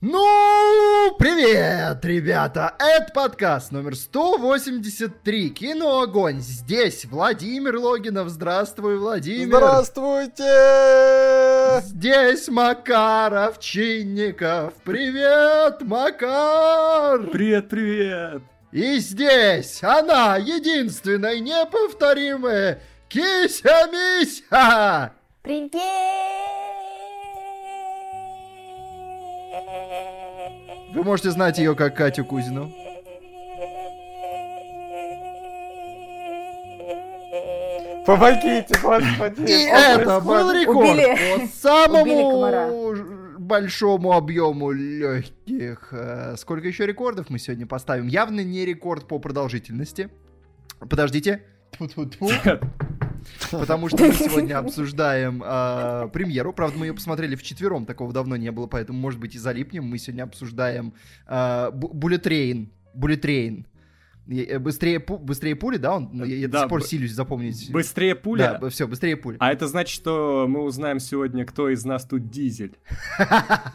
Ну, привет, ребята! Это подкаст номер 183 «Кино Огонь». Здесь Владимир Логинов. Здравствуй, Владимир. Здравствуйте! Здесь Макаров Чинников. Привет, Макар! Привет, привет! И здесь она, единственная, неповторимая Кися-Мися! Привет! Вы можете знать ее как Катю Кузину. Помогите, господи! И это был рекорд Убили- по самому большому объему легких. Э, Сколько еще рекордов мы сегодня поставим? Явно не рекорд по продолжительности. Подождите. Тьфу-тьфу-тьфу. Потому что мы сегодня обсуждаем э, премьеру. Правда, мы ее посмотрели вчетвером, такого давно не было, поэтому, может быть, и залипнем. Мы сегодня обсуждаем э, Bullet Train. Bullet Train. Я- э, Быстрее, пу- быстрее пули, да? Он, я, я до Да, сих пор б- силюсь запомнить. Быстрее пуля. Да, все, быстрее пули. А это значит, что мы узнаем сегодня, кто из нас тут дизель.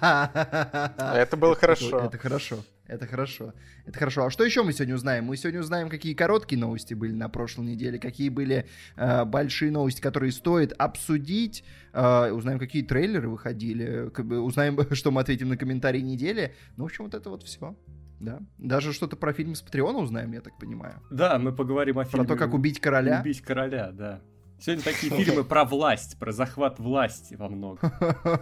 Это было хорошо. Это хорошо. Это хорошо. Это хорошо. А что еще мы сегодня узнаем? Мы сегодня узнаем, какие короткие новости были на прошлой неделе, какие были э, большие новости, которые стоит обсудить. Э, узнаем, какие трейлеры выходили. Как бы узнаем, что мы ответим на комментарии недели. Ну, в общем, вот это вот все. Да. Даже что-то про фильм с Патреона узнаем, я так понимаю. Да, мы поговорим о Про фильме то, как убить короля. Убить короля, да. Сегодня такие фильмы про власть, про захват власти во многом.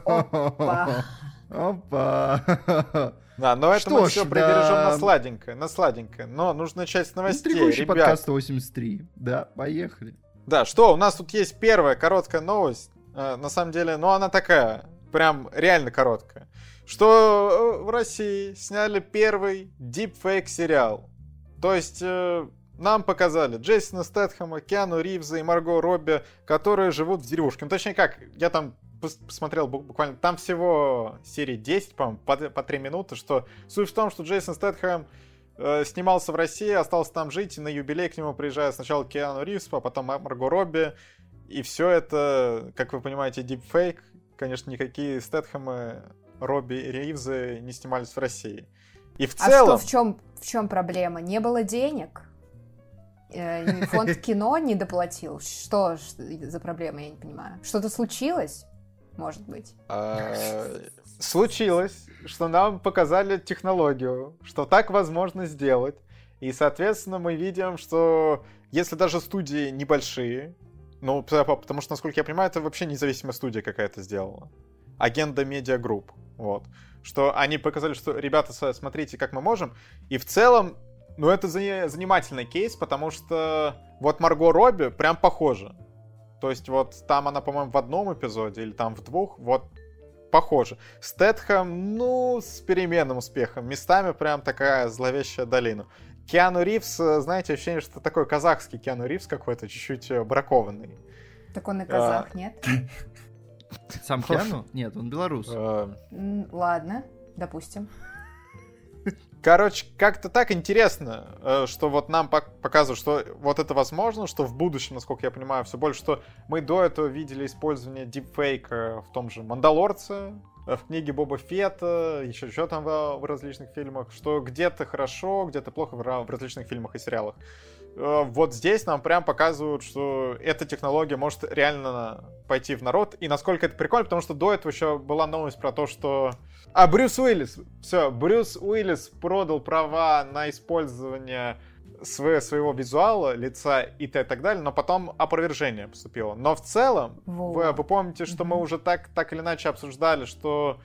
Опа. Опа. Да, но это Что мы ж, все да. прибережем на сладенькое, на сладенькое. Но нужно начать с новостей, Интригующий ребят. подкаст 183. Да, поехали. Да, что, у нас тут есть первая короткая новость. Э, на самом деле, ну она такая, прям реально короткая. Что э, в России сняли первый дипфейк сериал. То есть э, нам показали Джейсона Стэтхэма, Киану Ривза и Марго Робби, которые живут в деревушке. Ну, точнее как, я там пос- посмотрел бу- буквально, там всего серии 10, по-моему, по, по 3 минуты, что суть в том, что Джейсон Стэтхэм э, снимался в России, остался там жить, и на юбилей к нему приезжает сначала Киану Ривз, а потом Мар- Марго Робби, и все это, как вы понимаете, дипфейк. Конечно, никакие Стэтхэмы, Робби и Ривзы не снимались в России. И в А целом... что, в чем, в чем проблема? Не было денег? Э, Фонд кино не доплатил? Что за проблема, я не понимаю. Что-то случилось? Может быть. А, Случилось, что нам показали технологию, что так возможно сделать. И, соответственно, мы видим, что если даже студии небольшие, ну, потому что, насколько я понимаю, это вообще независимая студия какая-то сделала. Agenda Media Group. Вот. Что они показали, что, ребята, смотрите, как мы можем. И в целом, ну, это за- занимательный кейс, потому что вот Марго Робби прям похожа. То есть вот там она, по-моему, в одном эпизоде или там в двух, вот похоже. Стэтхэм, ну, с переменным успехом. Местами прям такая зловещая долина. Киану Ривз, э, знаете, ощущение, что такой казахский Киану Ривз какой-то, чуть-чуть э, бракованный. Так он и казах, нет? Сам Киану? Нет, он белорус. Э, Ладно, допустим. Короче, как-то так интересно, э, что вот нам пок- показывают, что вот это возможно, что в будущем, насколько я понимаю, все больше, что мы до этого видели использование дипфейка в том же «Мандалорце», э, в книге Боба Фетта, еще что там в, в различных фильмах, что где-то хорошо, где-то плохо в различных фильмах и сериалах. Э, Вот здесь нам прям показывают, что эта технология может реально пойти в народ, и насколько это прикольно, потому что до этого еще была новость про то, что а, Брюс Уиллис. Все, Брюс Уиллис продал права на использование сво- своего визуала, лица и т- так далее, но потом опровержение поступило. Но в целом, Во. вы, вы помните, что мы Мгм. уже так, так или иначе обсуждали, что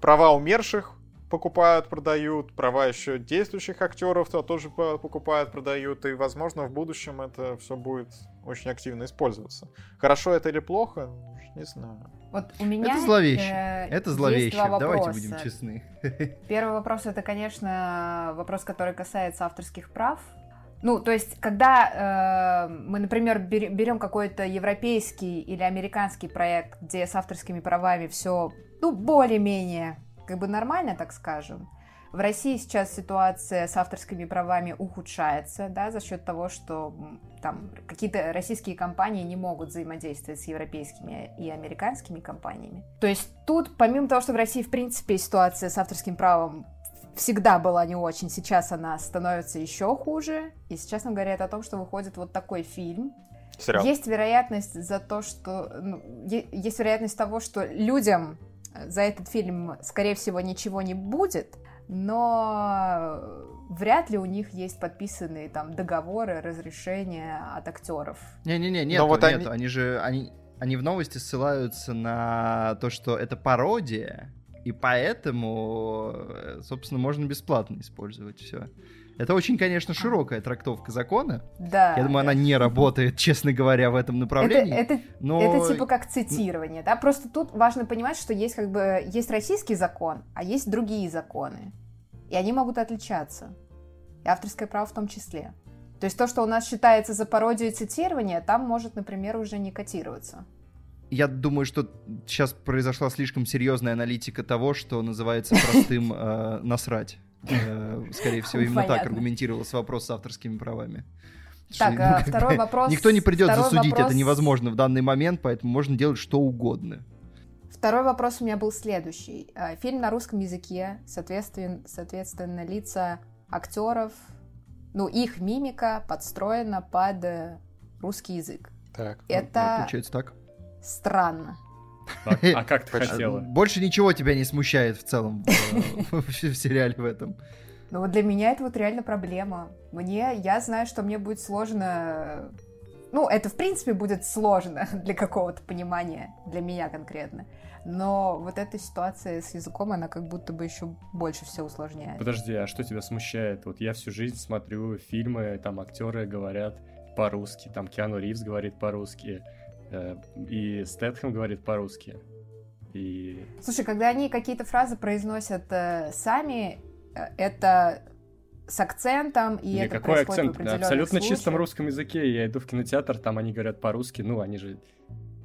права умерших покупают, продают, права еще действующих актеров то тоже по- покупают, продают, и, возможно, в будущем это все будет очень активно использоваться. Хорошо это или плохо, не знаю. Вот у меня Это зловеще. э, Это есть зловеще. два Давайте вопроса. будем честны. Первый вопрос это, конечно, вопрос, который касается авторских прав. Ну, то есть, когда э, мы, например, бер- берем какой-то европейский или американский проект, где с авторскими правами все, ну, более-менее, как бы нормально, так скажем, В России сейчас ситуация с авторскими правами ухудшается, да, за счет того, что там какие-то российские компании не могут взаимодействовать с европейскими и американскими компаниями. То есть тут, помимо того, что в России, в принципе, ситуация с авторским правом всегда была не очень, сейчас она становится еще хуже, и сейчас нам говорят о том, что выходит вот такой фильм, Сериал. есть вероятность за то, что... Ну, есть вероятность того, что людям за этот фильм, скорее всего, ничего не будет, но вряд ли у них есть подписанные там договоры, разрешения от актеров. Не-не-не, нет, вот нет, они... они же, они, они в новости ссылаются на то, что это пародия, и поэтому, э, собственно, можно бесплатно использовать все. Это очень, конечно, широкая трактовка закона. Да. Я думаю, она не работает, честно говоря, в этом направлении. Это, это, но... это типа как цитирование, да? Просто тут важно понимать, что есть как бы есть российский закон, а есть другие законы. И они могут отличаться. И авторское право в том числе. То есть то, что у нас считается за пародию и цитирование, там может, например, уже не котироваться. Я думаю, что сейчас произошла слишком серьезная аналитика того, что называется простым э, насрать. Э, скорее всего, именно так аргументировался вопрос с авторскими правами. Так, ну, а второй вопрос. Никто не придет засудить, это невозможно в данный момент, поэтому можно делать что угодно. Второй вопрос у меня был следующий. Э, фильм на русском языке, соответственно, соответственно лица актеров, ну, их мимика подстроена под э, русский язык. Так. Это получается так. Странно. А, а как ты хотела? Больше ничего тебя не смущает в целом в сериале в этом. Ну вот для меня это вот реально проблема. Мне, я знаю, что мне будет сложно... Ну, это в принципе будет сложно для какого-то понимания, для меня конкретно. Но вот эта ситуация с языком, она как будто бы еще больше все усложняет. Подожди, а что тебя смущает? Вот я всю жизнь смотрю фильмы, там актеры говорят по-русски, там Киану Ривз говорит по-русски, Э, и Стэтхэм говорит по-русски. И... Слушай, когда они какие-то фразы произносят э, сами, э, это с акцентом, и Или это какой акцент? На абсолютно случаях. чистом русском языке. Я иду в кинотеатр, там они говорят по-русски, ну, они же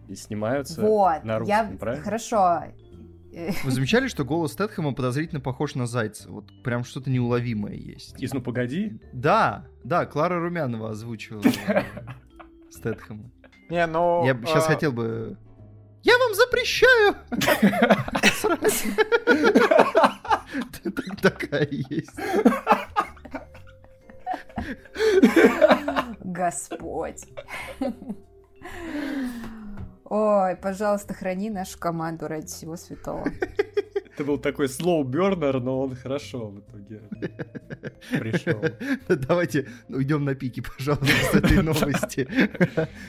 и снимаются вот, на русском, я... правильно? Хорошо. Вы замечали, что голос Стэтхэма подозрительно похож на Зайца? Вот прям что-то неуловимое есть. Из «Ну, погоди»? Да, да, Клара Румянова озвучивала Стэтхэма. Не, ну... Я сейчас а... хотел бы... Я вам запрещаю! Такая есть. Господь. Ой, пожалуйста, храни нашу команду ради всего святого. Это был такой slow burner, но он хорошо в итоге пришел. Давайте уйдем на пике, пожалуйста, с этой новости.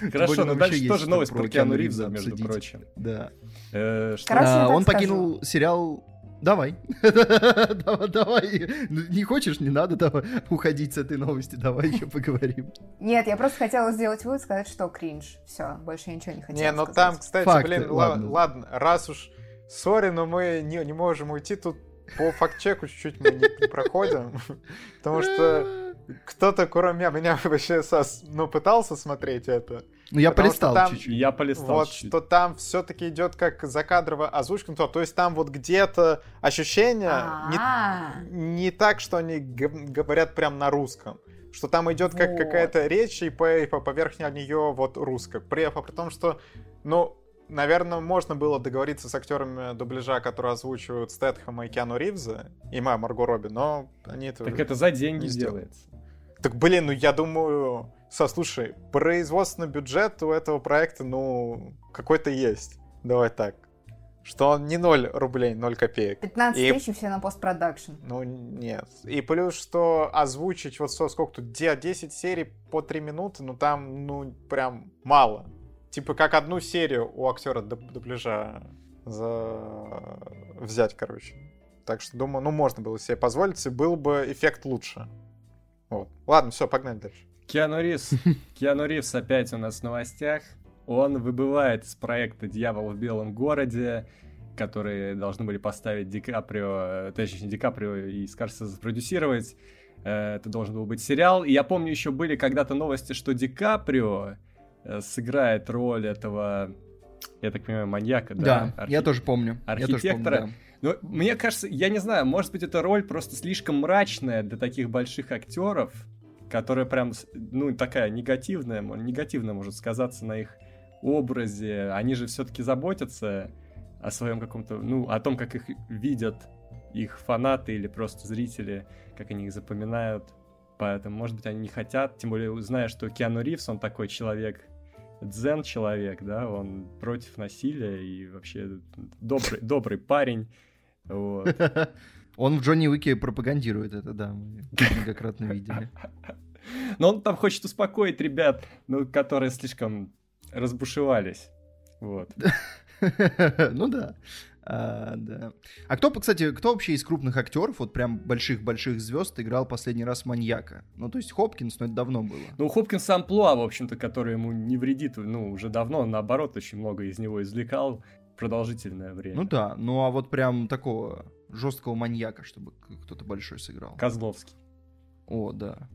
Хорошо, но дальше тоже новость про Киану Ривза, между прочим. Да. Э, а, он покинул сериал Давай. давай. Ну, не хочешь, не надо давай уходить с этой новости. Давай еще поговорим. Нет, я просто хотела сделать вывод, сказать, что кринж. Все, больше я ничего не хотела Не, ну там, кстати, блин, ладно, раз уж Сори, но мы не, не можем уйти тут по факт-чеку чуть-чуть мы не, не проходим, потому что кто-то, кроме меня, вообще сос, ну, пытался смотреть это. Ну, я полистал там, чуть-чуть. Я полистал Вот, чуть-чуть. что там все-таки идет как закадровая озвучка, ну, то, то есть там вот где-то ощущение не, А-а-а. не так, что они г- говорят прям на русском, что там идет как Вот. какая-то речь, и по, и по поверх нее вот русская. При, при том, что, ну, наверное, можно было договориться с актерами дубляжа, которые озвучивают Стэтхэма и Киану Ривза, и Ма Марго Робби, но они это... Так это за деньги делается. Так, блин, ну я думаю... Со, слушай, производственный бюджет у этого проекта, ну, какой-то есть. Давай так. Что он не 0 рублей, 0 копеек. 15 И- тысяч и все на постпродакшн. Ну, нет. И плюс, что озвучить вот со- сколько тут, де- 10 серий по 3 минуты, ну там, ну, прям мало. Типа как одну серию у актера дуб- дубляжа за... взять, короче. Так что, думаю, ну, можно было себе позволить, и был бы эффект лучше. Вот. Ладно, все, погнали дальше. Киану Ривз. Киану Ривз опять у нас в новостях. Он выбывает из проекта «Дьявол в белом городе», которые должны были поставить Ди Каприо, э, точнее, не Ди Каприо и Скорсезе запродюсировать. Э, Это должен был быть сериал. И я помню, еще были когда-то новости, что Ди Каприо сыграет роль этого, я так понимаю, маньяка, да? Да, я Архи- тоже помню. Я тоже помню, архитектора. да. Ну, мне кажется, я не знаю, может быть, эта роль просто слишком мрачная для таких больших актеров, которая прям, ну, такая негативная, негативно может сказаться на их образе. Они же все-таки заботятся о своем каком-то, ну, о том, как их видят их фанаты или просто зрители, как они их запоминают. Поэтому, может быть, они не хотят, тем более, зная, что Киану Ривз, он такой человек, дзен человек, да, он против насилия и вообще добрый, добрый парень. Вот. Он в Джонни Уике пропагандирует это, да, мы многократно видели. Но он там хочет успокоить ребят, ну, которые слишком разбушевались. Вот. Ну да. А, да. А кто, кстати, кто вообще из крупных актеров, вот прям больших-больших звезд, играл последний раз маньяка? Ну, то есть Хопкинс, но это давно было. Ну, Хопкинс амплуа, в общем-то, который ему не вредит, ну, уже давно, он, наоборот, очень много из него извлекал продолжительное время. Ну да, ну а вот прям такого жесткого маньяка, чтобы кто-то большой сыграл. Козловский. О, да.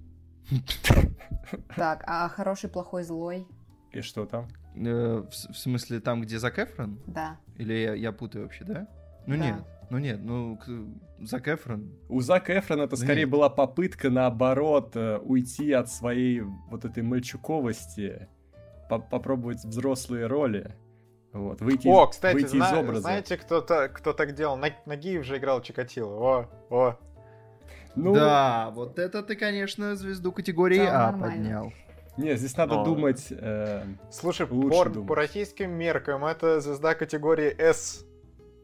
Так, а хороший, плохой, злой? И что там? Э, в, в смысле, там, где Зак Эфрон? Да. Или я, я путаю вообще, да? Ну да. нет, ну нет, ну Зак Эфрон. У Зака Эфрона это скорее нет. была попытка, наоборот, э, уйти от своей вот этой мальчуковости, по попробовать взрослые роли. Вот, выйти, О, кстати, выйти зна- из образа. знаете, кто, то кто так делал? Нагиев же играл Чикатило. О, о. Ну... Да, вот это ты, конечно, звезду категории А нормально. поднял. Не, здесь надо Но... думать. Э, Слушай, по, думать. по российским меркам это звезда категории S.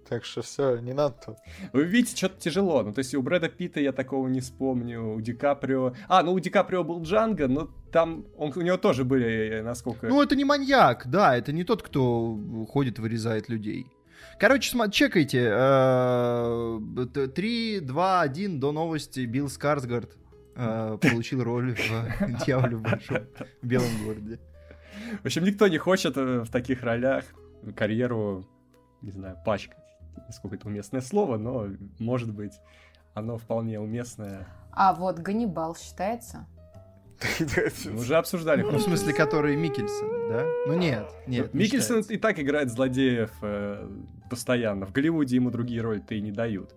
Так что все, не надо тут. Вы видите, что-то тяжело. Ну, то есть у Брэда Питта я такого не вспомню, у Ди Каприо... А, ну у Ди Каприо был Джанго, но там он, у него тоже были, насколько... Ну, это не маньяк, да, это не тот, кто ходит, вырезает людей. Короче, смотри, чекайте. 3, 2, 1 до новости. Билл Скарсгард э, получил роль в «Дьяволе в большом белом городе». В общем, никто не хочет э, в таких ролях карьеру, не знаю, пачкать. Насколько это уместное слово, но, может быть, оно вполне уместное. А вот Ганнибал считается? Мы уже обсуждали. Ну, в смысле, который Микельсон, да? Ну нет, нет. Микельсон и так играет злодеев э, постоянно. В Голливуде ему другие роли-то и не дают.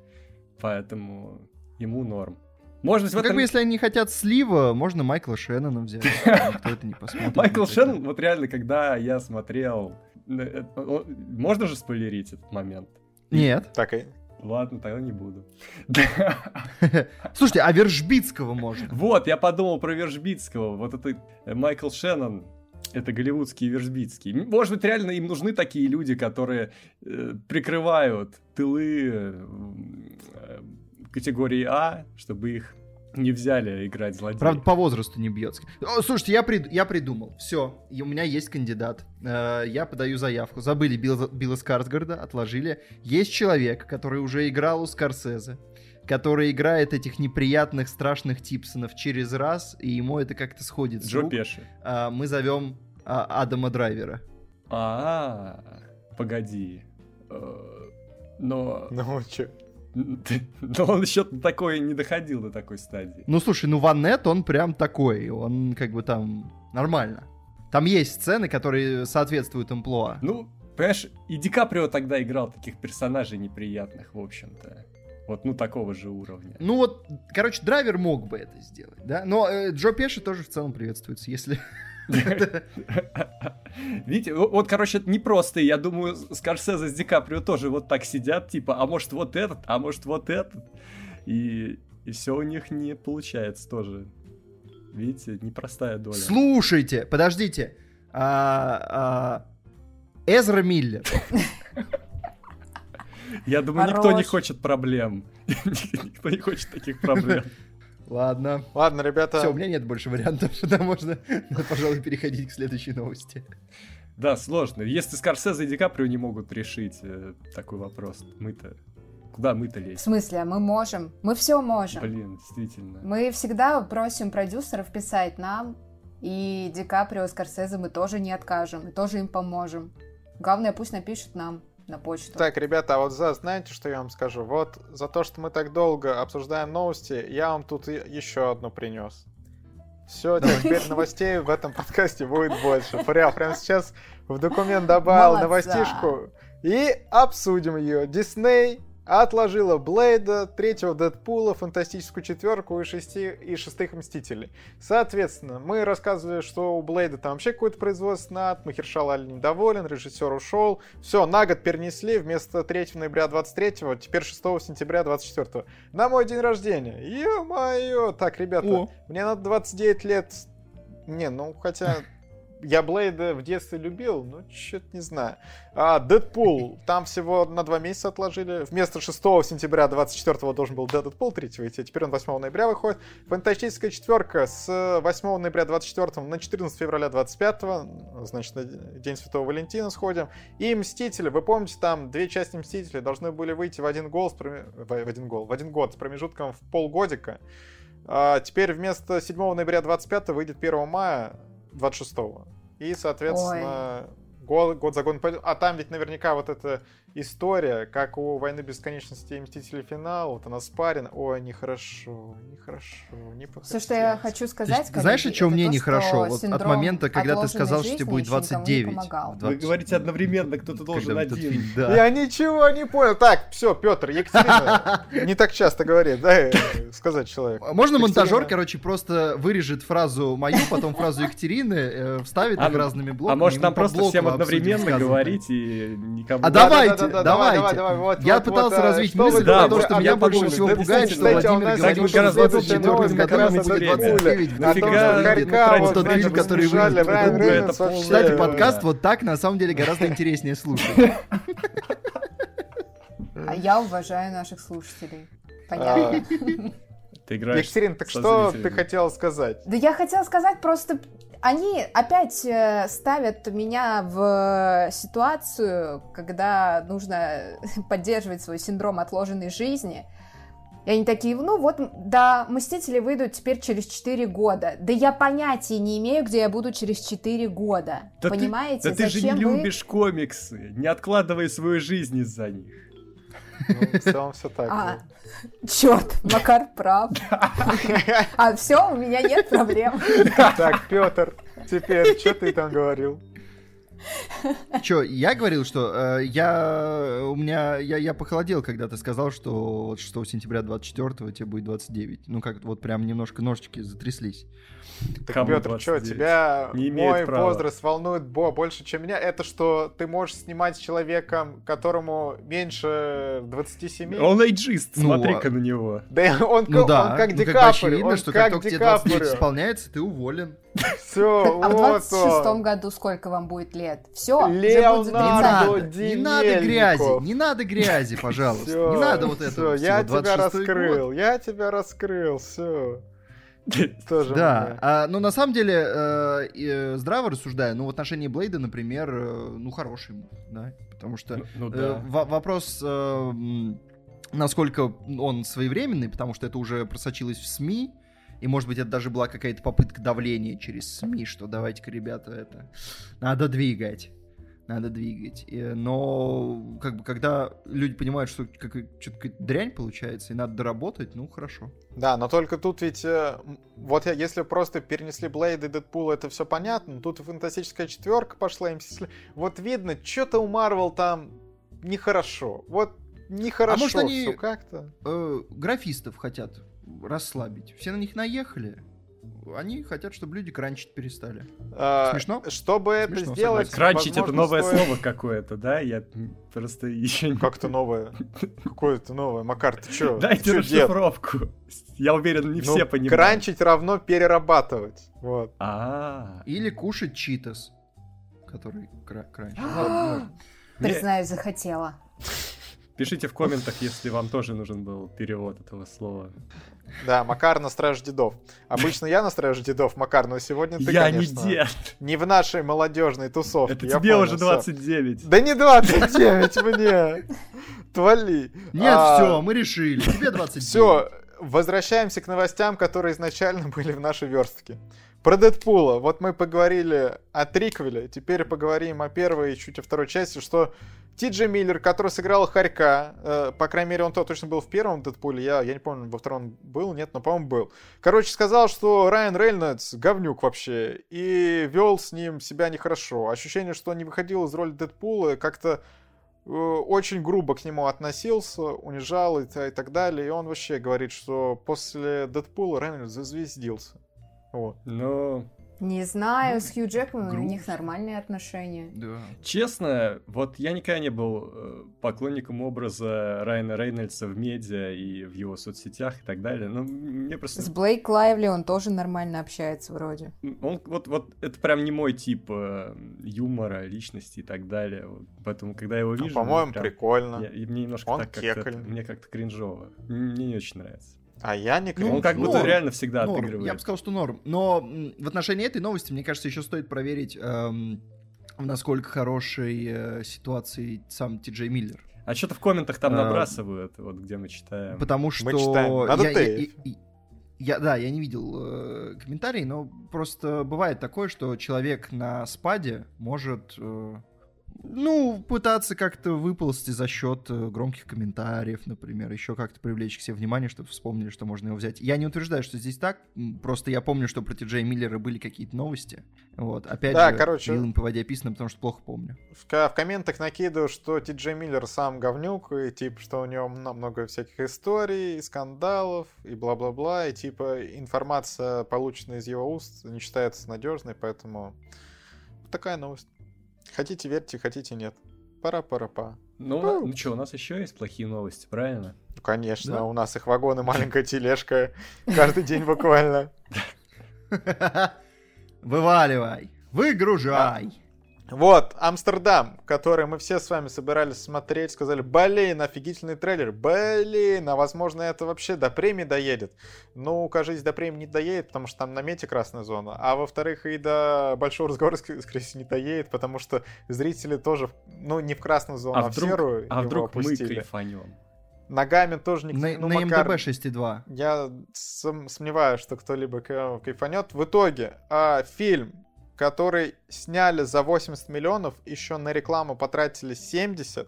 Поэтому ему норм. Может быть, в ну, этом... Как бы, если они хотят слива, можно Майкла Шеннона взять. Никто это не посмотрит. Майкл Шеннон, вот реально, когда я смотрел... Э, можно же спойлерить этот момент? Нет. Так и... Ладно, тогда не буду. Слушайте, а Вержбицкого можно? Вот, я подумал про Вержбицкого. Вот это э, Майкл Шеннон, это голливудский Вержбицкий. Может быть, реально им нужны такие люди, которые э, прикрывают тылы э, категории А, чтобы их не взяли играть злодея. Правда, по возрасту не бьется. Слушайте, я, прид... я придумал. Все, у меня есть кандидат. Э, я подаю заявку. Забыли Билла, Билла Скарсгарда, отложили. Есть человек, который уже играл у Скорсезе, который играет этих неприятных, страшных Типсонов через раз, и ему это как-то сходит с Джо рук. Пеши. Э, мы зовем а, Адама Драйвера. А, -а, -а погоди. Э, но... Ну, чё? Но он еще такой не доходил до такой стадии. Ну слушай, ну Ваннет, он прям такой, он как бы там нормально. Там есть сцены, которые соответствуют амплуа. Ну, понимаешь, и Ди Каприо тогда играл таких персонажей неприятных, в общем-то. Вот, ну, такого же уровня. Ну вот, короче, драйвер мог бы это сделать, да? Но э, Джо Пеши тоже в целом приветствуется, если Видите, вот, короче, это непросто. Я думаю, Скорсезе с Ди Каприо тоже вот так сидят, типа, а может вот этот, а может вот этот. И, и все у них не получается тоже. Видите, непростая доля. Слушайте, подождите. А, а, Эзра Миллер. Я думаю, никто не хочет проблем. Никто не хочет таких проблем. Ладно. Ладно, ребята. Все, у меня нет больше вариантов, тогда можно, пожалуй, переходить к следующей новости. Да, сложно. Если Скорсезе и Ди Каприо не могут решить э, такой вопрос, мы-то Куда мы-то лезем? В смысле, мы можем. Мы все можем. Блин, действительно. Мы всегда просим продюсеров писать нам, и Ди Каприо, Скорсезе мы тоже не откажем, и тоже им поможем. Главное, пусть напишут нам на почту. Так, ребята, а вот за, знаете, что я вам скажу? Вот за то, что мы так долго обсуждаем новости, я вам тут еще одну принес. Все, теперь новостей в этом подкасте будет больше. Прям, прямо сейчас в документ добавил Молодца. новостишку и обсудим ее. Дисней отложила Блейда, третьего Дэдпула, Фантастическую четверку и, шести, и шестых Мстителей. Соответственно, мы рассказывали, что у Блейда там вообще какой-то производственный ад, Махершал Али недоволен, режиссер ушел. Все, на год перенесли, вместо 3 ноября 23 теперь 6 сентября 24 На мой день рождения. Ё-моё! Так, ребята, О. мне надо 29 лет. Не, ну хотя я Блейда в детстве любил, но что-то не знаю. А, Дэдпул, там всего на два месяца отложили. Вместо 6 сентября 24 должен был Дэдпул 3 выйти, а теперь он 8 ноября выходит. Фантастическая четверка с 8 ноября 24 на 14 февраля 25, значит, на День Святого Валентина сходим. И Мстители, вы помните, там две части Мстителей должны были выйти в один гол, в один гол, в один год с промежутком в полгодика. А теперь вместо 7 ноября 25 выйдет 1 мая 26-го. И, соответственно, Ой год, год за годом пойдет. А там ведь наверняка вот эта история, как у «Войны бесконечности» и «Мстители. Финал», вот она спарена. Ой, нехорошо, нехорошо, не Все, что я хочу сказать, ты, Знаешь, о чем мне то, нехорошо? Вот от момента, когда ты сказал, что тебе будет 29. 20... Вы говорите одновременно, кто-то должен когда один. Фильм, да. Я ничего не понял. Так, все, Петр, Екатерина не так часто говорит, да, сказать человек. Можно монтажер, короче, просто вырежет фразу мою, потом фразу Екатерины, э, вставит их разными блоками. А может нам просто всем одновременно говорить и никому... А давайте, давайте. Я пытался развить мысль про то, что меня больше всего пугает, что Владимир говорит, что в 24 году ему будет 29. Нафига тот фильм, который выйдет. Кстати, подкаст вот так на самом деле гораздо интереснее слушать. А я уважаю наших слушателей. Понятно. Ты играешь Екатерин, так что ты хотела сказать? Да я хотела сказать просто они опять э, ставят меня в ситуацию, когда нужно поддерживать свой синдром отложенной жизни. И они такие, ну вот, да, Мстители выйдут теперь через 4 года. Да я понятия не имею, где я буду через 4 года. Да Понимаете? Ты, да ты же не вы... любишь комиксы. Не откладывай свою жизнь из-за них. Ну, в целом все так. А, черт, Макар прав. А все, у меня нет проблем. Так, Петр, теперь, что ты там говорил? Че, я говорил, что э, я у меня я, я похолодел, когда ты сказал, что вот 6 сентября 24 тебе будет 29. Ну как вот прям немножко ножички затряслись. Так, Кому Петр, что, тебя не мой права. возраст волнует бо больше, чем меня? Это что ты можешь снимать с человеком, которому меньше 27? Он эйджист, ну, смотри-ка а на него. Да он, ну, да. он как ну, Ди Каприо. видно, что как, как только тебе 29 исполняется, ты уволен. Все, А в 26 году сколько вам будет лет? Все, Леонардо Не надо грязи, не надо грязи, пожалуйста. Не надо вот этого Я тебя раскрыл, я тебя раскрыл, все. Тоже да, а, но на самом деле, э, э, здраво рассуждая, ну, в отношении Блейда, например, э, ну, хороший, да, потому что ну, ну, да. вопрос, насколько он своевременный, потому что это уже просочилось в СМИ, и, может быть, это даже была какая-то попытка давления через СМИ, что давайте-ка, ребята, это надо двигать надо двигать. Но как бы когда люди понимают, что как, что-то дрянь получается, и надо доработать, ну хорошо. Да, но только тут ведь, э, вот если просто перенесли Блейд и Дэдпул, это все понятно, тут и фантастическая четверка пошла, вот видно, что-то у Марвел там нехорошо. Вот нехорошо а может они как-то. Э, графистов хотят расслабить. Все на них наехали они хотят, чтобы люди кранчить перестали. А, Смешно? Чтобы Смешно, это сделать... Согласен. Кранчить это новое стоит... слово какое-то, да? Я просто еще не... Как-то новое? Какое-то новое? Макар, ты что? Дайте расшифровку. Я уверен, не ну, все понимают. Кранчить равно перерабатывать. Вот. А. Или кушать читас, который кранчит. Признаюсь, захотела. Пишите в комментах, если вам тоже нужен был перевод этого слова. Да, Макар на страже дедов. Обычно я на страже дедов, Макар, но сегодня ты, Я конечно, не дед. Не в нашей молодежной тусовке. Это тебе понял, уже 29. Все. Да не 29 мне. Твали. Нет, а... все, мы решили. Тебе 29. Все, возвращаемся к новостям, которые изначально были в нашей верстке. Про Дэдпула. Вот мы поговорили о триквеле, теперь поговорим о первой и чуть о второй части, что Ти Джей Миллер, который сыграл Харька, э, по крайней мере, он то точно был в первом Дэдпуле, я, я не помню, во втором был, нет, но, по-моему, был. Короче, сказал, что Райан Рейнольдс говнюк вообще, и вел с ним себя нехорошо. Ощущение, что он не выходил из роли Дэдпула, как-то э, очень грубо к нему относился, унижал и, и так далее. И он вообще говорит, что после Дэдпула Рейнольдс зазвездился. Вот. Ну, Не знаю, Ну, с Хью Джекманом у грустно. них нормальные отношения. Да. честно, вот я никогда не был э, поклонником образа Райана Рейнольдса в медиа и в его соцсетях и так далее. Ну, мне просто... С Блейк Лайвли он тоже нормально общается вроде. Он вот, вот это прям не мой тип э, юмора, личности и так далее. Вот Поэтому, когда я его Ну, вижу, по-моему, прям- прикольно. я- и мне немножко Он так как-то, кекольный. мне как-то кринжово. Мне не очень нравится. А я не Ну, как будто норм, реально всегда Норм. отыгрывает. Я бы сказал, что норм. Но в отношении этой новости, мне кажется, еще стоит проверить, эм, в насколько хорошей э, ситуации сам Ти Джей Миллер. А что-то в комментах там А, набрасывают, вот где мы читаем. Потому что... читаем. Надо я, я- тейп. я- я- да, я не видел э, комментарий, но просто бывает такое, что человек на спаде может, э, ну, пытаться как-то выползти за счет э, громких комментариев, например, еще как-то привлечь к себе внимание, чтобы вспомнили, что можно его взять. Я не утверждаю, что здесь так, просто я помню, что про Ти-Джей Миллера были какие-то новости. Вот, опять Да, же, короче. вилами по воде описано, потому что плохо помню. В, в комментах накидываю, что Ти Джей Миллер сам говнюк, и типа, что у него мно- много всяких историй, и скандалов, и бла-бла-бла, и типа информация, полученная из его уст, не считается надежной, поэтому такая новость. Хотите верьте, хотите нет. Пара-пара-па. Ну, у нас- ну что, у нас еще есть плохие новости, правильно? Ну, конечно, Да. у нас их вагоны, маленькая тележка, каждый день буквально. Вываливай, выгружай. Вот, Амстердам, который мы все с вами собирались смотреть, сказали, блин, офигительный трейлер, блин, а возможно это вообще до премии доедет. Ну, кажется, до премии не доедет, потому что там на мете красная зона, а во-вторых, и до большого разговора, ск- скорее всего, не доедет, потому что зрители тоже, ну, не в красную зону, а, А в вдруг, серую а его вдруг мы опустили. кайфанем? Ногами тоже никто... На, ну, на Макар, МДБ 6.2. я сом- сомневаюсь, что кто-либо ка- кайфанет. В итоге, а, фильм, который сняли за 80 миллионов, еще на рекламу потратили 70,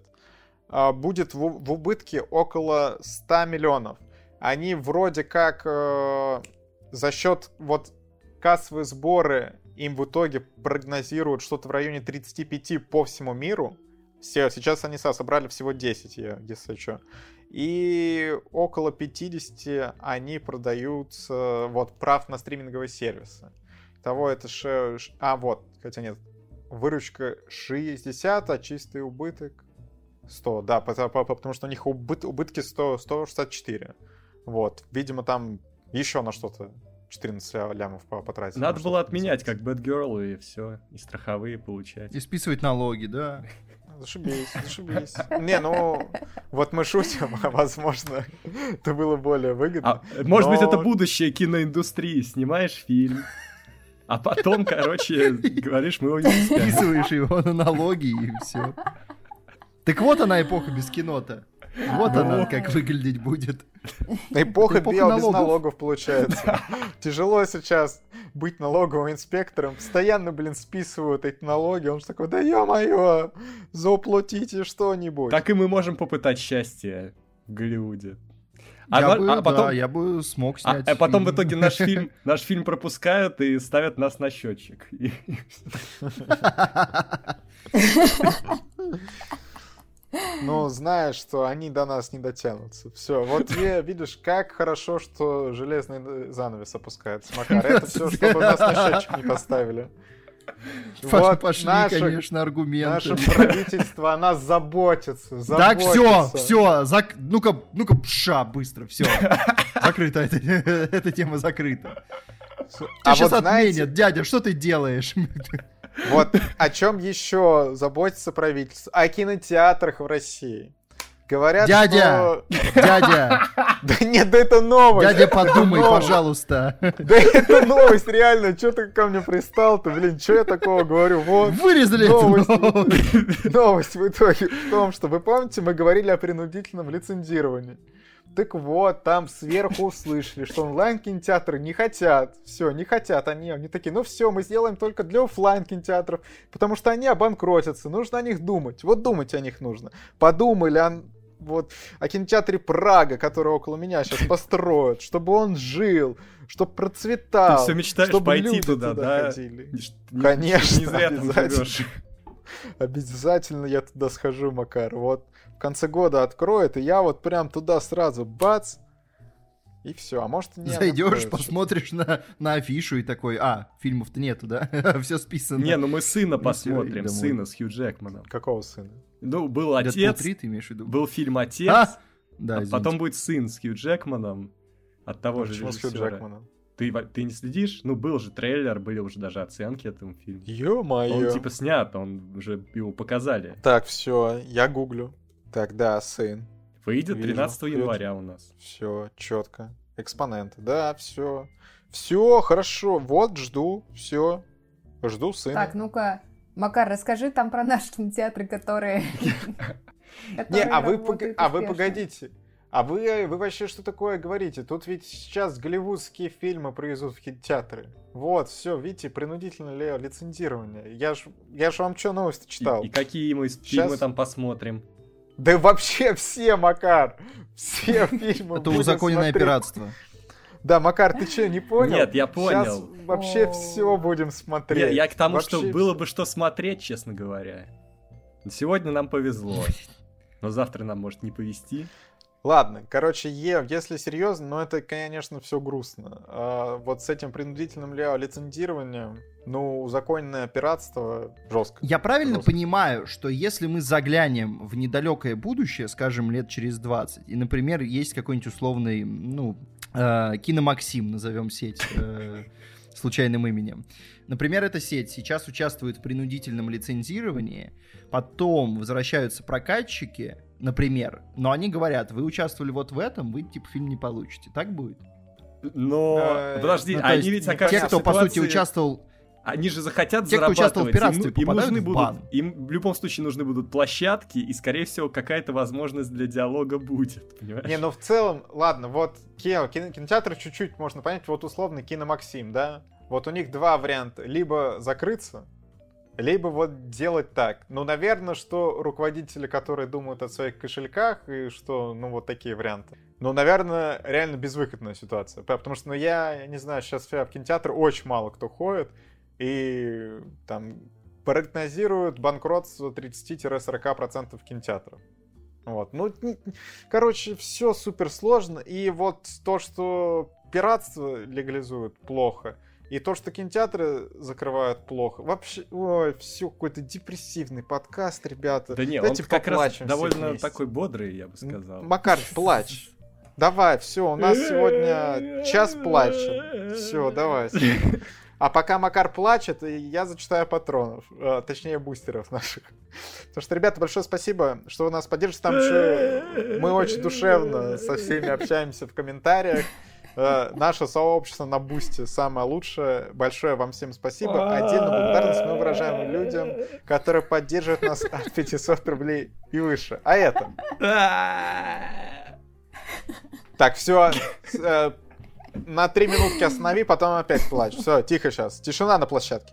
а, будет в, в убытке около 100 миллионов. Они вроде как э, за счет вот кассовые сборы им в итоге прогнозируют что-то в районе 35 по всему миру. Все, сейчас они со- собрали всего 10, я- если что. И около 50 они продаются вот прав на стриминговые сервисы. Того это ше... А, вот, хотя нет. Выручка 60, а чистый убыток 100. Да, потому, потому что у них убыт- убытки 100, 164. Вот. Видимо, там еще на что-то 14 ля- лямов по- потратили. Надо на было отменять, как Bad Girl, и все, и страховые получать. И списывать налоги, да. Зашибись, зашибись. Не, ну, вот мы шутим, а возможно, это было более выгодно. А, может быть, Но- это будущее киноиндустрии. Снимаешь фильм, а потом, короче, говоришь, мы его не. Списываешь его на налоги и все. Так вот она эпоха без кино-то. Вот она как выглядеть будет. Эпоха, эпоха бел без налогов. налогов получается. Тяжело сейчас быть налоговым инспектором. Постоянно, блин, списывают эти налоги. Он же такой, да ё-моё, заплатите что-нибудь. Так и мы можем попытать счастье в Голливуде. А, я, ва- бы, а потом, да, я бы смог а- снять а потом в фильм. итоге наш фильм, наш фильм пропускают и ставят нас на счетчик. Ну, знаешь, что они до нас не дотянутся. Все, вот я, видишь, как хорошо, что железный занавес опускается. Макар, это все, чтобы нас на счетчик не поставили. Вот Пошли, наше- конечно, аргументы. Наше правительство о нас заботится. Так, все, заботится. все, зак... ну-ка, ну-ка, пша, быстро, все. Закрыто, эта, эта тема закрыта. Тебя А сейчас вот знаете, отменят, дядя, что ты делаешь? Вот о чем еще заботится правительство? О кинотеатрах в России. Говорят, Дядя! что... Дядя, Да нет, да это новость. дядя, подумай, пожалуйста. Да это новость, реально. Че ты ко мне пристал-то, блин? Че я такого говорю? Вот. Вырезали Новость. новость. Новость в итоге в том, что вы помните, мы говорили о принудительном лицензировании. Так вот, там сверху услышали, что онлайн-кинотеатры не хотят. Все, не хотят они. Они такие, ну все, мы сделаем только для оффлайн кинотеатров, потому что они обанкротятся. Нужно о них думать. Вот думать о них нужно. Подумали вот, о кинотеатре Прага, который около меня сейчас построят, чтобы он жил, чтобы процветал. Ты все мечтаешь чтобы пойти люди туда, да? ходили. Не- Конечно, Не зря обязательно. Обязательно я туда схожу, Макар. Вот в конце года откроет, и я вот прям туда сразу бац, и все, а может не Зайдешь, посмотришь на, на афишу и такой, а, фильмов-то нету, да? все списано. Не, ну мы сына посмотрим, сына с Хью Джекманом. Какого сына? Ну, был отец, 3, ты имеешь в виду? был фильм «Отец», а? Да, а потом будет сын с Хью Джекманом от того ну, же режиссера. с Хью Джекманом? Ты, ты не следишь? Ну, был же трейлер, были уже даже оценки этому фильму. Ё-моё. Он типа снят, он уже его показали. Так, все, я гуглю. Так, да, сын. Выйдет Вижу. 13 января у нас. Все, четко. Экспоненты. Да, все. Все, хорошо. Вот, жду. Все. Жду сына. Так, ну-ка, Макар, расскажи там про наши кинотеатры, которые... Не, а вы а погодите. А вы, вы вообще что такое говорите? Тут ведь сейчас голливудские фильмы произведут в кинотеатры. Вот, все, видите, принудительное ли лицензирование. Я ж, я ж вам что новости читал. И, и какие мы сейчас... фильмы там посмотрим? Да вообще все, Макар. Все фильмы Это узаконенное пиратство. Да, Макар, ты что, не понял? Нет, я понял. Сейчас вообще все будем смотреть. Я, я к тому, вообще... что было бы что смотреть, честно говоря. Сегодня нам повезло. Но завтра нам может не повезти. Ладно, короче, е, если серьезно, ну это, конечно, все грустно. А вот с этим принудительным ли лицензированием, ну, узаконенное пиратство жестко. Я правильно жестко. понимаю, что если мы заглянем в недалекое будущее, скажем, лет через 20, и, например, есть какой-нибудь условный, ну, э, Киномаксим, назовем сеть э, случайным именем. Например, эта сеть сейчас участвует в принудительном лицензировании, потом возвращаются прокатчики, например, но они говорят, вы участвовали вот в этом, вы типа фильм не получите. Так будет? Но, э, подожди, ну, они ведь окажутся Те, кто, по сути, участвовал... Они же захотят Те, зарабатывать. Кто участвовал в пиратстве, им, им нужны будут, бан. Им в любом случае нужны будут площадки, и, скорее всего, какая-то возможность для диалога будет, понимаешь? Не, ну в целом, ладно, вот кино, кино, кинотеатр чуть-чуть можно понять, вот условно киномаксим, да? Вот у них два варианта. Либо закрыться, либо вот делать так. Ну, наверное, что руководители, которые думают о своих кошельках, и что, ну, вот такие варианты. Ну, наверное, реально безвыходная ситуация. Потому что, ну, я, я не знаю, сейчас в кинотеатр очень мало кто ходит, и там прогнозируют банкротство 30-40% кинотеатров. Вот. Ну, короче, все супер сложно. И вот то, что пиратство легализуют, плохо – и то, что кинотеатры закрывают плохо. Вообще, ой, все какой-то депрессивный подкаст, ребята. Да нет, Давайте он как раз довольно такой бодрый, я бы сказал. Макар, плачь. Давай, все, у нас сегодня час плача. Все, давай. А пока Макар плачет, я зачитаю патронов, э, точнее бустеров наших. Потому что, ребята, большое спасибо, что вы нас поддержите. Там еще мы очень душевно со всеми общаемся в комментариях. Э, наше сообщество на Бусте самое лучшее. Большое вам всем спасибо. Отдельную благодарность мы выражаем людям, которые поддерживают нас от 500 рублей и выше. А это... Так, все. Э, на три минутки останови, потом опять плачь. Все, тихо сейчас. Тишина на площадке.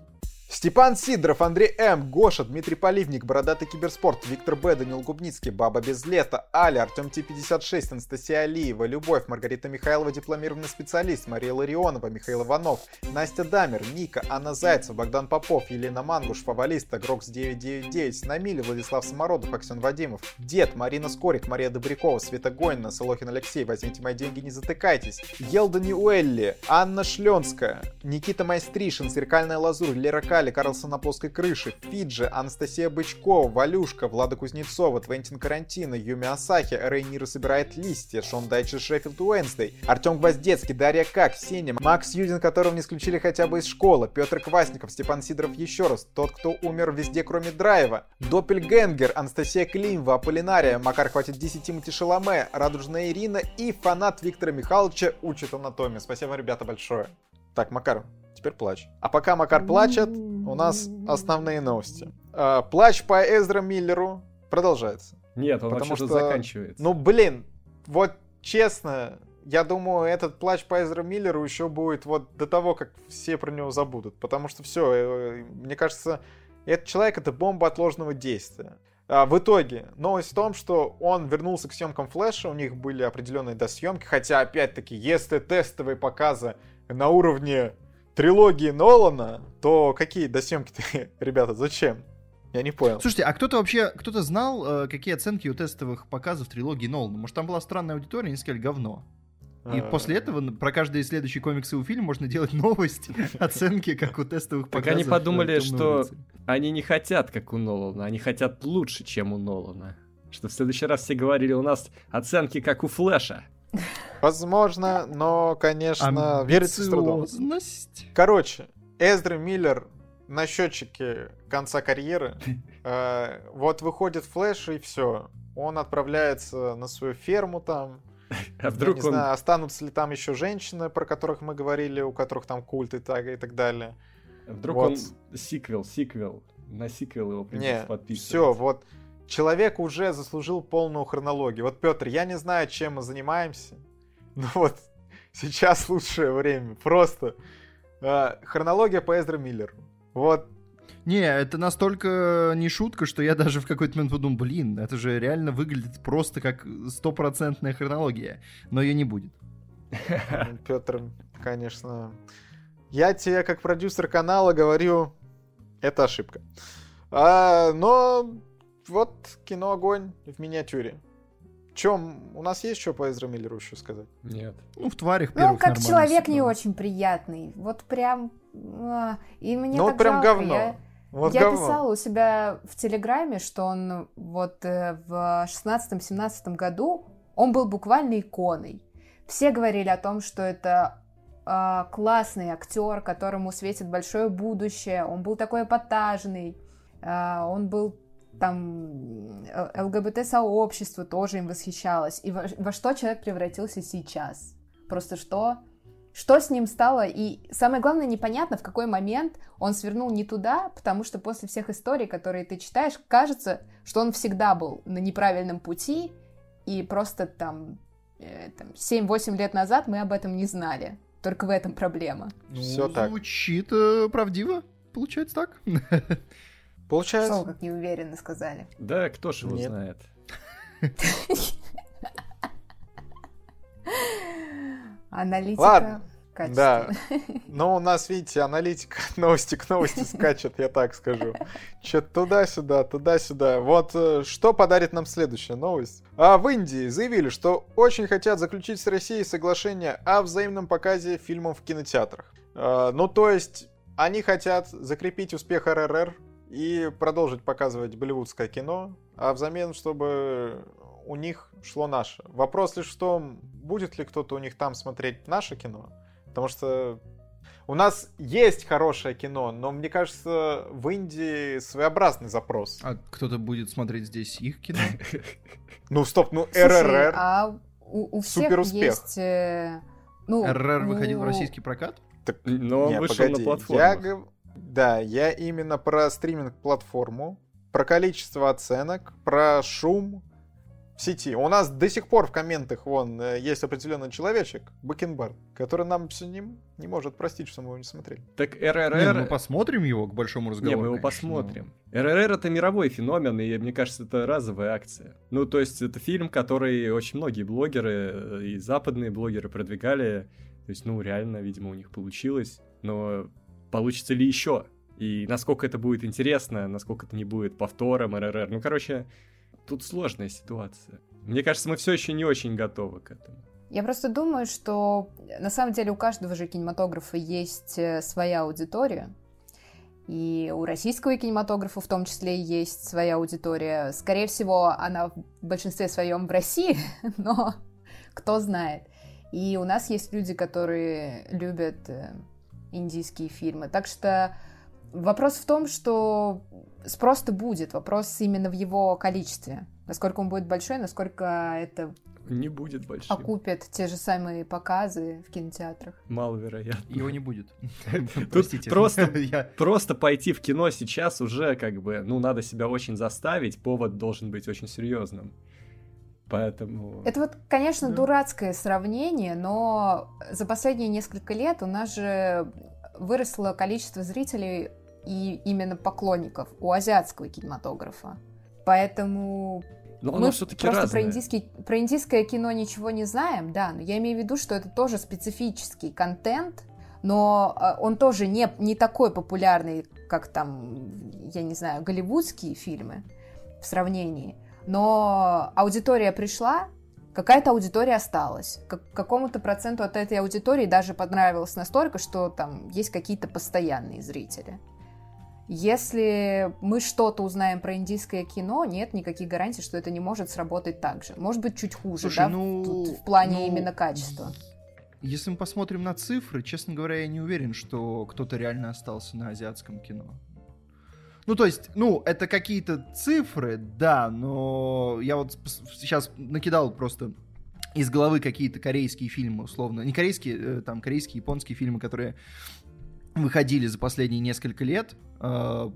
Степан Сидоров, Андрей М, Гоша, Дмитрий Поливник, Бородатый Киберспорт, Виктор Б, Данил Губницкий, Баба Без Лета, Аля, Артем Т-56, Анастасия Алиева, Любовь, Маргарита Михайлова, дипломированный специалист, Мария Ларионова, Михаил Иванов, Настя Дамер, Ника, Анна Зайцев, Богдан Попов, Елена Мангуш, Фавалиста, Грокс 999, Намили, Владислав Самородов, Аксен Вадимов, Дед, Марина Скорик, Мария Добрякова, Света Гойна, Солохин Алексей, возьмите мои деньги, не затыкайтесь, Елда Уэлли, Анна Шленская, Никита Майстришин, Зеркальная Лазурь, Лера К Кали, Карлсон на плоской крыше, Фиджи, Анастасия Бычкова, Валюшка, Влада Кузнецова, Квентин Карантина, Юми Асахи, Рейнира собирает листья, Шон Дайчи Sheffield Wednesday, Артем Гвоздецкий, Дарья Как, Сеня, Макс Юдин, которого не исключили хотя бы из школы, Петр Квасников, Степан Сидоров еще раз, тот, кто умер везде, кроме драйва, Доппельгенгер, Анастасия Климова, Аполлинария, Макар хватит 10 Тимати Шаломе, Радужная Ирина и фанат Виктора Михайловича учит анатомию. Спасибо, ребята, большое. Так, Макар, теперь плачь. А пока Макар плачет, у нас основные новости. А, плач по Эзра Миллеру продолжается. Нет, он потому что заканчивается. Ну, блин, вот честно, я думаю, этот плач по Эзра Миллеру еще будет вот до того, как все про него забудут. Потому что все, э, мне кажется, этот человек это бомба отложенного действия. А, в итоге, новость в том, что он вернулся к съемкам Флэша, у них были определенные досъемки, хотя, опять-таки, если тестовые показы на уровне трилогии Нолана, то какие досъемки-то, ребята, зачем? Я не понял. Слушайте, а кто-то вообще, кто-то знал, э, какие оценки у тестовых показов трилогии Нолана? Может, там была странная аудитория, они сказали говно. И А, после этого про каждые следующие комиксы у фильма можно делать новость, оценки, как у тестовых Так показов. они подумали, э, что «Темного рыцаря». они не хотят, как у Нолана, они хотят лучше, чем у Нолана. Что в следующий раз все говорили, у нас оценки, как у Флэша. Возможно, но, конечно, верится с трудом. Короче, Эзра Миллер на счетчике конца карьеры. Э, вот выходит флеш и все. Он отправляется на свою ферму там. А Я вдруг не он... знаю, останутся ли там еще женщины, про которых мы говорили, у которых там культ и так, и так далее. Вдруг Вот. он сиквел, сиквел. На сиквел его придется подписывать. все, вот человек уже заслужил полную хронологию. Вот, Петр, я не знаю, чем мы занимаемся, но вот сейчас лучшее время. Просто э, хронология по Эзра Миллеру. Вот Не, это настолько не шутка, что я даже в какой-то момент подумал, блин, это же реально выглядит просто как стопроцентная хронология. Но ее не будет. Петр, конечно. Я тебе, как продюсер канала, говорю, это ошибка. А, но вот кино огонь в миниатюре. Чем? У нас есть что по Эзра Миллеру еще сказать? Нет. Ну, в тварях Ну, как человек всё не очень приятный. Вот прям... а, И мне ну, так вот прям жалко. говно. Я- Вот я говно. писала у себя в Телеграме, что он вот э, в 16-17 году он был буквально иконой. Все говорили о том, что это а, классный актер, которому светит большое будущее. Он был такой эпатажный. а, он был там э, ЛГБТ-сообщество тоже им восхищалось. И во, во что человек превратился сейчас? Просто что? Что с ним стало? И самое главное, непонятно, в какой момент он свернул не туда, потому что после всех историй, которые ты читаешь, кажется, что он всегда был на неправильном пути, и просто там, э, там 7-8 лет назад мы об этом не знали. Только в этом проблема. Ну, Всё так. Звучит э, правдиво. Получается так. Получается. Вы как неуверенно сказали. Да, кто ж его Нет. знает. Аналитика Ладно, качественная. Но у нас, видите, аналитика новости к новости скачет, я так скажу. Че туда-сюда, туда-сюда. Вот э, что подарит нам следующая новость. А в Индии заявили, что очень хотят заключить с Россией соглашение о взаимном показе фильмов в кинотеатрах. Э, Ну, то есть, они хотят закрепить успех РРР и продолжить показывать болливудское кино, а взамен, чтобы у них шло наше. Вопрос лишь в том, будет ли кто-то у них там смотреть наше кино, Потому что у нас есть хорошее кино, но мне кажется, в Индии своеобразный запрос. А кто-то будет смотреть здесь их кино? Ну, стоп, ну РРР. а у, всех есть... э, ну, РРР выходил в у- российский прокат? Так, Но он вышел на платформах. Да, я именно про стриминг-платформу, про количество оценок, про шум в сети. У нас до сих пор в комментах вон э, есть определенный человечек, Бакенбард, который нам все не, не может простить, что мы его не смотрели. Так РРР... ну мы посмотрим его к большому разговору. Не, мы его конечно, но- посмотрим. РРР это мировой феномен, и мне кажется, это разовая акция. Ну, то есть, это фильм, который очень многие блогеры э, и западные блогеры продвигали. То есть, ну, реально, видимо, у них получилось. Но получится ли еще? И насколько это будет интересно, насколько это не будет повтором РРР. Ну, короче, тут сложная ситуация. Мне кажется, мы все еще не очень готовы к этому. Я просто думаю, что на самом деле у каждого же кинематографа есть э, своя аудитория. И у российского кинематографа в том числе есть своя аудитория. Скорее всего, она в большинстве своем в России, но кто знает. И у нас есть люди, которые любят э, индийские фильмы. Так что вопрос в том, что спрос-то будет. Вопрос именно в его количестве. Насколько он будет большой, насколько это Не будет большим. окупят те же самые показы в кинотеатрах. Маловероятно. Его не будет. Тут Простите. просто Я- Просто пойти в кино сейчас уже как бы, ну, надо себя очень заставить, повод должен быть очень серьезным. Поэтому... Это вот, конечно, Да. дурацкое сравнение, но за последние несколько лет у нас же выросло количество зрителей и именно поклонников у азиатского кинематографа. Поэтому Но мы все-таки просто разное. про, индийский, про индийское кино ничего не знаем, да, но я имею в виду, что это тоже специфический контент, но э, он тоже не, не такой популярный, как там, я не знаю, голливудские фильмы в сравнении. Но аудитория пришла, какая-то аудитория осталась. К какому-то проценту от этой аудитории даже понравилось настолько, что там есть какие-то постоянные зрители. Если мы что-то узнаем про индийское кино, нет никаких гарантий, что это не может сработать так же. Может быть, чуть хуже, Слушай, да, ну, тут, в плане ну, именно качества. Если мы посмотрим на цифры, честно говоря, я не уверен, что кто-то реально остался на азиатском кино. Ну, то есть, ну, это какие-то цифры, да, но я вот сейчас накидал просто из головы какие-то корейские фильмы, условно. Не корейские, э, там, корейские, японские фильмы, которые выходили за последние несколько лет, э,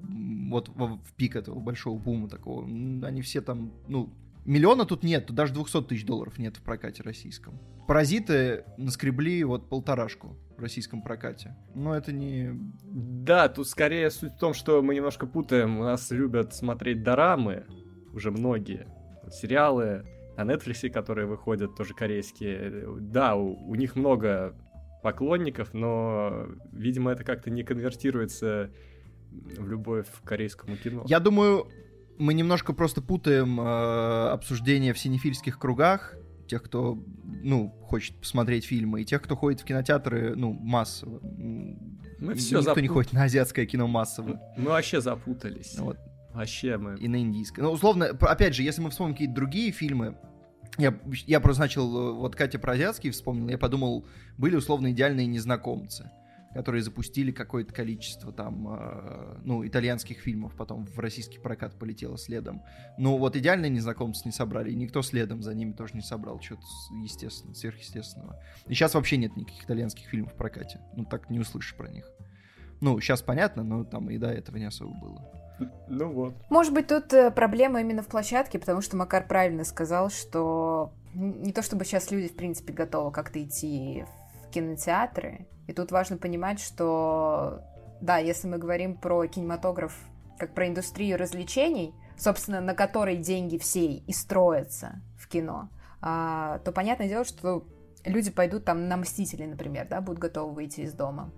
вот в, пик этого большого бума такого, они все там, ну, миллиона тут нет, даже 200 тысяч долларов нет в прокате российском. Паразиты наскребли вот полторашку в российском прокате. Но это не... Да, тут скорее суть в том, что мы немножко путаем. У нас любят смотреть дорамы, уже многие. Сериалы на Netflix, которые выходят, тоже корейские. Да, у, у них много поклонников, но, видимо, это как-то не конвертируется в любовь к корейскому кино. Я думаю, мы немножко просто путаем э, обсуждение в синефильских кругах тех, кто, ну, хочет посмотреть фильмы, и тех, кто ходит в кинотеатры, ну, массово. Мы все Никто запут... не ходит на азиатское кино массово. Мы вообще запутались. Вот. Вообще мы... И на индийское. Ну, условно, опять же, если мы вспомним какие-то другие фильмы, я, я просто начал, э, вот Катя про азиатские вспомнил, я подумал, были условно идеальные незнакомцы которые запустили какое-то количество там, э, ну, итальянских фильмов, потом в российский прокат полетело следом. Ну, вот идеальные незнакомцы не собрали, и никто следом за ними тоже не собрал что-то естественно, сверхъестественного. И сейчас вообще нет никаких итальянских фильмов в прокате. Ну, так не услышишь про них. Ну, сейчас понятно, но там и до этого не особо было. Ну вот. Может быть, тут э, проблема именно в площадке, потому что Макар правильно сказал, что не то чтобы сейчас люди, в принципе, готовы как-то идти в кинотеатры, и тут важно понимать, что, да, если мы говорим про кинематограф как про индустрию развлечений, собственно, на которой деньги все и строятся в кино, а, то понятное дело, что люди пойдут там на «Мстители», например, да, будут готовы выйти из дома.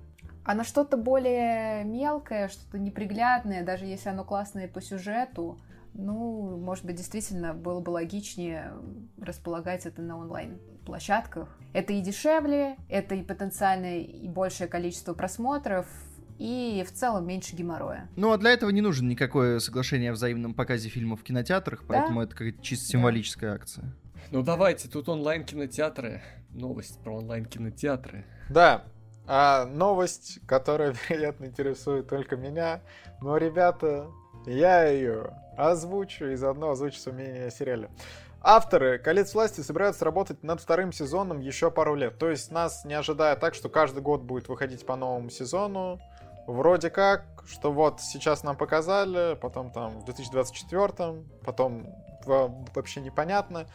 А на что-то более мелкое, что-то неприглядное, даже если оно классное по сюжету, ну, может быть, действительно было бы логичнее располагать это на онлайн-площадках. Это и дешевле, это и потенциальное и большее количество просмотров, и в целом меньше геморроя. Ну, а для этого не нужно никакое соглашение о взаимном показе фильмов в кинотеатрах, поэтому да? это как чисто символическая да. акция. Ну, давайте, тут онлайн-кинотеатры. Новость про онлайн-кинотеатры. Да, а новость, которая, вероятно, интересует только меня. Но, ребята, я ее озвучу и заодно озвучу свое мнение о сериале. Авторы «Колец власти» собираются работать над вторым сезоном еще пару лет. То есть нас не ожидая так, что каждый год будет выходить по новому сезону. Вроде как, что вот сейчас нам показали, потом там в 2024, потом вообще непонятно.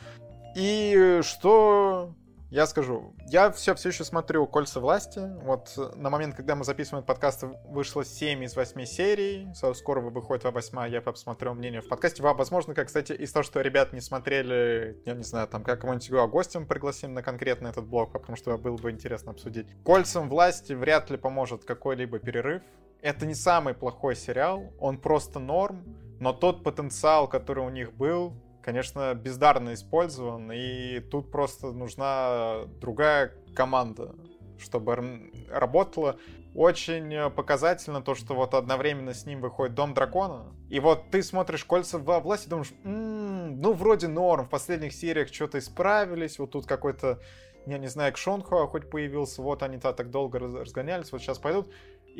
И что я скажу, я все, все еще смотрю «Кольца власти». Вот на момент, когда мы записываем этот подкаст, вышло 7 из 8 серий. Скоро выходит во 8, я посмотрю мнение в подкасте. Возможно, как, кстати, из того, что ребят не смотрели, я не знаю, там, как кого-нибудь гостем пригласим на конкретно этот блог, потому что было бы интересно обсудить. «Кольцам власти» вряд ли поможет какой-либо перерыв. Это не самый плохой сериал, он просто норм, но тот потенциал, который у них был, конечно, бездарно использован, и тут просто нужна другая команда, чтобы работала. Очень показательно то, что вот одновременно с ним выходит Дом Дракона, и вот ты смотришь Кольца во власти думаешь, м-м, ну вроде норм, в последних сериях что-то исправились, вот тут какой-то, я не знаю, Кшонхуа хоть появился, вот они-то так долго разгонялись, вот сейчас пойдут.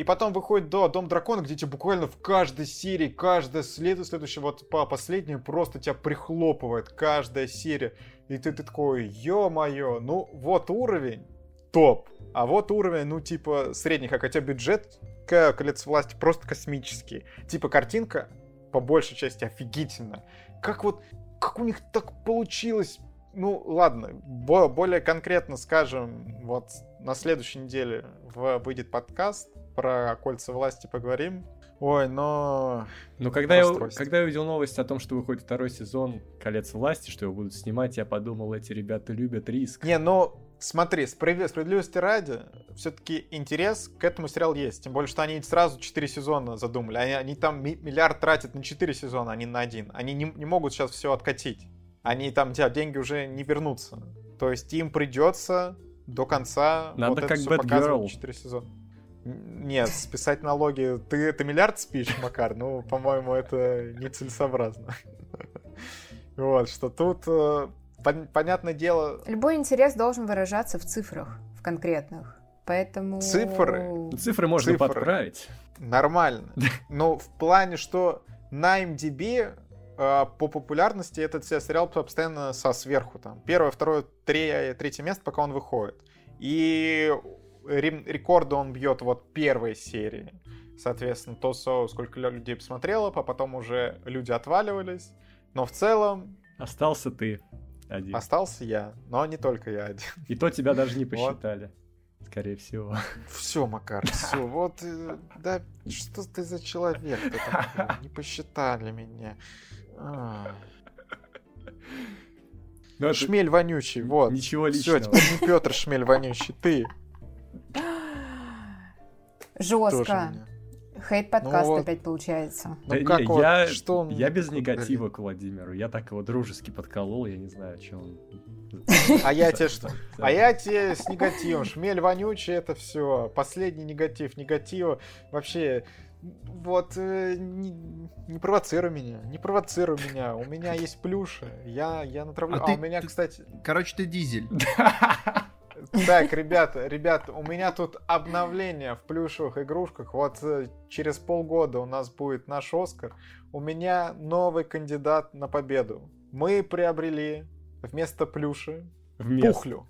И потом выходит до Дом Дракона, где тебе буквально в каждой серии, каждая след... следующая, вот по последней просто тебя прихлопывает, каждая серия. И ты, ты такой, ё-моё, ну вот уровень, топ. А вот уровень, ну типа средних, а хотя бюджет колец власти просто космический. Типа картинка по большей части офигительно. Как вот, как у них так получилось ну, ладно, бо- более конкретно скажем, вот на следующей неделе выйдет подкаст про кольца власти поговорим. Ой, но... Ну, когда я, когда я увидел новость о том, что выходит второй сезон «Колец власти», что его будут снимать, я подумал, эти ребята любят риск. Не, ну, Смотри, справедливости ради, все-таки интерес к этому сериалу есть. Тем более, что они сразу 4 сезона задумали. Они, они там миллиард тратят на 4 сезона, а не на один. Они не, не могут сейчас все откатить. Они там, тебя деньги уже не вернутся. То есть им придется до конца Надо вот как это все показывать Girl. 4 сезона. Нет, списать налоги. Ты это миллиард спишь, Макар? Ну, по-моему, это нецелесообразно. Вот, что тут, э, пон- понятное дело, Любой интерес должен выражаться в цифрах, в конкретных. Поэтому... Цифры? Цифры можно Цифры. подправить. нормально. Но в плане, что на MDB э, по популярности этот се- сериал постоянно со сверху. Там. Первое, второе, тре- третье место, пока он выходит. И рекорды он бьет вот первой серии. Соответственно, то, сколько лю- людей посмотрело, а потом уже люди отваливались. Но в целом Остался ты один. остался я, но не только я один. И то тебя даже не Вот. посчитали. Скорее всего. Все, Макар, все, вот, э, да, что ты за человек такой? Не посчитали меня. А. Ну, это Шмель вонючий, вот. Ничего Все, личного. теперь не Петр Шмель вонючий, ты Жестко. Хейт-подкаст Ну опять получается. Ну Да как не, вот, я, что он я без негатива к Владимиру. Я так его дружески подколол, я не знаю, что он... А я тебе что? А я тебе с негативом. Шмель вонючий, это все. Последний негатив негатива. Вообще, вот, э, не, не провоцируй меня, не провоцируй меня. У меня есть плюши. Я, я натравлю. А А, ты- у меня, ты- кстати, Короче, ты дизель. Так, ребята, ребята, у меня тут обновление в плюшевых игрушках. Вот э, через полгода у нас будет наш Оскар. У меня новый кандидат на победу. Мы приобрели вместо плюши Вместо. пухлю.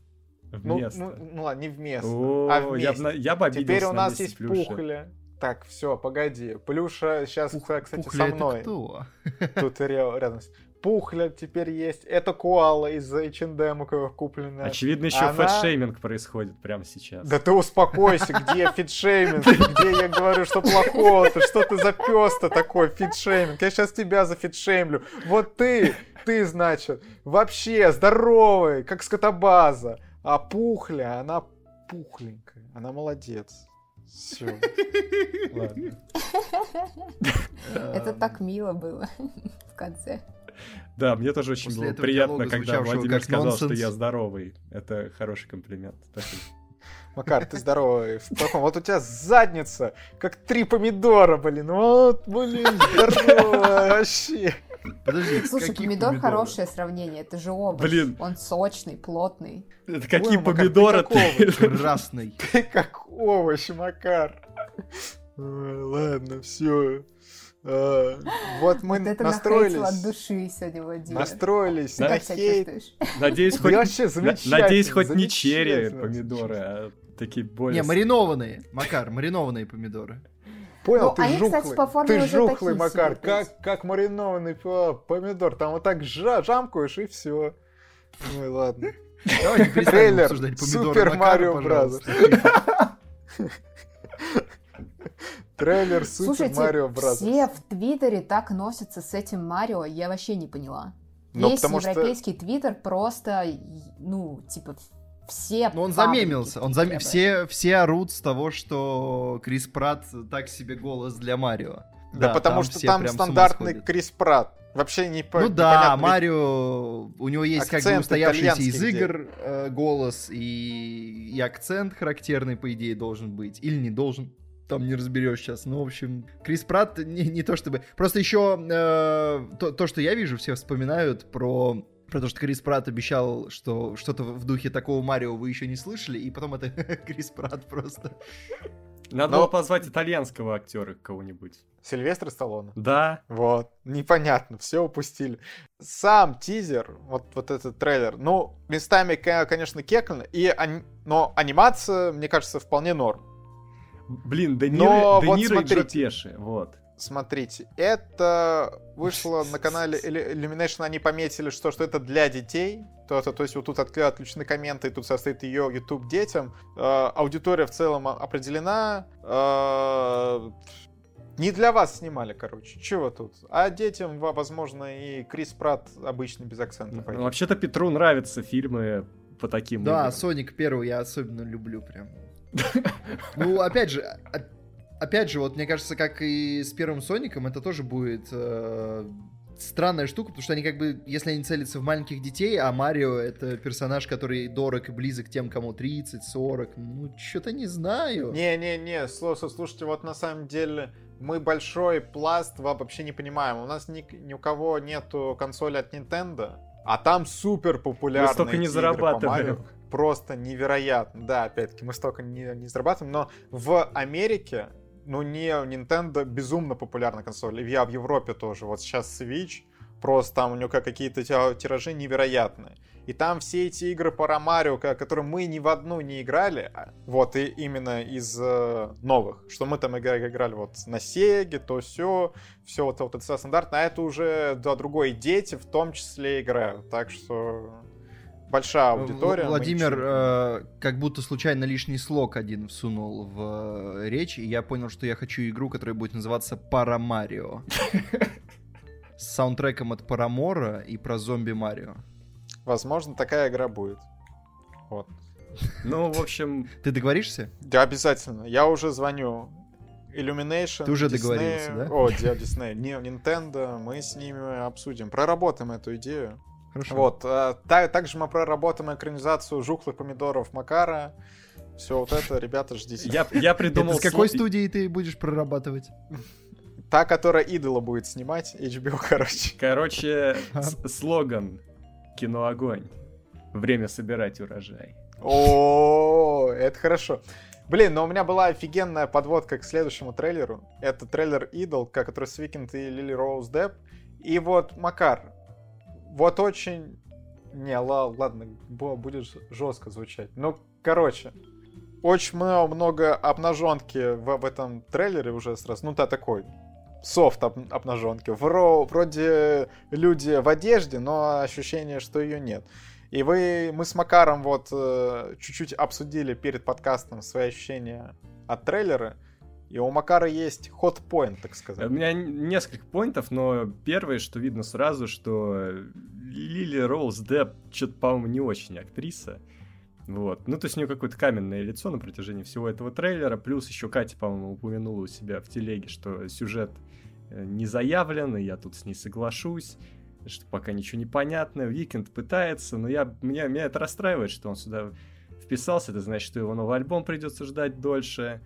Ну, Вместо. ну, ну ладно, не вместо. О, а я, вместе. я бы Теперь у на нас есть плюши. пухля. Так, все, погоди. Плюша сейчас, Пух- кстати, Пухля со это мной. кто? Тут ря- рядом. Пухля теперь есть. Это коала из H&M купленная. Очевидно, еще Она- фэтшейминг происходит прямо сейчас. Да ты успокойся, где фэтшейминг, где я говорю, что плохого-то, что ты за пес-то такой, фэтшейминг, я сейчас тебя зафэтшеймлю. Вот ты, ты, значит, вообще здоровый, как скотобаза, а пухля, она пухленькая, она молодец. Все. Это так мило было в конце. Да, мне тоже очень После было приятно, когда Владимир сказал, что нонсенс. я здоровый. Это хороший комплимент. Макар, ты здоровый. В таком- Вот у тебя задница, как три помидора, блин. Вот, блин, здоровая вообще. Подожди, Слушай, помидор помидоров? хорошее сравнение, это же овощ. Блин. Он сочный, плотный. Это какие Макар, ты помидоры ты? какого? Красный. Ты как овощ, Макар. Ой, Ладно, все. Вот мы вот нахейтил настроились. от души сегодня, Владимир. Настроились Ты на как себя хейт. чувствуешь? Надеюсь, хоть... Надеюсь, хоть не черри помидоры, а такие более... Не, маринованные. Макар, маринованные помидоры. Понял, Ну, ты они, жухлый. кстати, по форме ты уже жухлый, такие Макар, себе, как, как маринованный по- помидор. Там вот так жа- жамкаешь и все. Ой, ладно. Давайте перестанем Трейлер Super Mario пожалуйста. Трейлер Супер Слушайте, Mario Brothers. все в Твиттере так носятся с этим Марио, я вообще не поняла. Ну, Весь потому что- европейский Твиттер просто, ну, типа, все Ну, он замемился. Он зам... все, все орут с того, что Крис Пратт так себе голос для Марио. Да, потому что все там прям с ума стандартный. Крис Пратт. Вообще не по- Ну да, Марио, у него есть как бы устоявшийся из игр э, голос, и, и акцент характерный, по идее, должен быть. Или не должен, там не разберешь сейчас. Ну, в общем, Крис Пратт не, не то чтобы... Просто еще э, то, то, что я вижу, все вспоминают про... Про то, что Крис Пратт обещал, что что-то в духе такого Марио вы еще не слышали, и потом это Крис Пратт просто. Надо Но- было позвать итальянского актера кого-нибудь. Сильвестр Сталлоне. Да, Вот, непонятно, все упустили. Сам тизер, вот, вот этот трейлер, ну, местами, конечно, кекально, и, ани- но анимация, мне кажется, вполне норм. Блин, Де Но Ниро, Де вот Ниро и Джо смотрите. Пеши, вот. Смотрите, это вышло на канале Illu- Illumination, они пометили, что, что это для детей, то, то, то есть вот тут отк- отключены комменты, и тут состоит ее YouTube детям. Э, аудитория в целом определена. Э, не для вас снимали, короче. Чего тут? А детям, во- возможно, и Крис Пратт обычный без акцента Ну. Вообще-то Петру нравятся фильмы по таким Да, играм. Соник первый я особенно люблю прям. Ну, опять же, о- опять же, вот мне кажется, как и с первым Соником, это тоже будет э, странная штука, потому что они как бы, если они целятся в маленьких детей, а Марио это персонаж, который дорог и близок тем, кому 30, 40, ну, что-то не знаю. Не-не-не, слушай, слушайте, вот на самом деле мы большой пласт вообще не понимаем. У нас ни, ни у кого нету консоли от Nintendo, а там супер популярные Мы столько не зарабатываем. Просто невероятно. Да, опять-таки, мы столько не, не зарабатываем, но в Америке, ну, не Nintendo безумно популярна консоль. Я- в Европе тоже. Вот сейчас Switch, просто там у него как какие-то тиражи невероятные. И там все эти игры по Марио, ко- которые мы ни в одну не играли, а, вот и именно из э, новых, что мы там игра- играли вот на Сеге, то все, все вот, вот это стандартно, а это уже да, другой дети в том числе играют, так что большая аудитория. В- мы Владимир ничего- э, как будто случайно лишний слог один всунул в э, речь, и я понял, что я хочу игру, которая будет называться Парамарио. С саундтреком от Парамора и про зомби Марио. Возможно, такая игра будет. Вот. Ну, в общем, Ты договоришься? Да, обязательно. Я уже звоню. Illumination, Ты уже Disney, договорился, да? О, Ди- Disney, не, Nintendo, мы с ними обсудим, проработаем эту идею. Хорошо. Вот, а, та- также мы проработаем экранизацию жухлых помидоров Макара. Все вот это, ребята, ждите. я, я придумал... с какой студии ты будешь прорабатывать? Та, которая идола будет снимать, HBO, короче. Короче, слоган «Кино огонь». Время собирать урожай. О, это хорошо. Блин, но у меня была офигенная подводка к следующему трейлеру. Это трейлер Идол, который с Викинд и Лили Роуз Депп. И вот, Макар, вот очень... Не, ла- ладно, будет жестко звучать. Ну, короче, очень много, много обнаженки в, в этом трейлере уже сразу. Ну, да, такой софт об- обнаженки. Вро- вроде люди в одежде, но ощущение, что ее нет. И вы, мы с Макаром вот э, чуть-чуть обсудили перед подкастом свои ощущения от трейлера. И у Макара есть ход-поинт, так У сказать. меня н- несколько поинтов, но первое, что видно сразу, что Лили Роуз Депп что-то, по-моему, не очень актриса. Вот. Ну, то есть у нее какое-то каменное лицо на протяжении всего этого трейлера. Плюс еще Катя, по-моему, упомянула у себя в телеге, что сюжет э, не заявлен, и я тут с ней соглашусь, что пока ничего не понятно. Weeknd пытается, но я, меня, меня это расстраивает, что он сюда вписался. Это значит, что его новый альбом придется ждать дольше.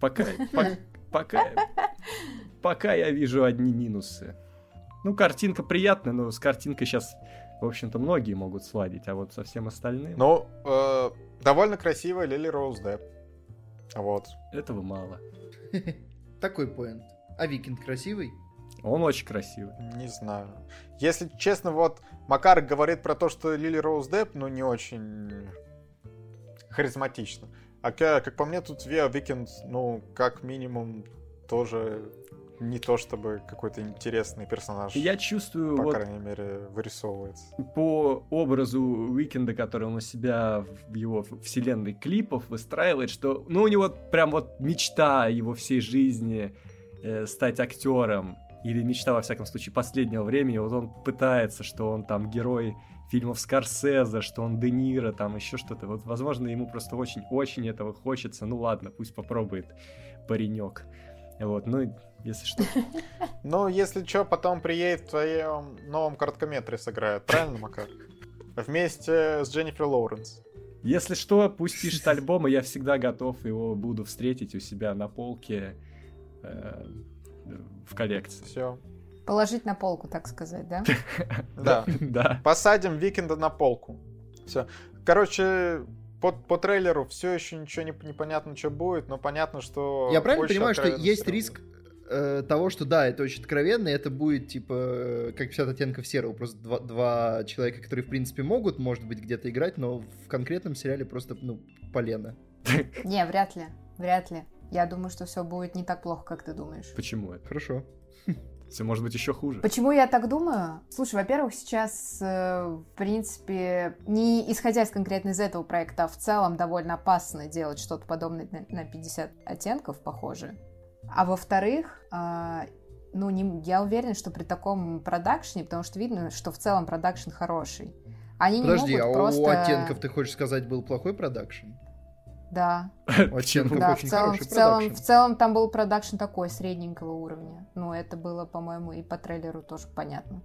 Пока, по- пока, пока я вижу одни минусы. Ну, картинка приятная, но с картинкой сейчас, в общем-то, многие могут сладить, а вот со всем остальным Ну, э, довольно красивая Лили Роуз Депп. Вот. этого мало. Такой point. А Weeknd красивый? Он очень красивый. Не знаю. Если честно, вот Макар говорит про то, что Лили Роуз Депп, ну, не очень харизматично. А ка- как по мне, тут The Weeknd, ну, как минимум, тоже не то чтобы какой-то интересный персонаж. Я чувствую по вот крайней мере, вырисовывается. по образу Уикенда, который он у себя в его вселенной клипов выстраивает, что, ну, у него прям вот мечта его всей жизни э, стать актером, или мечта, во всяком случае, последнего времени, вот он пытается, что он там герой фильмов Скорсезе, что он Де Ниро, там еще что-то. Вот, возможно, ему просто очень-очень этого хочется. Ну ладно, пусть попробует паренек. Вот, ну, если что. Ну, если что, потом приедет в твоем новом короткометре сыграет. Правильно, Макар? Вместе с Дженнифер Лоуренс. Если что, пусть пишет альбом, и я всегда готов его буду встретить у себя на полке э, в коллекции. Все. Положить на полку, так сказать, да? Да. Да. Посадим Викинда на полку. Все. Короче, по, по трейлеру все еще ничего не, непонятно, что будет, но понятно, что... Я правильно понимаю, что есть риск э, того, что да, это очень откровенно, и это будет типа как 50 оттенков серого, просто два, два человека, которые в принципе могут, может быть, где-то играть, но в конкретном сериале просто, ну, полено. Не, вряд ли, вряд ли. Я думаю, что все будет не так плохо, как ты думаешь. Почему это? Хорошо. Все может быть еще хуже. Почему я так думаю? Слушай, во-первых, сейчас, э, в принципе, не исходя из конкретно из этого проекта, а в целом довольно опасно делать что-то подобное на, на 50 оттенков, похоже. А во-вторых, а, ну, не, я уверена, что при таком продакшне, потому что видно, что в целом продакшн хороший, Они Подожди, не а могут просто... у оттенков, ты хочешь сказать, был плохой продакшн? Да. Оттенков Да, в очень целом, хороший в, целом, в целом там был продакшн такой, средненького уровня. Ну, это было, по-моему, и по трейлеру тоже понятно.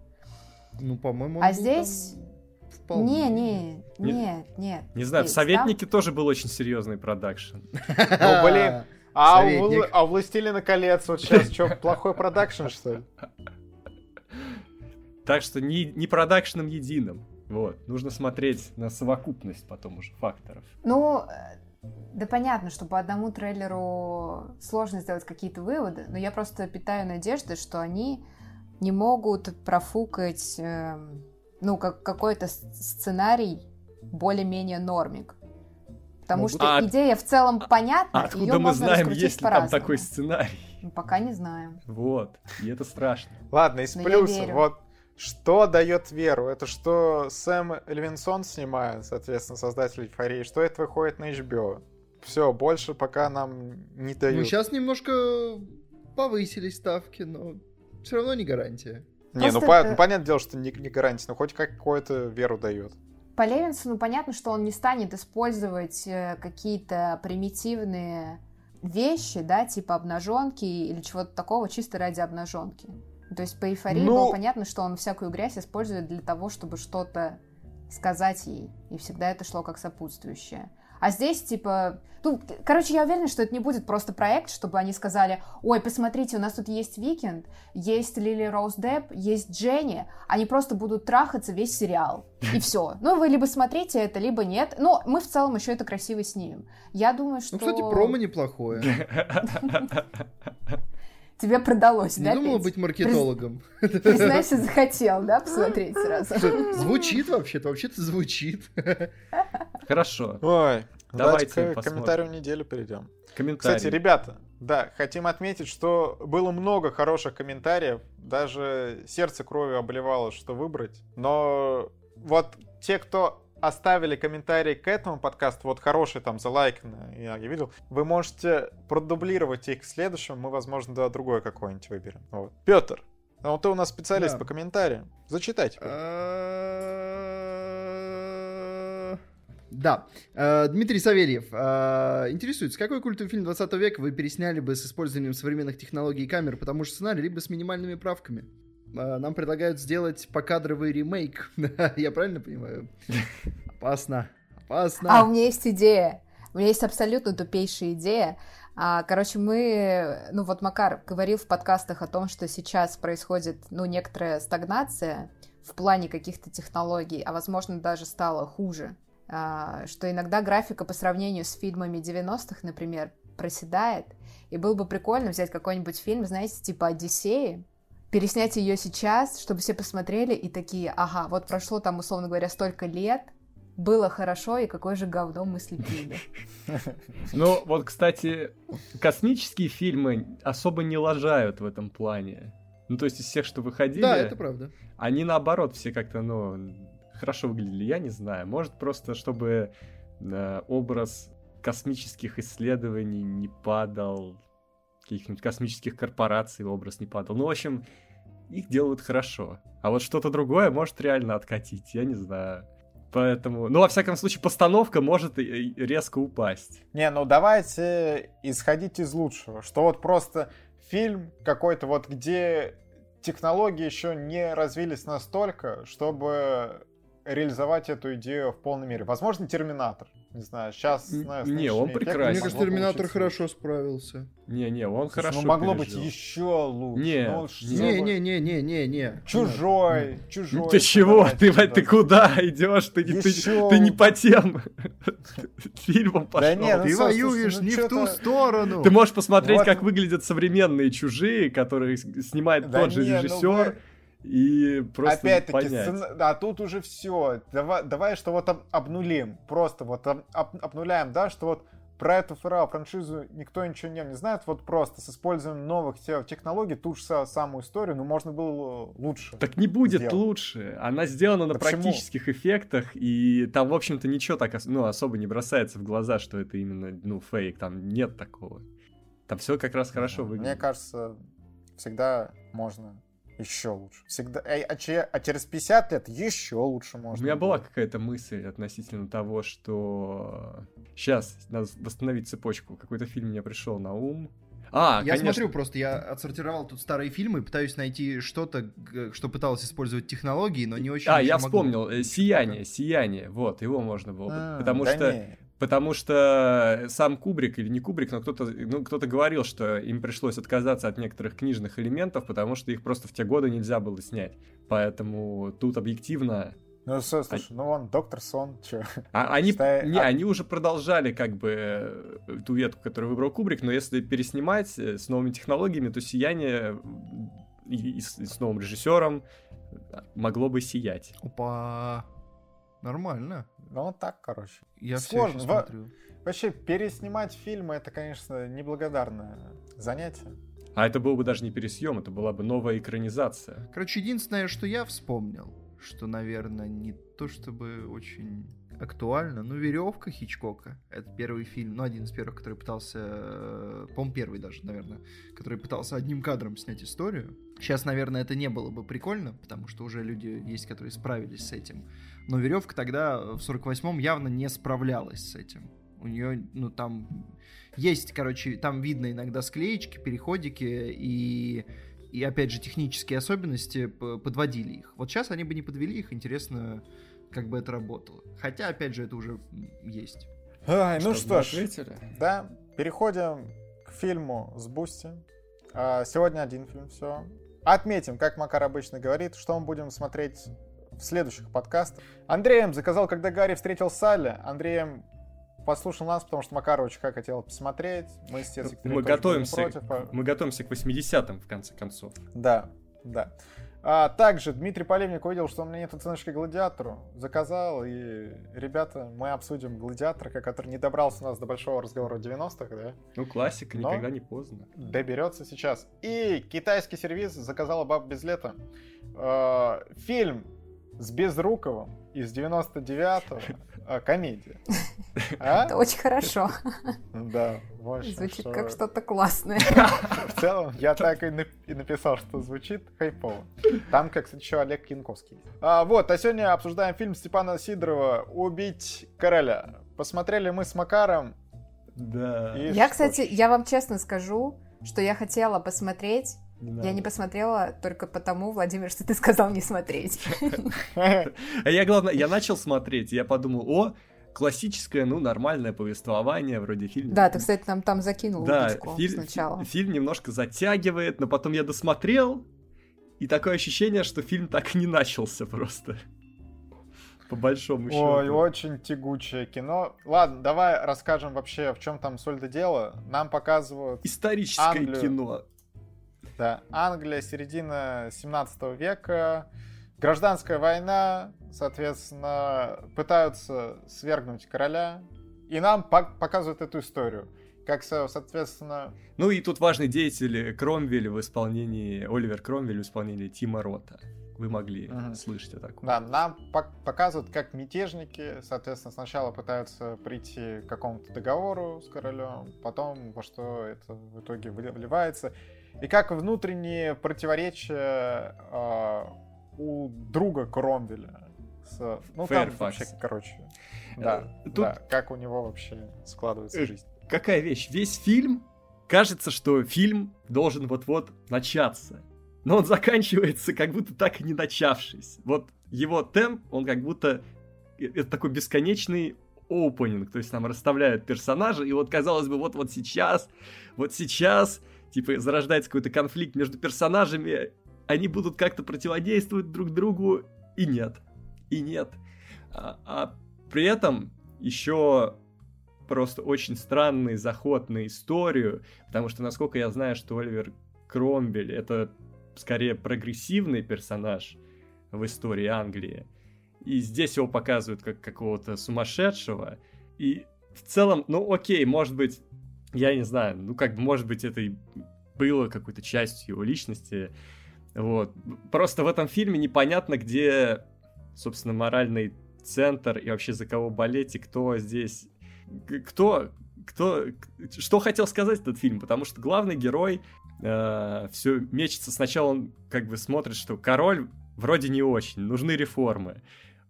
Ну, по-моему, А здесь... там вполне. Не, не, Не- нет, нет. Не знаю, в «Советнике» тоже был очень серьезный продакшн. Ну, блин. А у, а у «Властелина колец» вот сейчас что, плохой продакшн, что ли? Так что не, не продакшном единым. Вот. Нужно смотреть на совокупность потом уже факторов. Ну, да понятно, что по одному трейлеру сложно сделать какие-то выводы, но я просто питаю надежды, что они не могут профукать, эм, ну, как какой-то сценарий более-менее нормик. Потому Могут. что А- идея в целом понятна, А откуда её мы можно знаем, есть ли там такой сценарий? Ну, Пока не знаем. Вот. И это страшно. Ладно, из плюсов, вот что дает веру? Это что Сэм Левинсон снимает, соответственно, создатель эйфории, что это выходит на HBO. Все, больше пока нам не Ну, дают. сейчас немножко повысились ставки, но все равно не гарантия. Не, ну, по- это- ну, понятное дело, что не, не гарантия, но хоть какую-то веру дает. По Левинсону понятно, что он не станет использовать э, какие-то примитивные вещи, да, типа обнаженки или чего-то такого чисто ради обнаженки. То есть по эйфории Ну- было понятно, что он всякую грязь использует для того, чтобы что-то сказать ей. И всегда это шло как сопутствующее. А здесь, типа... Ну, короче, я уверена, что это не будет просто проект, чтобы они сказали, ой, посмотрите, у нас тут есть Weeknd, есть Лили Роуз Депп, есть Дженни, они просто будут трахаться весь сериал. И все. Ну, вы либо смотрите это, либо нет. Но мы в целом еще это красиво снимем. Я думаю, что... Ну, кстати, промо неплохое. Тебе продалось, Не да, думала Петь? быть маркетологом. Признайся, захотел, да, посмотреть сразу? Звучит вообще-то, вообще-то звучит. Хорошо. Ой, Давайте к комментарию недели перейдем. Комментарий. Кстати, ребята, да, хотим отметить, что было много хороших комментариев, даже сердце кровью обливало, что выбрать. Но вот те, кто оставили комментарии к этому подкасту, вот хорошие там залайканы, я, я видел, вы можете продублировать их к следующему, мы, возможно, да, другое какое-нибудь выберем. Вот. Петр, ну ты у нас специалист Да. по комментариям. Зачитайте. А, Да. Дмитрий Савельев интересуется, какой культовый фильм 20 века вы пересняли бы с использованием современных технологий и камер по тому же сценарию, либо с минимальными правками? Э, Нам предлагают сделать покадровый ремейк. Я правильно понимаю? Опасно. Опасно. А у меня есть идея. У меня есть абсолютно тупейшая идея. А, Короче, мы, ну вот Макар говорил в подкастах о том, что сейчас происходит, ну, некоторая стагнация в плане каких-то технологий, а возможно даже стало хуже. А, Что иногда графика по сравнению с фильмами 90-х, например, проседает. И было бы прикольно взять какой-нибудь фильм, знаете, типа «Одиссеи», переснять ее сейчас, чтобы все посмотрели и такие, ага, вот прошло там, условно говоря, столько лет, было хорошо, и какое же говно мы слепили. Ну, вот, кстати, космические фильмы особо не лажают в этом плане. Ну, то есть из всех, что выходили, Да, это правда. они наоборот все как-то, ну, хорошо выглядели, я не знаю. Может, просто чтобы э, образ космических исследований не падал, каких-нибудь космических корпораций образ не падал. Ну, в общем, их делают хорошо. А вот что-то другое может реально откатить, я не знаю. Поэтому, ну, во всяком случае, постановка может резко упасть. Не, ну давайте исходить из лучшего. Что вот просто фильм какой-то вот, где технологии еще не развились настолько, чтобы реализовать эту идею в полной мере. Возможно, Терминатор. Не знаю, сейчас... Знаю, не, он прекрасен. Мне кажется, Терминатор хорошо справился. Не-не, он хорошо ну могло быть пережил. еще лучше. Не, не. чтобы- Не-не-не-не-не-не. Чужой, чужой. Ну Ты чего? Ты, давайте, ты да. куда идешь? Ты, не- ты- ты не по тем фильмам пошел. Да не, ну, Ты воюешь ну не в ту сторону. Ты можешь посмотреть, Вот. как выглядят современные чужие, которые снимает Да тот же ну режиссер, и просто Опять-таки, понять. сцена- да, тут уже все. Давай, давай, что вот об- обнулим. Просто вот об- об- обнуляем, да, что вот про эту фра- франшизу никто ничего не, не знает. Вот просто с использованием новых те- технологий ту же са- самую историю, но можно было лучше. Так не будет сделал. лучше. Она сделана на Да почему? практических эффектах, и там, в общем-то, ничего так ну, особо не бросается в глаза, что это именно ну, фейк. Там нет такого. Там все как раз хорошо Мне выглядит. кажется, всегда можно еще лучше. Всегда, а, а, а через 50 лет еще лучше можно. У меня была какая-то мысль относительно того, что сейчас надо восстановить цепочку. Какой-то фильм мне пришел на ум. А, я конечно. смотрю, просто я отсортировал тут старые фильмы, пытаюсь найти что-то, что пыталось использовать технологии, но не очень. А, я вспомнил, могу. Э, сияние, сияние, вот, его можно было, а, потому да что не. Потому что сам Кубрик или не Кубрик, но кто-то ну, кто говорил, что им пришлось отказаться от некоторых книжных элементов, потому что их просто в те годы нельзя было снять. Поэтому тут объективно ну, слушай, а... ну он доктор Сон, чё? А, они, Считай, не, а... они уже продолжали как бы ту ветку, которую выбрал Кубрик, но если переснимать э, с новыми технологиями, то сияние и, и, с, и с новым режиссером могло бы сиять. Опа, нормально. Ну, так, короче. Я Сложно. Все смотрю. Вообще, переснимать фильмы, это, конечно, неблагодарное занятие. А это был бы даже не пересъем, это была бы новая экранизация. Короче, единственное, что я вспомнил, что, наверное, не то чтобы очень актуально, но «Веревка» Хичкока. Это первый фильм, ну, один из первых, который пытался, э, по-моему, первый даже, наверное, который пытался одним кадром снять историю. Сейчас, наверное, это не было бы прикольно, потому что уже люди есть, которые справились с этим. Но веревка тогда в 48-м явно не справлялась с этим. У нее, ну, там есть, короче, там видно иногда склеечки, переходики и и опять же технические особенности подводили их. Вот сейчас они бы не подвели их, интересно, как бы это работало. Хотя, опять же, это уже есть. Ай, ну что, что ж, да, переходим к фильму с Boosty. А, сегодня один фильм, все. Отметим, как Макар обычно говорит, что мы будем смотреть в следующих подкастах. Андрей нам заказал, когда Гарри встретил Салли. Андреем послушал нас, потому что Макар очень как хотел посмотреть. Мы, естественно, мы готовимся, против. мы готовимся к 80-м, в конце концов. Да, да. А, также Дмитрий Полевник увидел, что у меня нет оценочки гладиатору. Заказал, и, ребята, мы обсудим гладиатора, который не добрался у нас до большого разговора 90-х, да? Ну, классика, Но никогда не поздно. Доберется сейчас. И китайский сервис заказала Баб без лета. А, фильм с Безруковым из 99-го. А, комедия. А? Это очень хорошо. Да, больше. Звучит что... как что-то классное. В целом, я так и, и написал, что звучит хайпово. Там, как кстати, еще Олег Янковский. А, вот, а сегодня обсуждаем фильм Степана Сидорова «Убить короля». Посмотрели мы с Макаром. Да. Я, кстати, я вам честно скажу, что я хотела посмотреть не я не посмотрела только потому, Владимир, что ты сказал не смотреть. А я, главное, я начал смотреть, я подумал, о, классическое, ну, нормальное повествование, вроде фильма. Да, ты, кстати, нам там закинул да, фильм, сначала. Фильм немножко затягивает, но потом я досмотрел, и такое ощущение, что фильм так и не начался просто. По большому счету. Ой, очень тягучее кино. Ладно, давай расскажем вообще, в чем там соль до дела. Нам показывают... Историческое Англию. кино. Да, Англия, середина 17 века, гражданская война, соответственно, пытаются свергнуть короля, и нам показывают эту историю. Как, соответственно... Ну и тут важный деятель Кромвель в исполнении, Оливер Кромвель в исполнении Тима Рота. Вы могли угу. слышать о таком. Да, нам показывают, как мятежники, соответственно, сначала пытаются прийти к какому-то договору с королем, потом во что это в итоге выливается. И как внутренние противоречия э, у друга Кромвеля. С, ну, Fairfax. там вообще, короче, да, э, Тут... да, как у него вообще складывается э, жизнь. Какая вещь? Весь фильм, кажется, что фильм должен вот-вот начаться. Но он заканчивается, как будто так и не начавшись. Вот его темп, он как будто... Э, это такой бесконечный опенинг, то есть нам расставляют персонажи, и вот казалось бы, вот-вот сейчас, вот сейчас типа, зарождается какой-то конфликт между персонажами, они будут как-то противодействовать друг другу, и нет. И нет. А, а при этом еще просто очень странный заход на историю, потому что, насколько я знаю, что Оливер Кромбель это скорее прогрессивный персонаж в истории Англии. И здесь его показывают как какого-то сумасшедшего. И в целом, ну окей, может быть, я не знаю, ну как бы, может быть, это и было какой-то частью его личности. Вот. Просто в этом фильме непонятно, где, собственно, моральный центр и вообще за кого болеть, и кто здесь... Кто, кто, что хотел сказать этот фильм, потому что главный герой э, все мечется. Сначала он как бы смотрит, что король вроде не очень, нужны реформы.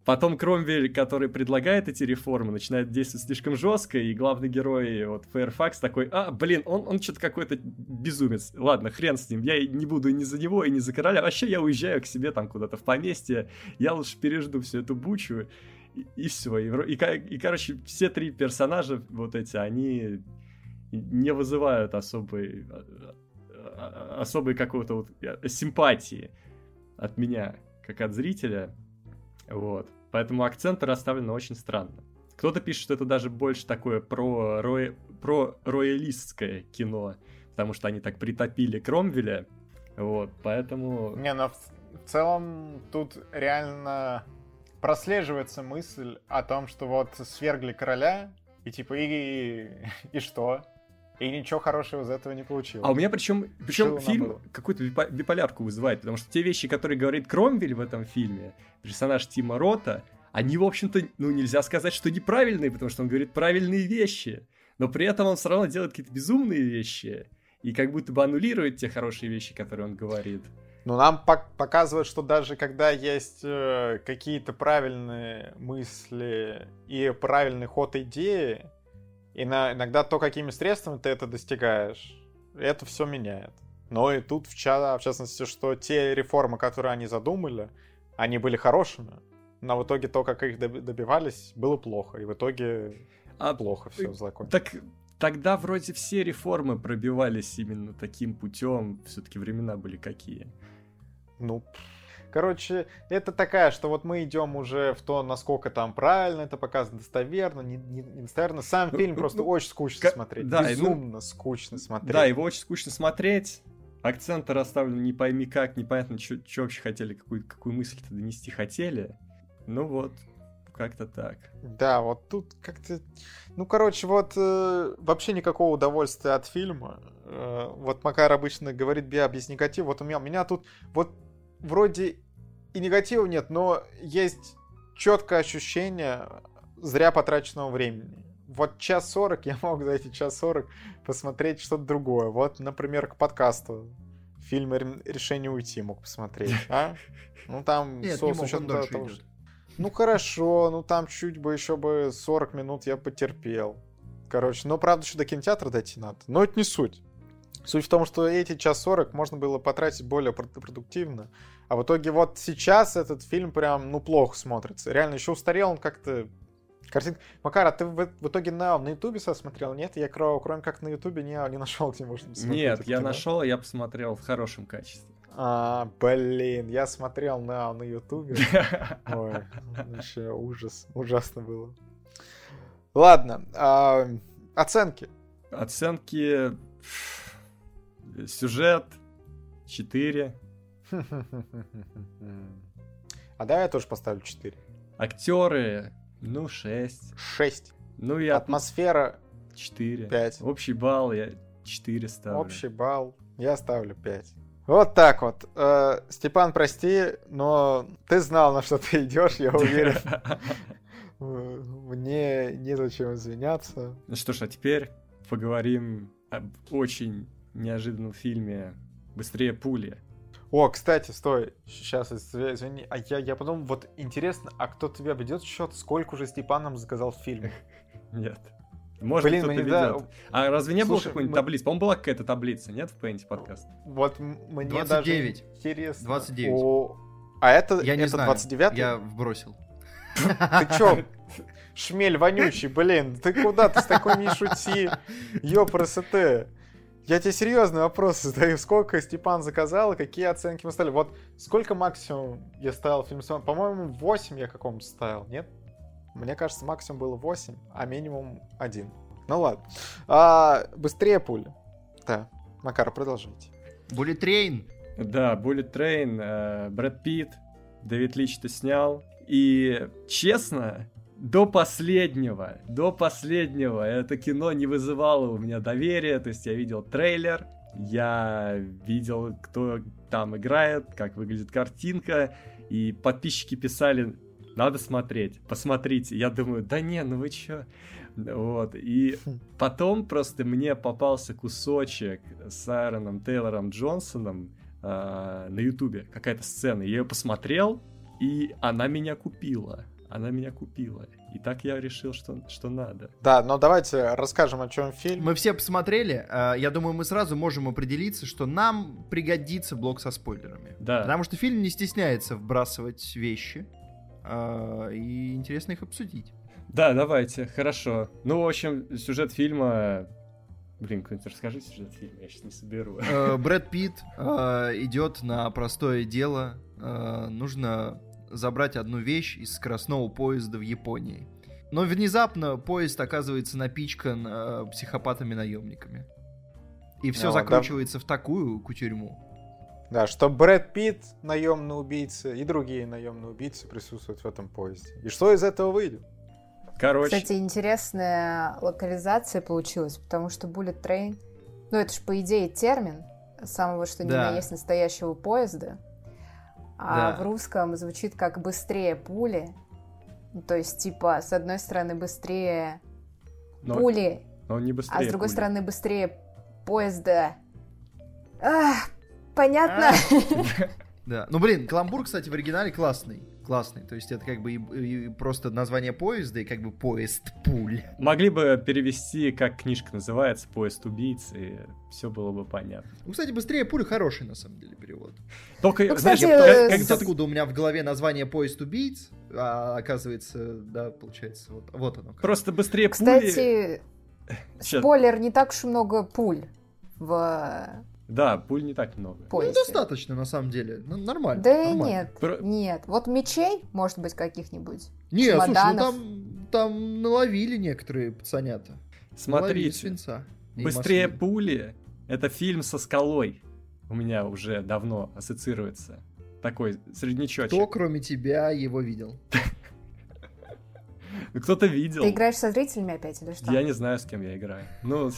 Потом Кромвель, который предлагает эти реформы, начинает действовать слишком жестко, и главный герой, вот, Фэрфакс такой, а, блин, он, он что-то какой-то безумец. Ладно, хрен с ним, я не буду ни за него, и ни за короля. Вообще я уезжаю к себе там куда-то в поместье, я лучше пережду всю эту бучу, и, и все. И, и, и, короче, все три персонажа вот эти, они не вызывают особой, а, а, особой какого-то вот э, симпатии от меня, как от зрителя. Вот. Поэтому акценты расставлены очень странно. Кто-то пишет, что это даже больше такое про, рой... про роялистское кино, потому что они так притопили Кромвеля. Вот, поэтому... Не, но в, в целом тут реально прослеживается мысль о том, что вот свергли короля, и типа, и, и что? И ничего хорошего из этого не получилось. А у меня причем, причем фильм какую-то биполярку вызывает, потому что те вещи, которые говорит Кромвель в этом фильме, персонаж Тима Рота, они, в общем-то, ну, нельзя сказать, что неправильные, потому что он говорит правильные вещи, но при этом он все равно делает какие-то безумные вещи, и как будто бы аннулирует те хорошие вещи, которые он говорит. Ну, нам пок- показывают, что даже когда есть э, какие-то правильные мысли и правильный ход идеи, и на, иногда то, какими средствами ты это достигаешь, это все меняет. Но и тут, в, ча- в частности, что те реформы, которые они задумали, они были хорошими, но в итоге то, как их добивались, было плохо. И в итоге а, плохо все закончилось. Так тогда вроде все реформы пробивались именно таким путем. Все-таки времена были какие. Ну, Короче, это такая, что вот мы идем уже в то, насколько там правильно это показано, достоверно, не, не, не достоверно. Сам ну, фильм ну, просто ну, очень скучно смотреть. Да, Безумно ну, скучно смотреть. Да, его очень скучно смотреть. Акценты расставлены не пойми как, непонятно, что вообще хотели, какую, какую мысль-то донести хотели. Ну вот, как-то так. Да, вот тут как-то... Ну, короче, вот э, вообще никакого удовольствия от фильма. Э, вот Макар обычно говорит без негатива. Вот у меня, у меня тут вот вроде и негатива нет, но есть четкое ощущение зря потраченного времени. Вот час сорок я мог за эти час сорок посмотреть что-то другое. Вот, например, к подкасту. Фильм «Решение уйти» мог посмотреть, а? Ну там, Нет, не мог, он дольше того, идет. Ну хорошо, ну там чуть бы еще бы 40 минут я потерпел. Короче, но правда еще до кинотеатра дойти надо. Но это не суть. Суть в том, что эти час 40 можно было потратить более продуктивно. А в итоге вот сейчас этот фильм прям, ну, плохо смотрится. Реально, еще устарел он как-то... Картинка... Макар, а ты в, в итоге на, на Ютубе смотрел? Нет? Я кроме как на Ютубе не, не нашел, где можно посмотреть. Нет, я кино. нашел, я посмотрел в хорошем качестве. А, блин, я смотрел на, на Ютубе. Ой, вообще ужас, ужасно было. Ладно, а, оценки. Оценки Сюжет 4. А да, я тоже поставлю 4. Актеры, ну, 6. 6. Ну, я... Атмосфера 4. 5. Общий балл я 4 ставлю. Общий балл я ставлю 5. Вот так вот. Э, Степан, прости, но ты знал, на что ты идешь, я уверен. Мне незачем извиняться. Ну что ж, а теперь поговорим об очень неожиданном фильме «Быстрее пули». О, кстати, стой, сейчас, извини, а я, я подумал, вот интересно, а кто тебя ведет счет, сколько уже Степан нам заказал фильм? Нет. Может, Блин, кто-то ведет. Да... А разве не Слушай, было какой-нибудь мы... таблицы? По-моему, была какая-то таблица, нет, в Пейнте подкаст? Вот мне 29. даже интересно. 29. О... А это, я не это знаю. 29 Я вбросил. Ты чё? Шмель вонючий, блин, ты куда? Ты с такой не шути. Ёпросоте. Я тебе серьезный вопрос задаю. Сколько Степан заказал и какие оценки мы ставили? Вот сколько максимум я ставил фильм? По-моему, 8 я какому-то ставил, нет? Мне кажется, максимум было 8, а минимум 1. Ну ладно. А, быстрее пули. Да. Макар, продолжите. Bullet Train. Да, Bullet Train, э, Брэд Питт, Дэвид Лич ты снял. И честно, до последнего, до последнего это кино не вызывало у меня доверия, то есть я видел трейлер, я видел, кто там играет, как выглядит картинка, и подписчики писали надо смотреть, посмотрите. Я думаю, да не, ну вы чё? Вот, и потом просто мне попался кусочек с Айроном Тейлором Джонсоном э, на Ютубе, какая-то сцена. Я ее посмотрел, и она меня купила. Она меня купила. И так я решил, что, что надо. Да, но давайте расскажем, о чем фильм. Мы все посмотрели. э, Я думаю, мы сразу можем определиться, что нам пригодится блок со спойлерами. Да. Потому что фильм не стесняется вбрасывать вещи. э, И интересно их обсудить. Да, давайте, хорошо. Ну, в общем, сюжет фильма... Блин, кто-нибудь расскажи сюжет фильма, я сейчас не соберу. Э, Брэд Питт э, идет на простое дело. Э, Нужно забрать одну вещь из скоростного поезда в Японии. Но внезапно поезд оказывается напичкан э, психопатами-наемниками. И все Ну, да. закручивается в такую кутюрьму. Да, что Брэд Питт, наемный убийца, и другие наемные убийцы присутствуют в этом поезде. И что из этого выйдет? Короче, Кстати, интересная локализация получилась, потому что Bullet Train, ну это ж по идее термин самого что ни Да. на есть настоящего поезда, а Да. в русском звучит как быстрее пули. То есть, типа, с одной стороны быстрее но, пули, но не быстрее а с другой пули. стороны быстрее поезда. Ах, понятно? Да. Ну, блин, каламбур, кстати, в оригинале классный. Классный. То есть это как бы и- и просто название поезда и как бы поезд пуль. Могли бы перевести, как книжка называется, «Поезд убийц», и все было бы понятно. Ну, кстати, быстрее пуль хороший, на самом деле, перевод. Только, Ну, знаешь, кстати, как- э, как откуда у меня в голове название поезд убийц, а оказывается, да, получается, вот, вот оно. как. просто быстрее пули... Кстати, спойлер, не так уж и много пуль в Да, пуль не так много. Ну, поезде. достаточно, на самом деле. Ну, нормально. Да и нормально. нет, Про- нет. Вот мечей, может быть, каких-нибудь. Не, слушай, ну чемоданов. там, там наловили некоторые пацанята. Смотрите, свинца. «Быстрее маслины. пули» — это фильм со скалой. У меня уже давно ассоциируется. Такой среднячочек. Кто, кроме тебя, его видел? Ну, Кто-то видел. Ты играешь со зрителями опять или что? Я не знаю, с кем я играю. Ну,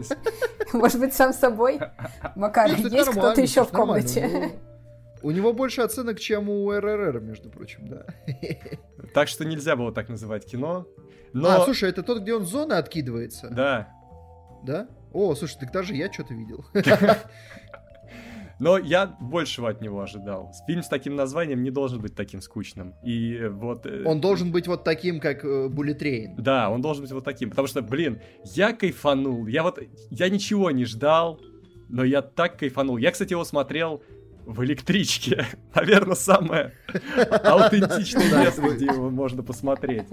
Может быть, сам собой? Макар, есть кто-то еще в комнате? У него больше оценок, чем у РРР, между прочим, да. так что нельзя было так называть кино. Но, А, слушай, это тот, где он с зоны откидывается? да. Да? О, слушай, так даже я что-то видел. Но я большего от него ожидал. Фильм с таким названием не должен быть таким скучным. И вот... э, Он должен быть вот таким, как э, Bullet Train. Да, он должен быть вот таким. Потому что, блин, я кайфанул. Я вот... Я ничего не ждал, но я так кайфанул. Я, кстати, его смотрел в электричке. Наверное, самое аутентичное место, где его можно посмотреть.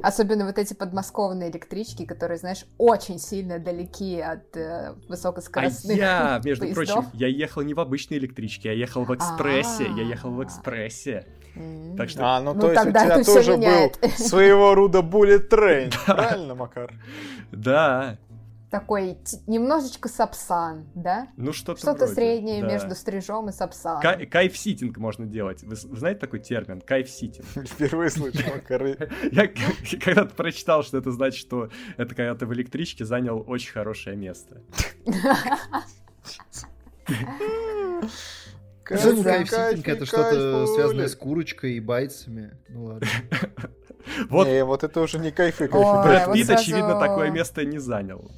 Особенно вот эти подмосковные электрички, которые, знаешь, очень сильно далеки от э, А высокоскоростных я, между поездов. прочим, я ехал не в обычной электричке, я ехал в экспрессе. Я ехал в А. экспрессе. М. Так что А, ну, Ну, то есть у тебя тоже был своего рода Bullet Train. Правильно, Макар? Да, Такой немножечко сапсан, да? ну что-то Что-то вроде, среднее да. между стрижом и сапсаном. Кай- Кайф-ситинг можно делать. Вы, вы знаете такой термин? Кайф-ситинг. Впервые слышу. Я когда-то прочитал, что это значит, что это когда ты в электричке занял очень хорошее место. Кайф, кайф-ситинг это что-то связанное с курочкой и байцами? Ну ладно. Вот Не, вот это уже не кайфы, Ой, кайфы. Брэд Питт, сразу- очевидно, такое место не занял.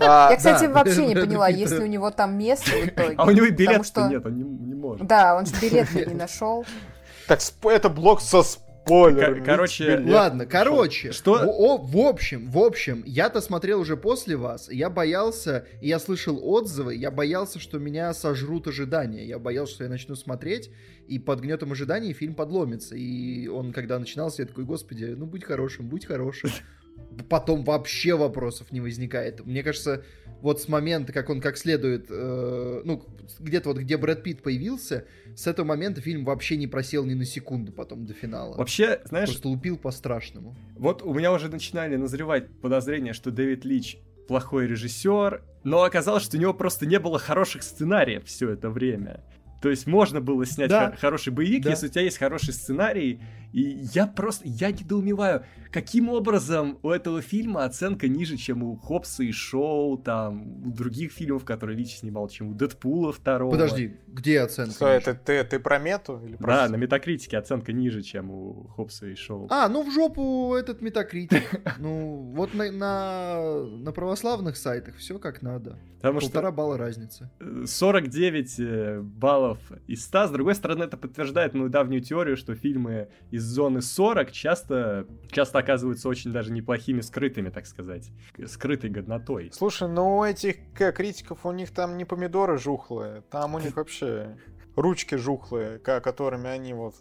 А, Я, кстати, да. вообще не поняла, есть ли у него там место в итоге. А у него и что- нет, он не, не может. Да, он же билет не нашел. Так, это блок со спойлерами. Ко- короче, Билет. Ладно, короче. Что? В, о- в общем, в общем, я-то смотрел уже после вас, и я боялся, и я слышал отзывы, я боялся, что меня сожрут ожидания. Я боялся, что я начну смотреть, и под гнетом ожиданий фильм подломится. И он, когда начинался, я такой, господи, ну будь хорошим, будь хорошим. Потом вообще вопросов не возникает. Мне кажется, вот с момента, как он как следует, э, ну, где-то вот где Брэд Питт появился, с этого момента фильм вообще не просел ни на секунду потом до финала. Вообще, знаешь, Просто лупил по-страшному. вот у меня уже начинали назревать подозрения, что Дэвид Лич плохой режиссер, но оказалось, что у него просто не было хороших сценариев все это время. То есть можно было снять Да. хо- хороший боевик, Да. если у тебя есть хороший сценарий. И я просто, я недоумеваю, каким образом у этого фильма оценка ниже, чем у Хопса и Шоу, там, у других фильмов, которые Лич снимал, чем у Дэдпула второго. Подожди, где оценка? Что это, ты, ты про мету? Или про Да, что? на Метакритике оценка ниже, чем у Хопса и Шоу. А, ну в жопу этот метакритик. Ну, вот на, на, на православных сайтах все как надо. Потому что Полтора балла разница. э, 49 э, баллов из 100. С другой стороны, это подтверждает мою давнюю теорию, что фильмы из зоны 40 часто, часто оказываются очень даже неплохими скрытыми, так сказать. Скрытой годнотой. Слушай, ну у этих к- критиков, у них там не помидоры жухлые, там у них вообще ручки жухлые, которыми они вот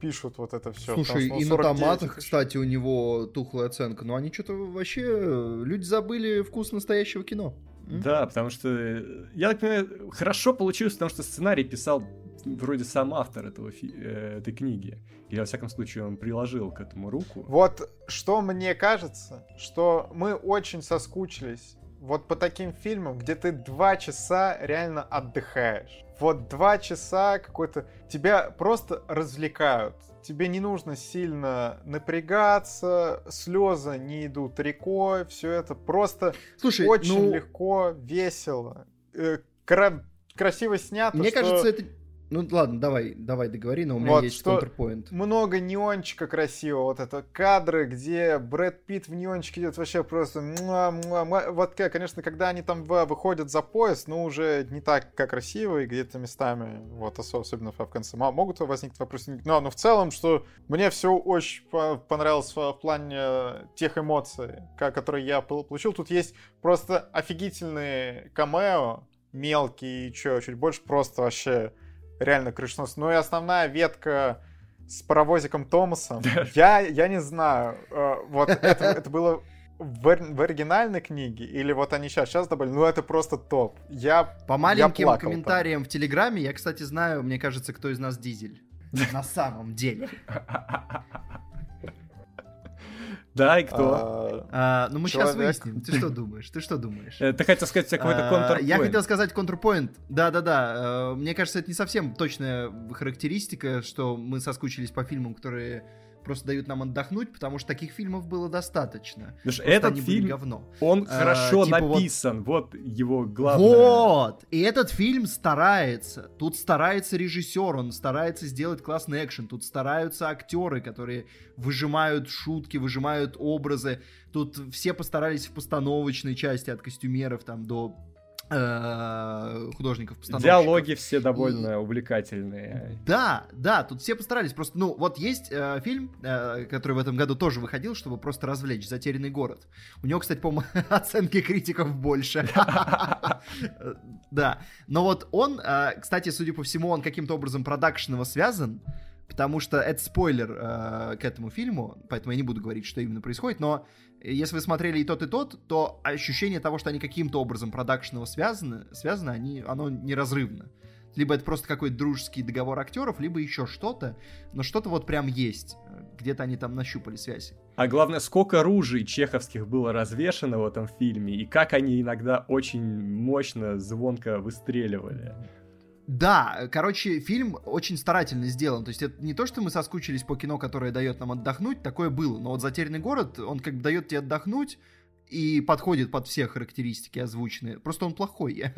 пишут вот это все. Слушай, и на томатах, кстати, у него тухлая оценка. Но они что-то вообще... э, Люди забыли вкус настоящего кино. Да, потому что, э, я так понимаю, хорошо получилось, потому что сценарий писал вроде сам автор этого, э, этой книги. Или, во всяком случае, он приложил к этому руку. Вот что мне кажется, что мы очень соскучились вот по таким фильмам, где ты два часа реально отдыхаешь. Вот два часа какой-то... Тебя просто развлекают. Тебе не нужно сильно напрягаться, слезы не идут рекой, все это просто Слушай, очень ну, легко, весело, э, кра- красиво снято. мне что кажется, это... Ну ладно, давай, давай договори, но у меня Вот есть что- контрпоинт. много неончика красиво. Вот это кадры, где Брэд Питт в неончике идет вообще просто... муа, муа, муа. Вот, конечно, когда они там выходят за пояс, ну, уже не так, как красиво, и где-то местами, вот, ос- особенно в конце, могут возникнуть вопросы. Но, но в целом, что мне все очень по- понравилось в плане тех эмоций, которые я пол- получил. Тут есть просто офигительные камео, мелкие, и чё, чуть больше просто вообще реально крышнос. Ну и основная ветка с паровозиком Томасом. Я, я не знаю, э, вот это, это было в, в оригинальной книге или вот они сейчас, сейчас добавили, ну это просто топ. Я По маленьким там. комментариям в Телеграме я, кстати, знаю, мне кажется, кто из нас Дизель. На самом деле. Да, и кто? а, А, ну мы сейчас Человек. выясним. Ты что думаешь? Ты что думаешь? Ты хотел сказать какой-то А, контр Я хотел сказать контрпоинт. Да-да-да. э, Мне кажется, это не совсем точная характеристика, что мы соскучились по фильмам, которые просто дают нам отдохнуть, потому что таких фильмов было достаточно. Потому что Просто этот они фильм, говно. он А, хорошо типа вот- написан. Вот его главное. Вот! И этот фильм старается. Тут старается режиссер, он старается сделать классный экшен. Тут стараются актеры, которые выжимают шутки, выжимают образы. Тут все постарались в постановочной части от костюмеров там до художников постановщиков. Диалоги все довольно увлекательные. Да, да, тут все постарались. Просто, ну, вот есть э, фильм, э, который в этом году тоже выходил, чтобы просто развлечь «Затерянный город». У него, кстати, по-моему, оценки критиков больше. Да, но вот он, э, кстати, судя по всему, он каким-то образом продакшеново связан, потому что это спойлер э, к этому фильму, поэтому я не буду говорить, что именно происходит, но если вы смотрели и тот, и тот, то ощущение того, что они каким-то образом продакшеново связаны, связаны они, оно неразрывно. Либо это просто какой-то дружеский договор актеров, либо еще что-то, но что-то вот прям есть. Где-то они там нащупали связь. А главное, сколько ружей чеховских было развешено в этом фильме, и как они иногда очень мощно, звонко выстреливали. Да, короче, фильм очень старательно сделан. То есть это не то, что мы соскучились по кино, которое дает нам отдохнуть, такое было. Но вот «Затерянный город», он как бы дает тебе отдохнуть, и подходит под все характеристики озвученные. Просто он плохой.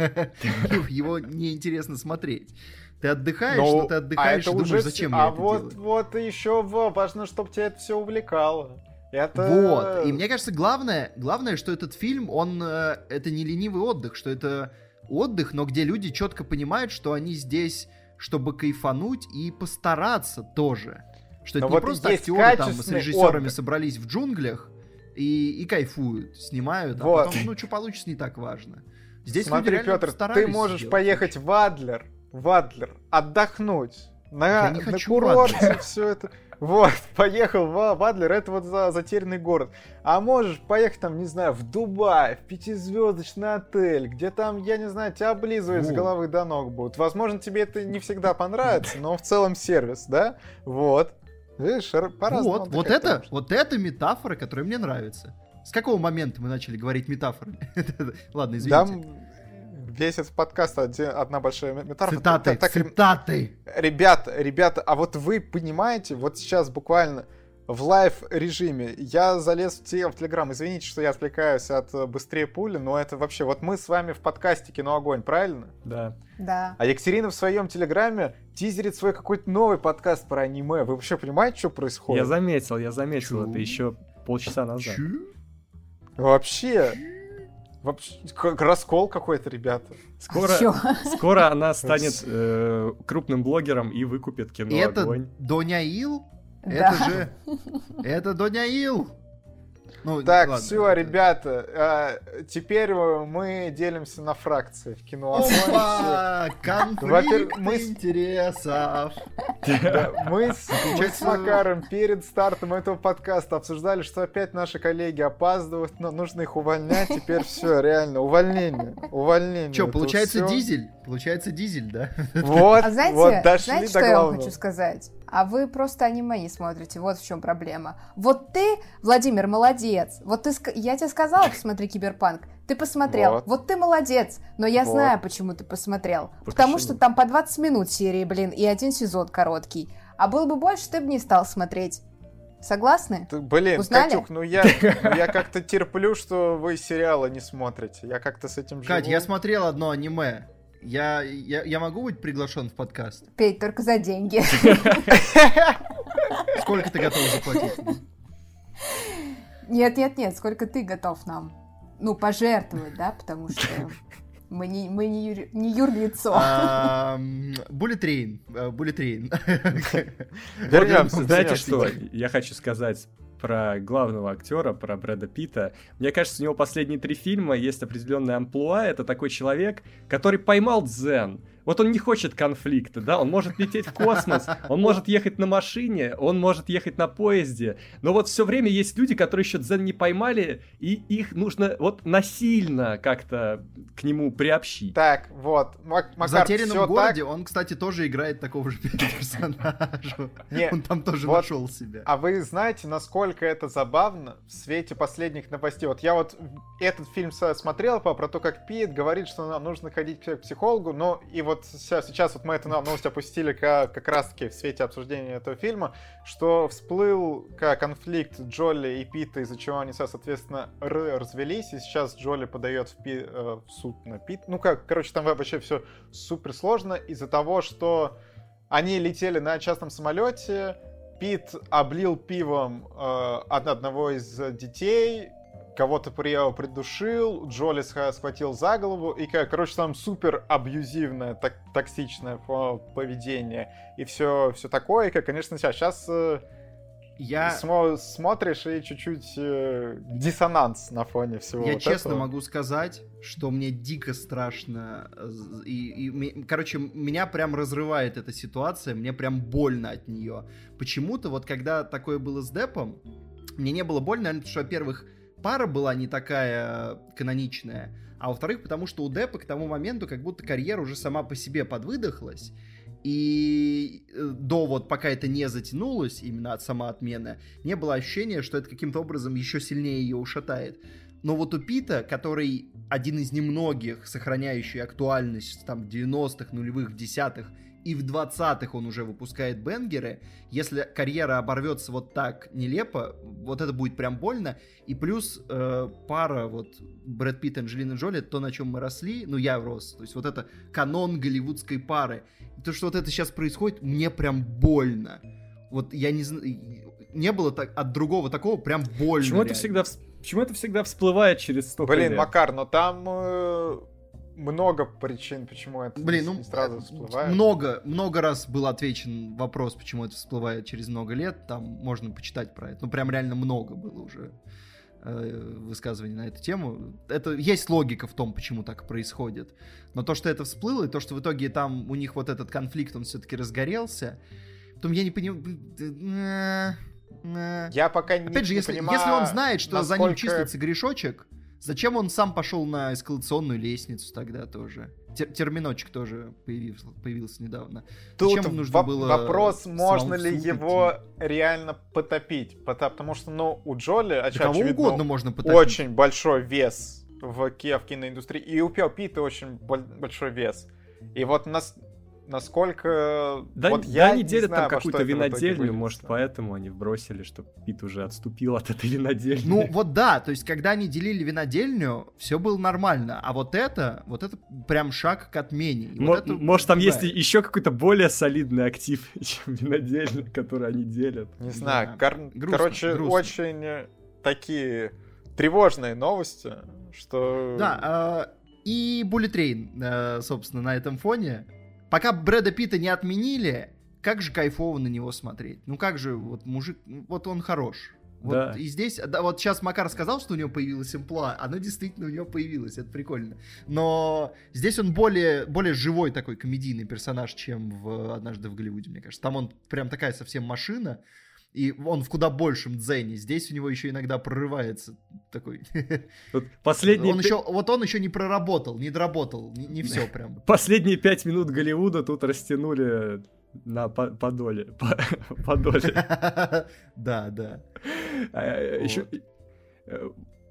Его неинтересно смотреть. Ты отдыхаешь, но ты отдыхаешь и Ну, а это думаешь, уже зачем все- я а это вот, делаю. вот еще важно, чтобы тебя это все увлекало. Это... Вот. И мне кажется, главное, главное, что этот фильм, он э, это не ленивый отдых, что это отдых, но где люди четко понимают, что они здесь, чтобы кайфануть и постараться тоже. Что Но это вот не просто актеры там с режиссерами отдых. собрались в джунглях и, и кайфуют, снимают, а Вот. потом, ну, что получится, не так важно. Здесь люди Смотри, реально Петр, ты можешь сделать поехать в Адлер, в Адлер, отдохнуть. На, Я не на хочу курорте все это. Вот, поехал в, в Адлер, это вот за затерянный город. А можешь поехать там, не знаю, в Дубай, в пятизвездочный отель, где там, я не знаю, тебя облизывать с головы до ног будут. Возможно, тебе это не всегда понравится, но в целом сервис, да? Вот. Видишь, по-разному Вот, вот это, вот это метафора, которая мне нравится. С какого момента мы начали говорить метафорами? Ладно, извините. Весь этот подкаст один, одна большая метафора. Цитаты, так, так, цитаты. Ребята, ребята, а вот вы понимаете, вот сейчас буквально в live режиме. Я залез в, те, в Телеграм. Извините, что я отвлекаюсь от э, быстрее пули, но это вообще... Вот мы с вами в подкасте «Кино огонь», правильно? Да. Да. А Екатерина в своем Телеграме тизерит свой какой-то новый подкаст про аниме. Вы вообще понимаете, что происходит? Я заметил, я заметил Чу? это еще полчаса назад. Чу? Вообще... Вообще, раскол какой-то, ребята. Скоро, скоро она станет э, крупным блогером и выкупит кино. Это огонь. Доня Ил? Это же... Это Доня Ил! Ну, так, ладно, все, это... ребята, а, теперь мы делимся на фракции в кино. Опа! Конфликт мы... интересов. мы, с, Макаром перед стартом этого подкаста обсуждали, что опять наши коллеги опаздывают, но нужно их увольнять. Теперь все, реально, увольнение. Увольнение. Что, получается дизель? Получается дизель, да? Вот, а знаете, вот дошли знаете, до что главного. я вам хочу сказать? А вы просто аниме не смотрите. Вот в чем проблема. Вот ты, Владимир, молодец. Вот ты, я тебе сказала, посмотри Киберпанк. Ты посмотрел. Вот, вот ты молодец. Но я вот. знаю, почему ты посмотрел. Вот Потому почему? что там по 20 минут серии, блин, и один сезон короткий. А был бы больше, ты бы не стал смотреть. Согласны? Ты, блин, Узнали? Катюх, ну я, ну я как-то терплю, что вы сериалы не смотрите. Я как-то с этим живу. Кать, я смотрел одно аниме. Я, я, я могу быть приглашен в подкаст? Петь, только за деньги. Сколько ты готов заплатить? Нет, нет, нет, сколько ты готов нам? Ну, пожертвовать, да, потому что мы не, мы не, юр, не юрлицо. Bullet Train. Bullet Train. Вернемся. Знаете что? Я хочу сказать про главного актера, про Брэда Питта. Мне кажется, у него последние три фильма есть определенная амплуа. Это такой человек, который поймал дзен. Вот он не хочет конфликта, да, он может лететь в космос, он может ехать на машине, он может ехать на поезде, но вот все время есть люди, которые еще дзен не поймали, и их нужно вот насильно как-то к нему приобщить. Так, вот, Мак Макар, В «Затерянном городе» так... он, кстати, тоже играет такого же персонажа. Он там тоже вот, нашел себя. А вы знаете, насколько это забавно в свете последних новостей? Вот я вот этот фильм смотрел про то, как Пит говорит, что нам нужно ходить к психологу, но и вот вот сейчас, вот мы эту новость опустили как, как раз-таки в свете обсуждения этого фильма, что всплыл как конфликт Джоли и Пита, из-за чего они, соответственно, развелись, и сейчас Джоли подает в, Пи, э, в суд на Пит. Ну как, короче, там вообще все супер сложно из-за того, что они летели на частном самолете, Пит облил пивом э, одного из детей, кого-то приел, придушил, Джоли схватил за голову, и, короче, там супер абьюзивное, так, токсичное поведение, и все, все такое, и, конечно, сейчас, сейчас э, я... Смо смотришь и чуть-чуть э, диссонанс на фоне всего. Я вот честно этого. могу сказать, что мне дико страшно. И, и, короче, меня прям разрывает эта ситуация, мне прям больно от нее. Почему-то вот когда такое было с Депом, мне не было больно, наверное, потому что, во-первых, пара была не такая каноничная, а во-вторых, потому что у Деппа к тому моменту как будто карьера уже сама по себе подвыдохлась, и э, до вот пока это не затянулось, именно от самоотмены, не было ощущения, что это каким-то образом еще сильнее ее ушатает. Но вот у Пита, который один из немногих, сохраняющий актуальность там 90-х, нулевых, десятых и в 20-х он уже выпускает бенгеры, если карьера оборвется вот так нелепо, вот это будет прям больно. И плюс э, пара вот Брэд Питт и Анджелина Джоли, то, на чем мы росли, ну я рос, то есть вот это канон голливудской пары. И то, что вот это сейчас происходит, мне прям больно. Вот я не знаю, не было так, от другого такого прям больно. Почему это всегда Почему это всегда всплывает через столько Блин, лет? Макар, но там э, много причин, почему это Блин, ну, не сразу э, всплывает. Много, много раз был отвечен вопрос, почему это всплывает через много лет. Там можно почитать про это. Ну, прям реально много было уже э, высказываний на эту тему. Это есть логика в том, почему так происходит. Но то, что это всплыло, и то, что в итоге там у них вот этот конфликт, он все-таки разгорелся, потом я не понимаю... Я пока не Опять же, если, понимаю, если он знает, что насколько... за ним числится грешочек, Зачем он сам пошел на эскалационную лестницу тогда тоже? Терминочек тоже появился, появился недавно. Тут Зачем нужно было вопрос, можно ли его реально потопить. Потому что, ну, у Джоли, да очевидно, угодно можно потопить. очень большой вес в, в киноиндустрии. И у Пио Пита очень большой вес. И вот нас, насколько... Да, вот да я они не делят знаю, там какую-то винодельню, может, поэтому они бросили, что Пит уже отступил от этой винодельни. Ну, вот да, то есть, когда они делили винодельню, все было нормально. А вот это, вот это прям шаг к отмене. Вот это Может, там есть пугает. еще какой-то более солидный актив, чем винодельня, который они делят. Не знаю, Да. кор- Грустно, короче, грустно. очень такие тревожные новости, что... Да, э, и Bullet Train, э, собственно, на этом фоне. Пока Брэда Питта не отменили, как же кайфово на него смотреть. Ну как же, вот мужик, ну, вот он хорош. Вот Да. и здесь, да, вот сейчас Макар сказал, что у него появилась импла, оно действительно у него появилось, это прикольно. Но здесь он более, более живой такой комедийный персонаж, чем в «Однажды в Голливуде», мне кажется. Там он прям такая совсем машина, и он в куда большем дзене. Здесь у него еще иногда прорывается такой... Вот последние, Он еще, вот он еще не проработал, не доработал, не, не все прям. последние пять минут Голливуда тут растянули на по, по доле. По, по доле. Да, да. А, Вот. еще- э,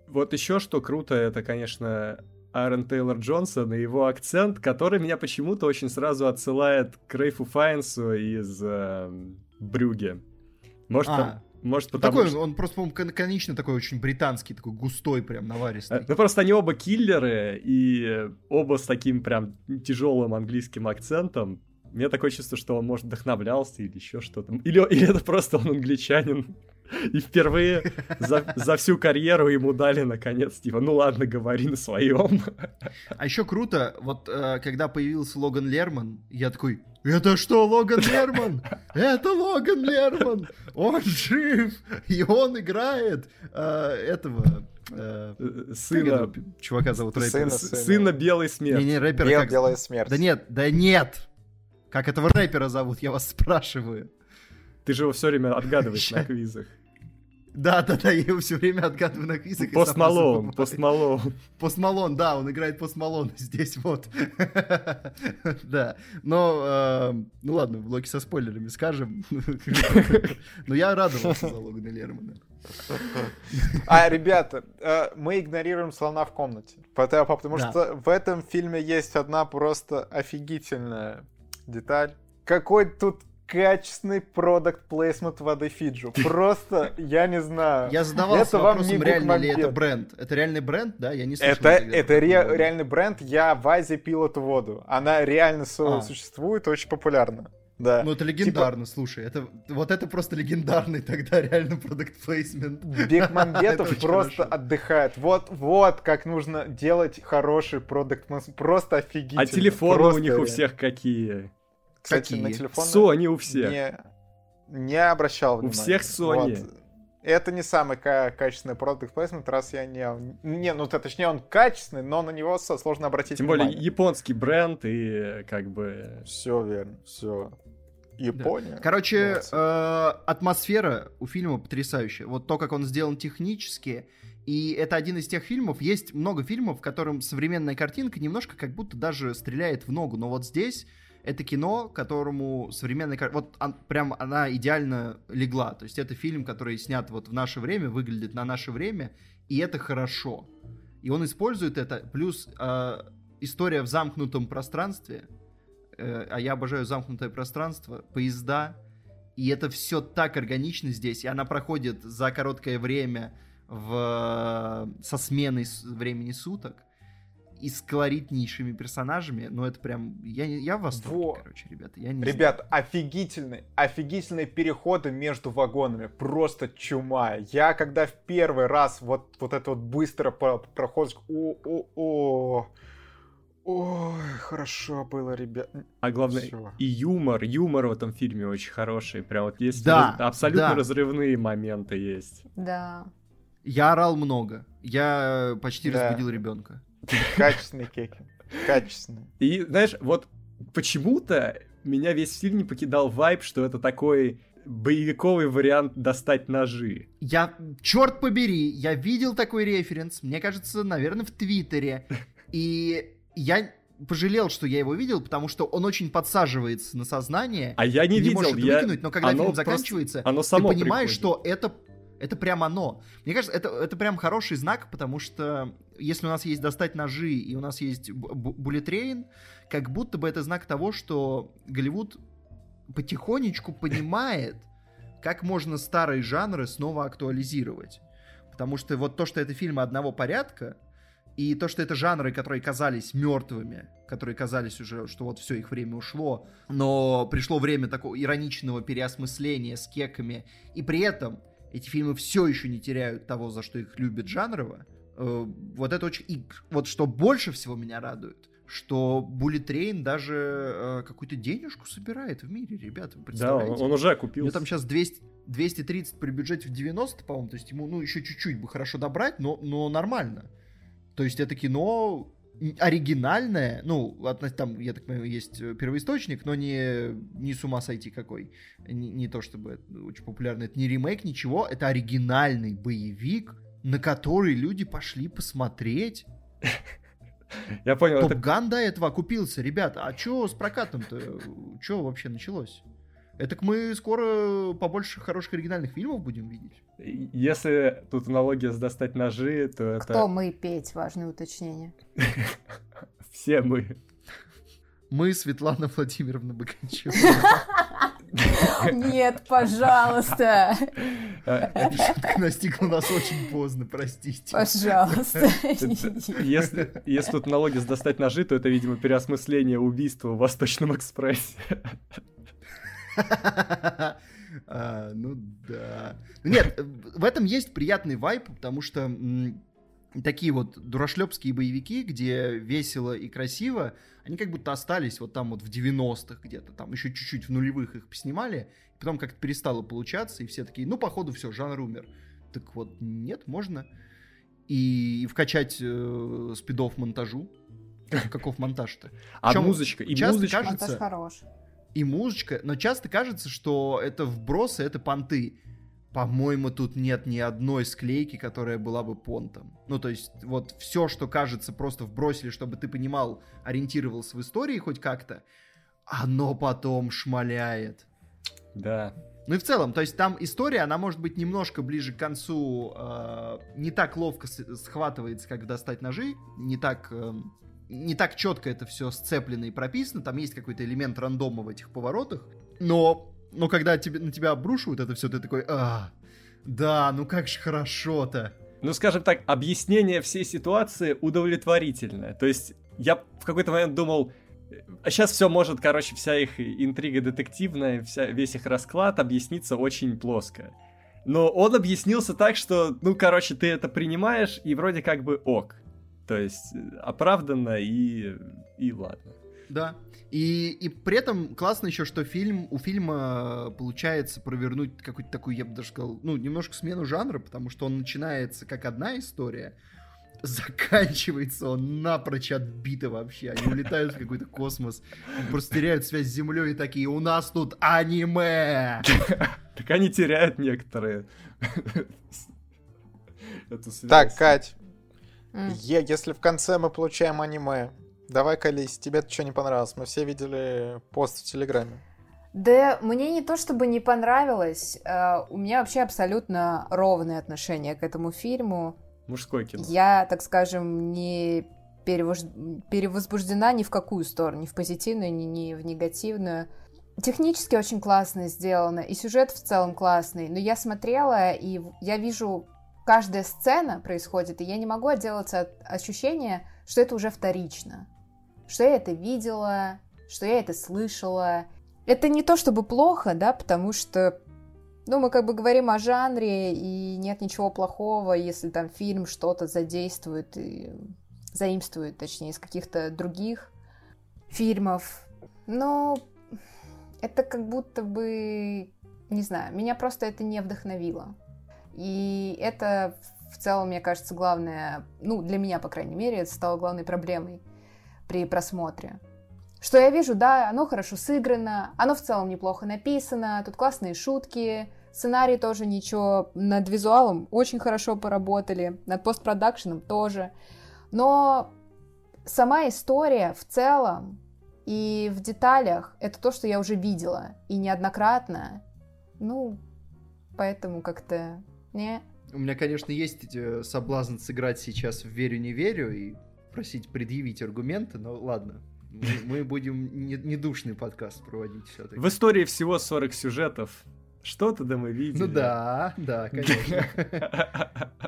Вот еще что круто, это, конечно, Аарон Тейлор Джонсон и его акцент, который меня почему-то очень сразу отсылает к Рейфу Файнсу из эм, Брюге. Может, А, там- может потому Такой, что... он просто, по-моему, канонично такой очень британский, такой густой прям, наваристый. Э, Ну просто они оба киллеры, и оба с таким прям тяжелым английским акцентом. Мне такое чувство, что он, может, вдохновлялся или еще что-то. Или, или это просто он англичанин. И впервые за, за всю карьеру ему дали, наконец, типа, ну ладно, говори на своем. А еще круто, вот э, когда появился Логан Лерман, я такой, это что, Логан Лерман? Это Логан Лерман! Он жив! И он играет э, этого... э, как Сына, этого чувака зовут рэпер? Сына. с- сына белой смерти. Не-не, рэпер Бел- как- Белая смерть. Да нет, да нет! Как этого рэпера зовут, я вас спрашиваю. Ты же его все время отгадываешь на квизах. Да, да, да, я его все время отгадываю на квизах. и Пост сам Малоун, забываю. Пост Малоун. Пост Малон, да, он играет Пост Малон здесь вот. Да, но, э, ну ладно, в блоке со спойлерами скажем. Но я радовался за Логана Лермана. А, ребята, э, мы игнорируем слона в комнате. Потому, что в этом фильме есть одна просто офигительная деталь. Какой тут качественный продукт плейсмент воды Фиджу. Просто, я не знаю. Я задавался Это вам вопросом, не реально ли это бренд. Это реальный бренд, да? Я не слышал. Это, это ре- реальный бренд. Я в Азии пил эту воду. Она реально А. существует, очень популярна. Да. Ну это легендарно, слушай. Это, вот это просто легендарный тогда реально продукт плейсмент. Бекмамбетов просто хорошо. отдыхает. Вот, вот как нужно делать хороший продукт. Просто офигительно. А телефоны у них у всех какие? Кстати, Какие? на телефоны Sony у всех. не, не обращал У внимания. всех Sony. Вот. Это не самый ка- качественный продукт плейсмент, раз я не... Не, ну то, точнее он качественный, но на него сложно обратить Тем более внимание. японский бренд и как бы... Все верно, все. Япония. Короче, Молодцы. э, атмосфера у фильма потрясающая. Вот то, как он сделан технически. И это один из тех фильмов. Есть много фильмов, в котором современная картинка немножко как будто даже стреляет в ногу. Но вот здесь это кино, которому современная кар- Вот он- прям она идеально легла. То есть это фильм, который снят вот в наше время, выглядит на наше время. И это хорошо. И он использует это. Плюс э, история в замкнутом пространстве. Э, а я обожаю замкнутое пространство, поезда, и это все так органично здесь, и она проходит за короткое время в, со сменой времени суток, и с колоритнейшими персонажами, ну это прям, я, я в восторге, Во. короче, ребята, я не Ребят, офигительные, офигительные переходы между вагонами. Просто чума. Я когда в первый раз вот, вот это вот быстро по- проходишь, о, о, о, ой, хорошо было, ребят. А главное, Всё. и юмор, юмор в этом фильме очень хороший. Прям вот есть Да, раз- абсолютно да. разрывные моменты есть. Да. Я орал много, я почти Да. разбудил ребенка. Качественные кеки. Качественные. И знаешь, вот почему-то меня весь фильм не покидал вайб, что это такой боевиковый вариант достать ножи. Я, черт побери, я видел такой референс, мне кажется, наверное, в Твиттере. И я пожалел, что я его видел, потому что он очень подсаживается на сознание. А я не, не видел, может я... выкинуть, но когда оно фильм просто- заканчивается, оно ты само понимаешь, приходит. что это Это прям оно. Мне кажется, это, это прям хороший знак, потому что если у нас есть достать ножи и у нас есть буллетрейн, как будто бы это знак того, что Голливуд потихонечку понимает, как можно старые жанры снова актуализировать. Потому что вот то, что это фильмы одного порядка, и то, что это жанры, которые казались мертвыми, которые казались уже, что вот все, их время ушло, но пришло время такого ироничного переосмысления с кеками, и при этом эти фильмы все еще не теряют того, за что их любят жанрово, э, вот это очень... И вот что больше всего меня радует, что Bullet Train даже э, какую-то денежку собирает в мире, ребята, Да, он, он уже купил. У него там сейчас 200, 230 при бюджете в 90, по-моему, то есть ему, ну, еще чуть-чуть бы хорошо добрать, но, но нормально. То есть это кино оригинальное, ну, там, я так понимаю, есть первоисточник, но не, не с ума сойти какой. Не, не то чтобы это очень популярно, это не ремейк, ничего, это оригинальный боевик, на который люди пошли посмотреть. Я понял. Топ Ган до этого окупился. Ребята, а что с прокатом-то? Что вообще началось? Это мы скоро побольше хороших оригинальных фильмов будем видеть. Если тут аналогия с достать ножи, то это... Кто мы петь? Важное уточнение. Все мы. Мы Светлана Владимировна Богачева. Нет, пожалуйста. Эта шутка настигла нас очень поздно, простите. Пожалуйста. Если, если тут налоги с достать ножи, то это, видимо, переосмысление убийства в Восточном экспрессе. А, ну да. Нет, в этом есть приятный вайп, потому что такие вот дурашлепские боевики, где весело и красиво, они как будто остались вот там вот в 90-х где-то, там еще чуть-чуть в нулевых их снимали, и потом как-то перестало получаться, и все такие, ну, походу, все, жанр умер. Так вот, нет, можно. И, и вкачать э, спидов монтажу. Каков монтаж-то? А Причем музычка? И музычка? Кажется, монтаж хорош и музычка, но часто кажется, что это вбросы, это понты. По-моему, тут нет ни одной склейки, которая была бы понтом. Ну, то есть, вот все, что кажется, просто вбросили, чтобы ты понимал, ориентировался в истории хоть как-то, оно потом шмаляет. Да. Ну и в целом, то есть там история, она может быть немножко ближе к концу, э, не так ловко схватывается, как достать ножи, не так э, не так четко это все сцеплено и прописано, там есть какой-то элемент рандома в этих поворотах, но, но когда тебе, на тебя обрушивают это все, ты такой, а, да, ну как же хорошо-то. Ну, скажем так, объяснение всей ситуации удовлетворительное. То есть я в какой-то момент думал, а сейчас все может, короче, вся их интрига детективная, вся, весь их расклад объяснится очень плоско. Но он объяснился так, что, ну, короче, ты это принимаешь, и вроде как бы ок. То есть э, оправданно и, и ладно. Да. И, и при этом классно еще, что фильм, у фильма получается провернуть какую-то такую, я бы даже сказал, ну, немножко смену жанра, потому что он начинается как одна история, заканчивается он напрочь отбито вообще. Они улетают в какой-то космос, просто теряют связь с Землей и такие, у нас тут аниме! Так они теряют некоторые. Так, Кать, Mm. Е, если в конце мы получаем аниме, давай, Калис, тебе что не понравилось? Мы все видели пост в Телеграме. Да, мне не то чтобы не понравилось, э, у меня вообще абсолютно ровное отношение к этому фильму. Мужское кино. Я, так скажем, не перевож... перевозбуждена ни в какую сторону, ни в позитивную, ни, ни в негативную. Технически очень классно сделано, и сюжет в целом классный, но я смотрела, и я вижу каждая сцена происходит, и я не могу отделаться от ощущения, что это уже вторично. Что я это видела, что я это слышала. Это не то чтобы плохо, да, потому что ну, мы как бы говорим о жанре, и нет ничего плохого, если там фильм что-то задействует и заимствует, точнее, из каких-то других фильмов. Но это как будто бы, не знаю, меня просто это не вдохновило. И это в целом, мне кажется, главное, ну, для меня, по крайней мере, это стало главной проблемой при просмотре. Что я вижу, да, оно хорошо сыграно, оно в целом неплохо написано, тут классные шутки, сценарий тоже ничего, над визуалом очень хорошо поработали, над постпродакшеном тоже. Но сама история в целом и в деталях это то, что я уже видела, и неоднократно. Ну, поэтому как-то Не. У меня, конечно, есть э, соблазн сыграть сейчас в «Верю-не верю» и просить предъявить аргументы, но ладно. Мы, мы будем недушный подкаст проводить все-таки. В истории всего 40 сюжетов. Что-то да мы видели. Ну да, да, конечно.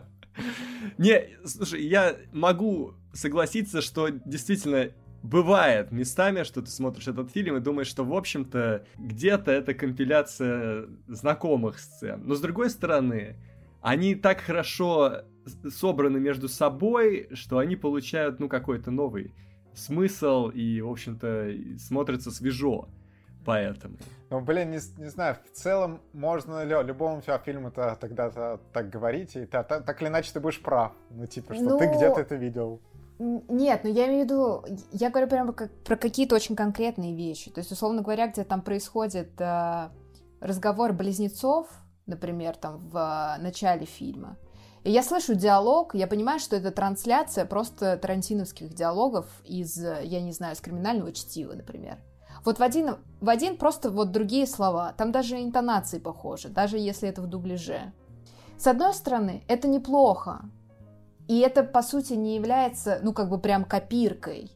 Не, слушай, я могу согласиться, что действительно бывает местами, что ты смотришь этот фильм и думаешь, что, в общем-то, где-то это компиляция знакомых сцен. Но, с другой стороны, они так хорошо собраны между собой, что они получают, ну, какой-то новый смысл и, в общем-то, смотрится свежо. Поэтому. Ну, блин, не, не знаю, в целом можно ли любому фильму-то тогда-то так говорить, и та, та, так или иначе ты будешь прав. Ну, типа, что ну... ты где-то это видел. Нет, ну я имею в виду, я говорю прямо как, про какие-то очень конкретные вещи. То есть, условно говоря, где там происходит э, разговор близнецов, например, там в э, начале фильма. И я слышу диалог, я понимаю, что это трансляция просто тарантиновских диалогов из, я не знаю, из криминального чтива, например. Вот в один, в один просто вот другие слова. Там даже интонации похожи, даже если это в дубляже. С одной стороны, это неплохо. И это, по сути, не является, ну, как бы прям копиркой.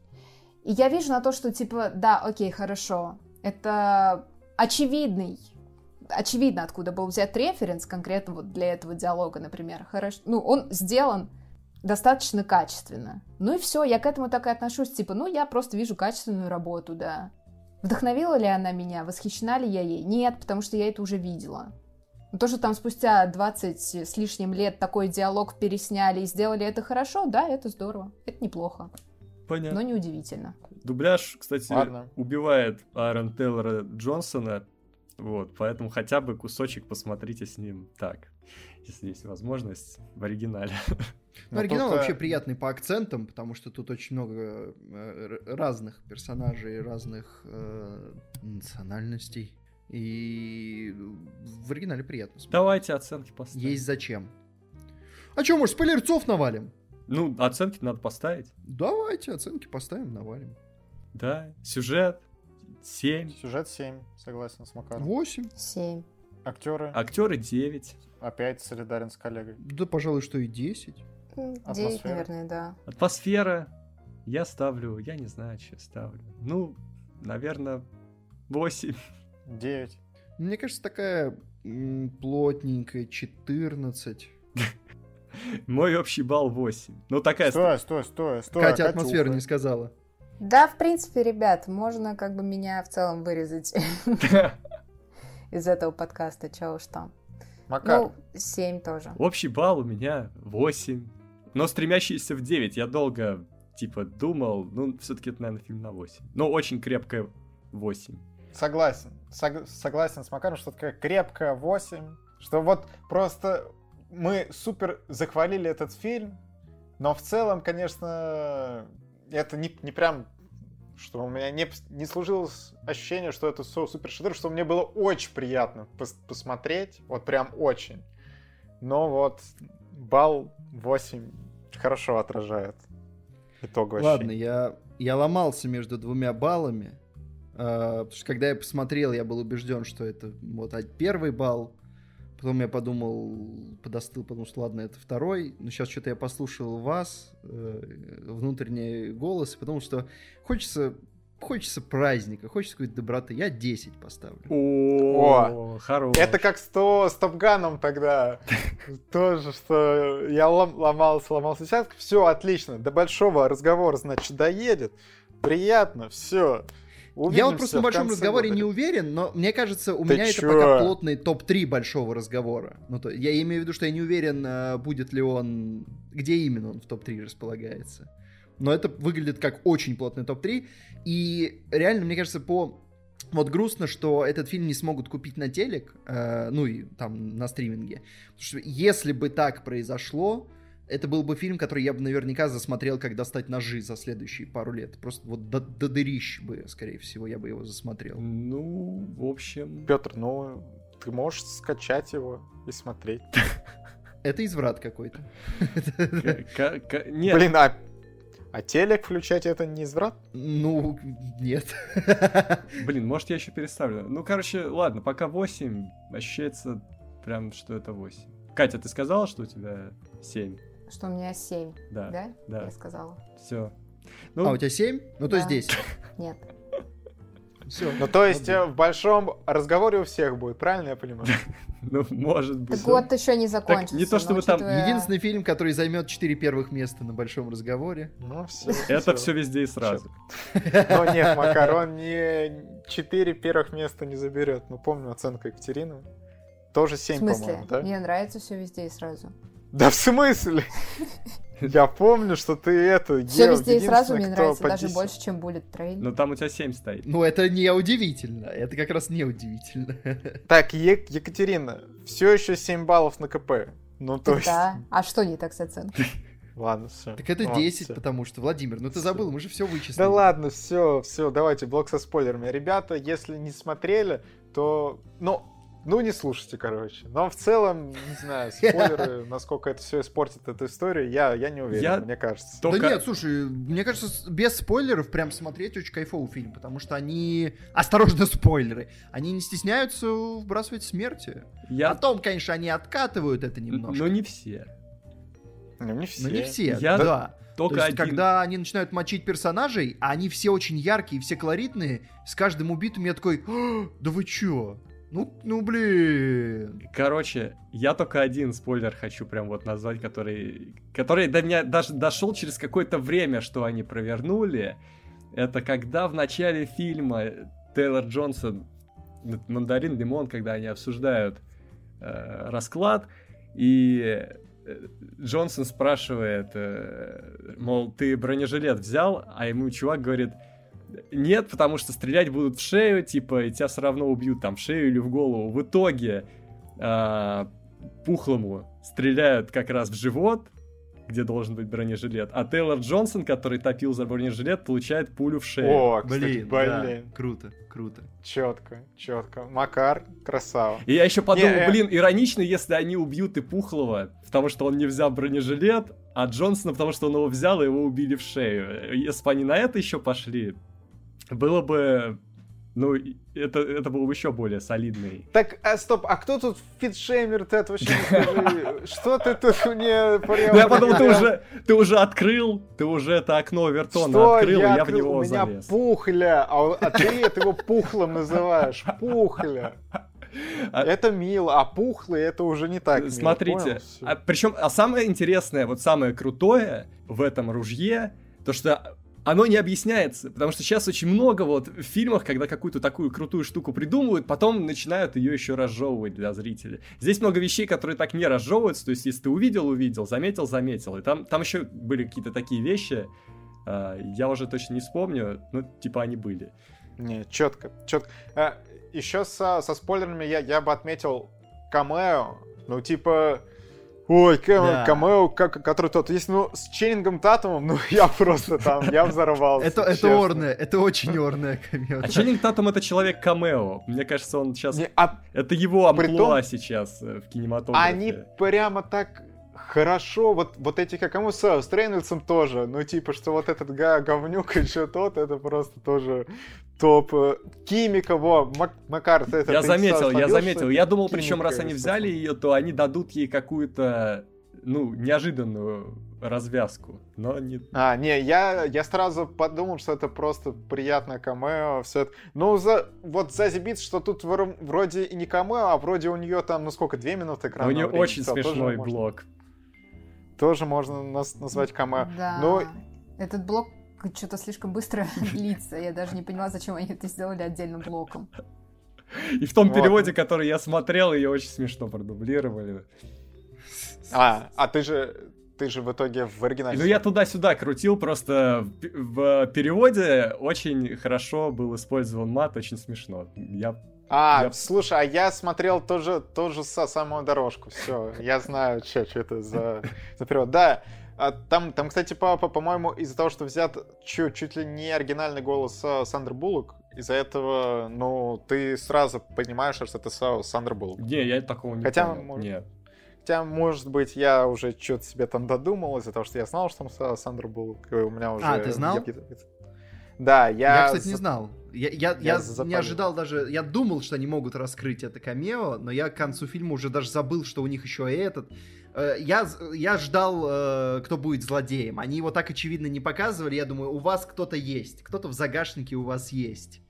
И я вижу на то, что, типа, да, окей, хорошо. Это очевидный очевидно, откуда был взят референс конкретно вот для этого диалога, например. Хорошо, ну, он сделан достаточно качественно. Ну и все, я к этому так и отношусь, типа, ну, я просто вижу качественную работу, да. Вдохновила ли она меня, восхищена ли я ей? Нет, потому что я это уже видела. Но то, что там спустя 20 с лишним лет такой диалог пересняли и сделали это хорошо, да, это здорово, это неплохо. Понятно. Но неудивительно. Дубляж, кстати, Ладно. убивает Аарон Тейлора Джонсона вот, поэтому хотя бы кусочек посмотрите с ним так, если есть возможность, в оригинале. Ну, оригинал только... вообще приятный по акцентам, потому что тут очень много э, разных персонажей, разных э, национальностей. И в оригинале приятно смотреть. Давайте оценки поставим. Есть зачем. А что, может, спойлерцов навалим? Ну, оценки надо поставить. Давайте оценки поставим, навалим. Да, сюжет, 7. Сюжет 7, согласен с Макаром. 8. 7. Актеры. Актеры 9. Опять солидарен с коллегой. Да, пожалуй, что и 10. 9, наверное, да. Атмосфера. Я ставлю, я не знаю, что ставлю. Ну, наверное, 8. 9. Мне кажется, такая плотненькая 14. Мой общий балл 8. Ну, такая... Стой, стой, стой, стой. Катя атмосферу не сказала. Да, в принципе, ребят, можно как бы меня в целом вырезать из этого подкаста, чего уж там. Макар. Ну, 7 тоже. Общий балл у меня 8, но стремящийся в 9. Я долго, типа, думал, ну, все-таки это, наверное, фильм на 8. Но очень крепкая 8. Согласен. Сог- согласен с Макаром, что такая крепкая 8. Что вот просто мы супер захвалили этот фильм, но в целом, конечно, это не, не прям, что у меня не, не служилось ощущение, что это супер шедевр, что мне было очень приятно пос посмотреть, вот прям очень. Но вот балл 8 хорошо отражает итоговое Ладно, я, я ломался между двумя баллами, э, потому что когда я посмотрел, я был убежден, что это вот первый балл, Потом я подумал, подостыл, потому что ладно, это второй. Но сейчас что-то я послушал вас, э, внутренний голос, и подумал, что хочется хочется праздника, хочется какой-то доброты. Я 10 поставлю. О, хорош. Это как с, то, с Топганом тогда. Тоже, что я ломался, ломался. Сейчас все отлично. До большого разговора, значит, доедет. Приятно, все. Увидимся я вот просто в большом разговоре года. не уверен, но мне кажется, у Ты меня чё? это пока плотный топ-3 большого разговора. Ну, то, я имею в виду, что я не уверен, а, будет ли он, где именно он в топ-3 располагается. Но это выглядит как очень плотный топ-3. И реально, мне кажется, по вот грустно, что этот фильм не смогут купить на телек, э, ну и там на стриминге. Потому что если бы так произошло, это был бы фильм, который я бы наверняка засмотрел, как достать ножи за следующие пару лет. Просто вот до, до дырищ бы, скорее всего, я бы его засмотрел. Ну, в общем... Петр, ну, ты можешь скачать его и смотреть. Это изврат какой-то. Блин, а а телек включать это не изврат? Ну, нет. Блин, может я еще переставлю. Ну, короче, ладно, пока 8, ощущается прям, что это 8. Катя, ты сказала, что у тебя 7? Что у меня 7, Да. да? Да. Я сказала. Все. А, у тебя 7? Ну, то есть Да. 10. Нет. Все. Ну, то есть э, в большом разговоре у всех будет, правильно я понимаю? Ну, может быть. Так год еще не закончился. не то, чтобы там учитывая- Единственный фильм, который займет 4 первых места на большом разговоре. Ну, все. Это все везде и сразу. Но нет, Макар, он не 4 первых места не заберет. Ну, помню оценку Екатерины. Тоже В 7, смысле? по-моему, да? Мне нравится все везде и сразу. Да в смысле? Я помню, что ты это... Все везде и сразу мне нравится даже 10. больше, чем Bullet Train. Но там у тебя 7 стоит. Ну, это не удивительно. Это как раз не удивительно. Так, Е- Екатерина, все еще 7 баллов на КП. Ну, то есть... да. А что не так с оценкой? Ладно, все. Так это 10, потому что, Владимир, ну ты забыл, мы же все вычислили. Да ладно, все, все, давайте, блок со спойлерами. Ребята, если не смотрели, то... Ну, ну не слушайте, короче. Но в целом, не знаю, спойлеры, насколько это все испортит эту историю, я, я не уверен, Я мне кажется. Только- Да нет, слушай, мне кажется, без спойлеров прям смотреть очень кайфовый фильм, потому что они... Осторожно, спойлеры! Они не стесняются вбрасывать смерти. Я... Потом, конечно, они откатывают это немножко. Но не все. Ну, не все. Но не все, Я да. Только То есть, один. когда они начинают мочить персонажей, а они все очень яркие, все колоритные, с каждым убитым я такой, «А, да вы чё? Ну, ну блин. Короче, я только один спойлер хочу прям вот назвать, который, который до меня даже дошел через какое-то время, что они провернули. Это когда в начале фильма Тейлор Джонсон, Мандарин, Лимон, когда они обсуждают э, расклад, и э, Джонсон спрашивает, э, мол, ты бронежилет взял, а ему чувак говорит, нет, потому что стрелять будут в шею, типа, и тебя все равно убьют там в шею или в голову. В итоге а, Пухлому стреляют как раз в живот, где должен быть бронежилет, а Тейлор Джонсон, который топил за бронежилет, получает пулю в шею. О, кстати, Блин, блин. да, круто, круто. Четко, четко. Макар, красава. И я еще подумал, Не, э. блин, иронично, если они убьют и Пухлого, потому что он не взял бронежилет, а Джонсона, потому что он его взял, и его убили в шею. Если бы они на это еще пошли, было бы... Ну, это, это было бы еще более солидный. Так, а стоп, а кто тут фитшеймер ты это вообще не? Что ты тут мне прям... Ну, я подумал, ты уже, ты уже открыл, ты уже это окно Вертона открыл, я в него У меня залез. пухля, а, а ты это его пухлом называешь. Пухля. А- Это мило, а пухлый это уже не так. Смотрите, а, причем, а самое интересное, вот самое крутое в этом ружье, то что оно не объясняется, потому что сейчас очень много вот в фильмах, когда какую-то такую крутую штуку придумывают, потом начинают ее еще разжевывать для зрителя. Здесь много вещей, которые так не разжевываются, то есть если ты увидел, увидел, заметил, заметил. И там, там еще были какие-то такие вещи, а, я уже точно не вспомню, но типа они были. Не, четко, четко. еще со, со спойлерами я, я бы отметил камео. Ну, типа... Ой, камео, Да. камео как, который тот. Если, ну, с Ченнингом Татумом, ну, я просто там, я взорвался. Это, это орное, это очень орное камео. А Ченнинг Татум это человек камео. Мне кажется, он сейчас... Не, а Это его амплуа Притом- сейчас э, в кинематографе. Они прямо так хорошо, вот, вот эти, как кому с, с Рейнольдсом тоже, ну типа, что вот этот га говнюк еще тот, это просто тоже топ. Э, Кимика, во, Мак- Макар, ты это Я ты заметил, я что заметил. Я думал, Кимика причем, раз они взяли ее, то они дадут ей какую-то, ну, неожиданную развязку. Но не... А, не, я, я сразу подумал, что это просто приятное камео, все это. Ну, за, вот Зази Битс, что тут вро- вроде и не камео, а вроде у нее там, ну сколько, две минуты У экрана нее времени, очень смешной можно- блок. Тоже можно нас- назвать камео. Да. Но Этот блок что-то слишком быстро длится. Я даже не поняла, зачем они это сделали отдельным блоком. И в том Вот. переводе, который я смотрел, ее очень смешно продублировали. А, а ты же, ты же в итоге в оригинале. Ну, я туда-сюда крутил, просто в в переводе очень хорошо был использован мат, очень смешно. Я... А, я- слушай, а я смотрел тоже, тоже со самую дорожку. Все, я знаю, что это за, за перевод. Да, а там, там, кстати, по- по-моему, из-за того, что взят чу- чуть ли не оригинальный голос а, Сандры Буллок, из-за этого, ну, ты сразу понимаешь, что это Са- Сандра Буллок. Не, я такого не Хотя, понял. может- Нет. Хотя, может быть, я уже что-то себе там додумал из-за того, что я знал, что там Са- Сандра Буллок, и у меня уже... А, ты знал? я Да, я... Я, кстати, не знал. Я, я, я, я не ожидал даже... Я думал, что они могут раскрыть это камео, но я к концу фильма уже даже забыл, что у них еще и этот... Э, я, я ждал, э, кто будет злодеем. Они его так очевидно не показывали. Я думаю, у вас кто-то есть. Кто-то в загашнике у вас есть.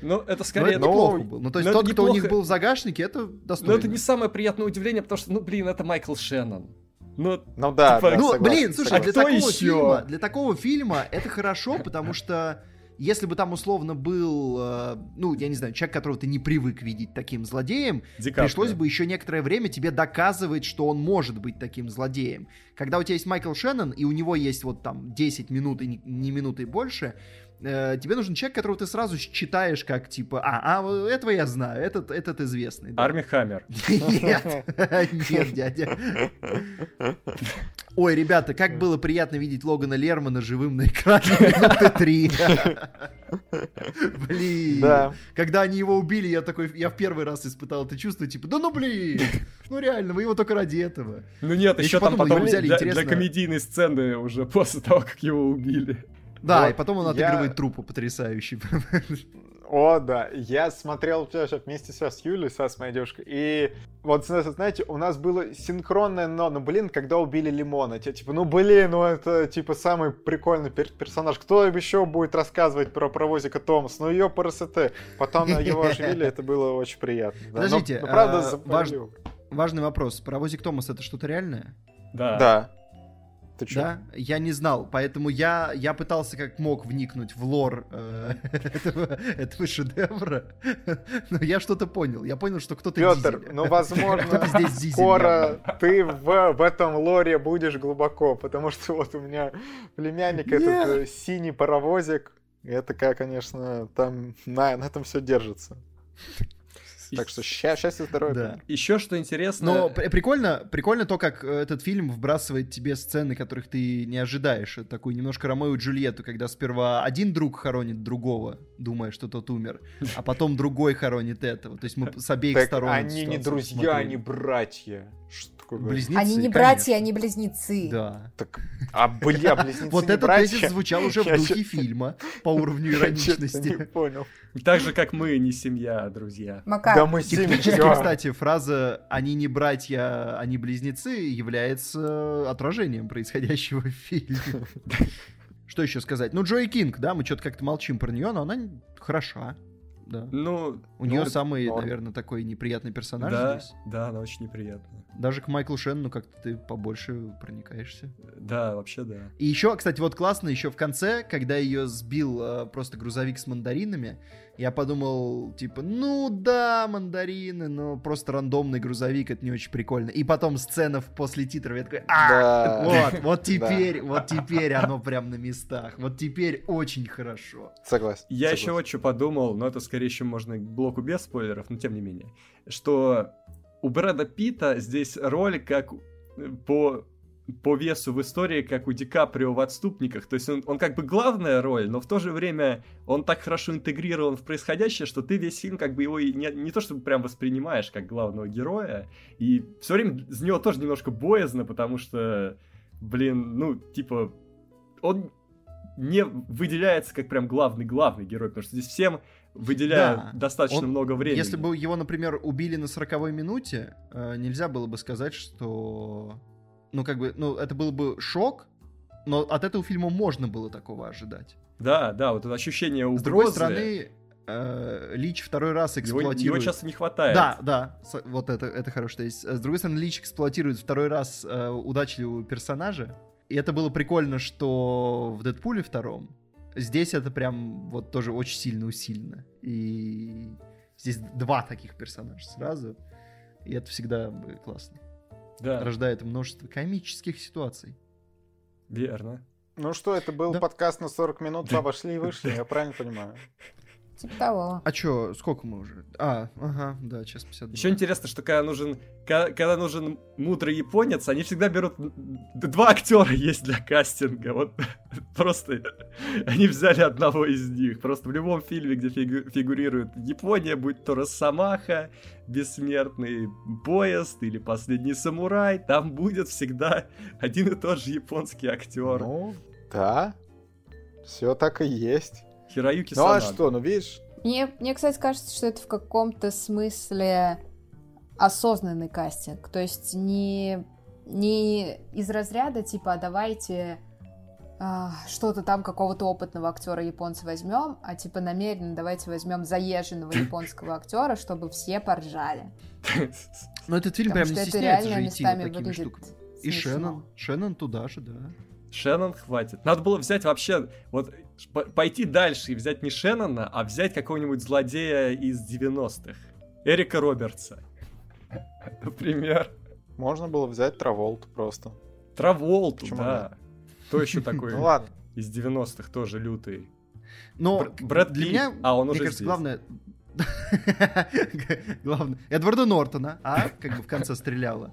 Ну, это скорее... Но это неплохо было. Ну, то есть тот, кто у них был в загашнике, это достойно. Но это не самое приятное удивление, потому что, ну, блин, это Майкл Шеннон. Ну, ну да, типа, да, Ну, согласен, блин, слушай, а для такого еще? фильма, для такого фильма это хорошо, потому что если бы там условно был, э, ну, я не знаю, человек, которого ты не привык видеть таким злодеем, Ди пришлось бы еще некоторое время тебе доказывать, что он может быть таким злодеем. Когда у тебя есть Майкл Шеннон, и у него есть вот там 10 минут и не, не минуты больше, э, тебе нужен человек, которого ты сразу считаешь как типа, а, а этого я знаю, этот, этот известный. Да. Арми Хаммер. Нет, нет, дядя. Ой, ребята, как было приятно видеть Логана Лермана живым на экране минуты три. Блин. Да. Когда они его убили, я такой, я в первый раз испытал это чувство, типа, да ну блин, ну реально, вы его только ради этого. Ну нет, еще там потом для комедийной сцены уже после того, как его убили. Да, вот и потом он отыгрывает я... трупу потрясающий. О, да. Я смотрел вместе с Юлей, с моей девушкой. И вот, знаете, у нас было синхронное но, ну, блин, когда убили Лимона. Типа, ну, блин, ну, это, типа, самый прикольный персонаж. Кто еще будет рассказывать про паровозика Томас? Ну, ее ПРСТ. Потом его оживили, это было очень приятно. Подождите, правда, важный вопрос. Паровозик Томас это что-то реальное? Да. Да. Ты чё? Да, я не знал, поэтому я, я пытался как мог вникнуть в лор э, этого, этого шедевра, но я что-то понял. Я понял, что кто-то Петр, дизель. ну, возможно, здесь скоро ты в, в этом лоре будешь глубоко, потому что вот у меня племянник Нет. этот синий паровозик, это, конечно, там на, на этом все держится. Так что счастья, здоровья. Да. Еще что интересно... Но прикольно, прикольно то, как э, этот фильм вбрасывает тебе сцены, которых ты не ожидаешь. Такую немножко Ромео и Джульетту, когда сперва один друг хоронит другого, думая, что тот умер, а потом другой хоронит этого. То есть мы с обеих так сторон... они не друзья, они братья. Что такое Близнецы, Они не братья, они близнецы. Да. Так, а бля, близнецы Вот этот тезис звучал уже в духе фильма по уровню ироничности. не понял. Так же, как мы не семья, а друзья. Макар. Да мы семья. кстати, фраза «они не братья, они близнецы» является отражением происходящего в фильме. Что еще сказать? Ну, Джои Кинг, да, мы что-то как-то молчим про нее, но она хороша да. Ну, у нее ну, самый, норм. наверное, такой неприятный персонаж да, здесь. Да, она очень неприятная. Даже к Майклу Шенну как-то ты побольше проникаешься. Да, вообще да. И еще, кстати, вот классно еще в конце, когда ее сбил э, просто грузовик с мандаринами, я подумал, типа, ну да, мандарины, но просто рандомный грузовик, это не очень прикольно. И потом сцена после титров, я такой, а, да. вот, вот теперь, вот теперь оно прям на местах. Вот теперь очень хорошо. Согласен. Я согласен. еще вот что подумал, но это скорее еще можно к блоку без спойлеров, но тем не менее, что у Брэда Питта здесь роль как по по весу в истории, как у Ди Каприо в «Отступниках». То есть он, он как бы главная роль, но в то же время он так хорошо интегрирован в происходящее, что ты весь фильм как бы его не, не то чтобы прям воспринимаешь как главного героя, и все время за него тоже немножко боязно, потому что, блин, ну, типа, он не выделяется как прям главный-главный герой, потому что здесь всем выделяют да, достаточно он, много времени. Если бы его, например, убили на сороковой минуте, э, нельзя было бы сказать, что ну, как бы, ну, это был бы шок, но от этого фильма можно было такого ожидать. Да, да, вот это ощущение угрозы. С другой стороны, э, Лич второй раз эксплуатирует... Его, его часто не хватает. Да, да, вот это, это хорошо. есть, с другой стороны, Лич эксплуатирует второй раз э, удачливого персонажа. И это было прикольно, что в Дэдпуле втором здесь это прям вот тоже очень сильно усилено. И здесь два таких персонажа сразу. И это всегда классно да. рождает множество комических ситуаций. Верно. Ну что, это был да. подкаст на 40 минут, обошли и вышли, я правильно понимаю? Типа того. А чё, сколько мы уже? А, ага, да, час 52. Еще интересно, что когда нужен, когда, когда нужен мудрый японец, они всегда берут... Два актера есть для кастинга, вот просто они взяли одного из них. Просто в любом фильме, где фигурирует Япония, будь то Росомаха, Бессмертный поезд или Последний самурай, там будет всегда один и тот же японский актер. Ну, да, все так и есть. Хироюки Ну а что, ну видишь, Мне, мне, кстати, кажется, что это в каком-то смысле осознанный кастинг. То есть не, не из разряда типа «А давайте а, что-то там какого-то опытного актера японца возьмем, а типа намеренно давайте возьмем заезженного японского актера, чтобы все поржали. Но этот фильм Потому прям не стесняется же идти вот такими выглядит штуками. И. Шеннон. Шеннон туда же, да. Шеннон хватит. Надо было взять вообще, вот пойти дальше и взять не Шеннона, а взять какого-нибудь злодея из 90-х. Эрика Робертса. Например. можно было взять Траволт просто. Траволту, Почему да. Кто еще такой Ну ладно. из 90-х тоже лютый? Но Бр- Брэд Питт. меня, А, он мне уже кажется, здесь. главное... Главное. Эдварда Нортона, а? Как бы в конце стреляла.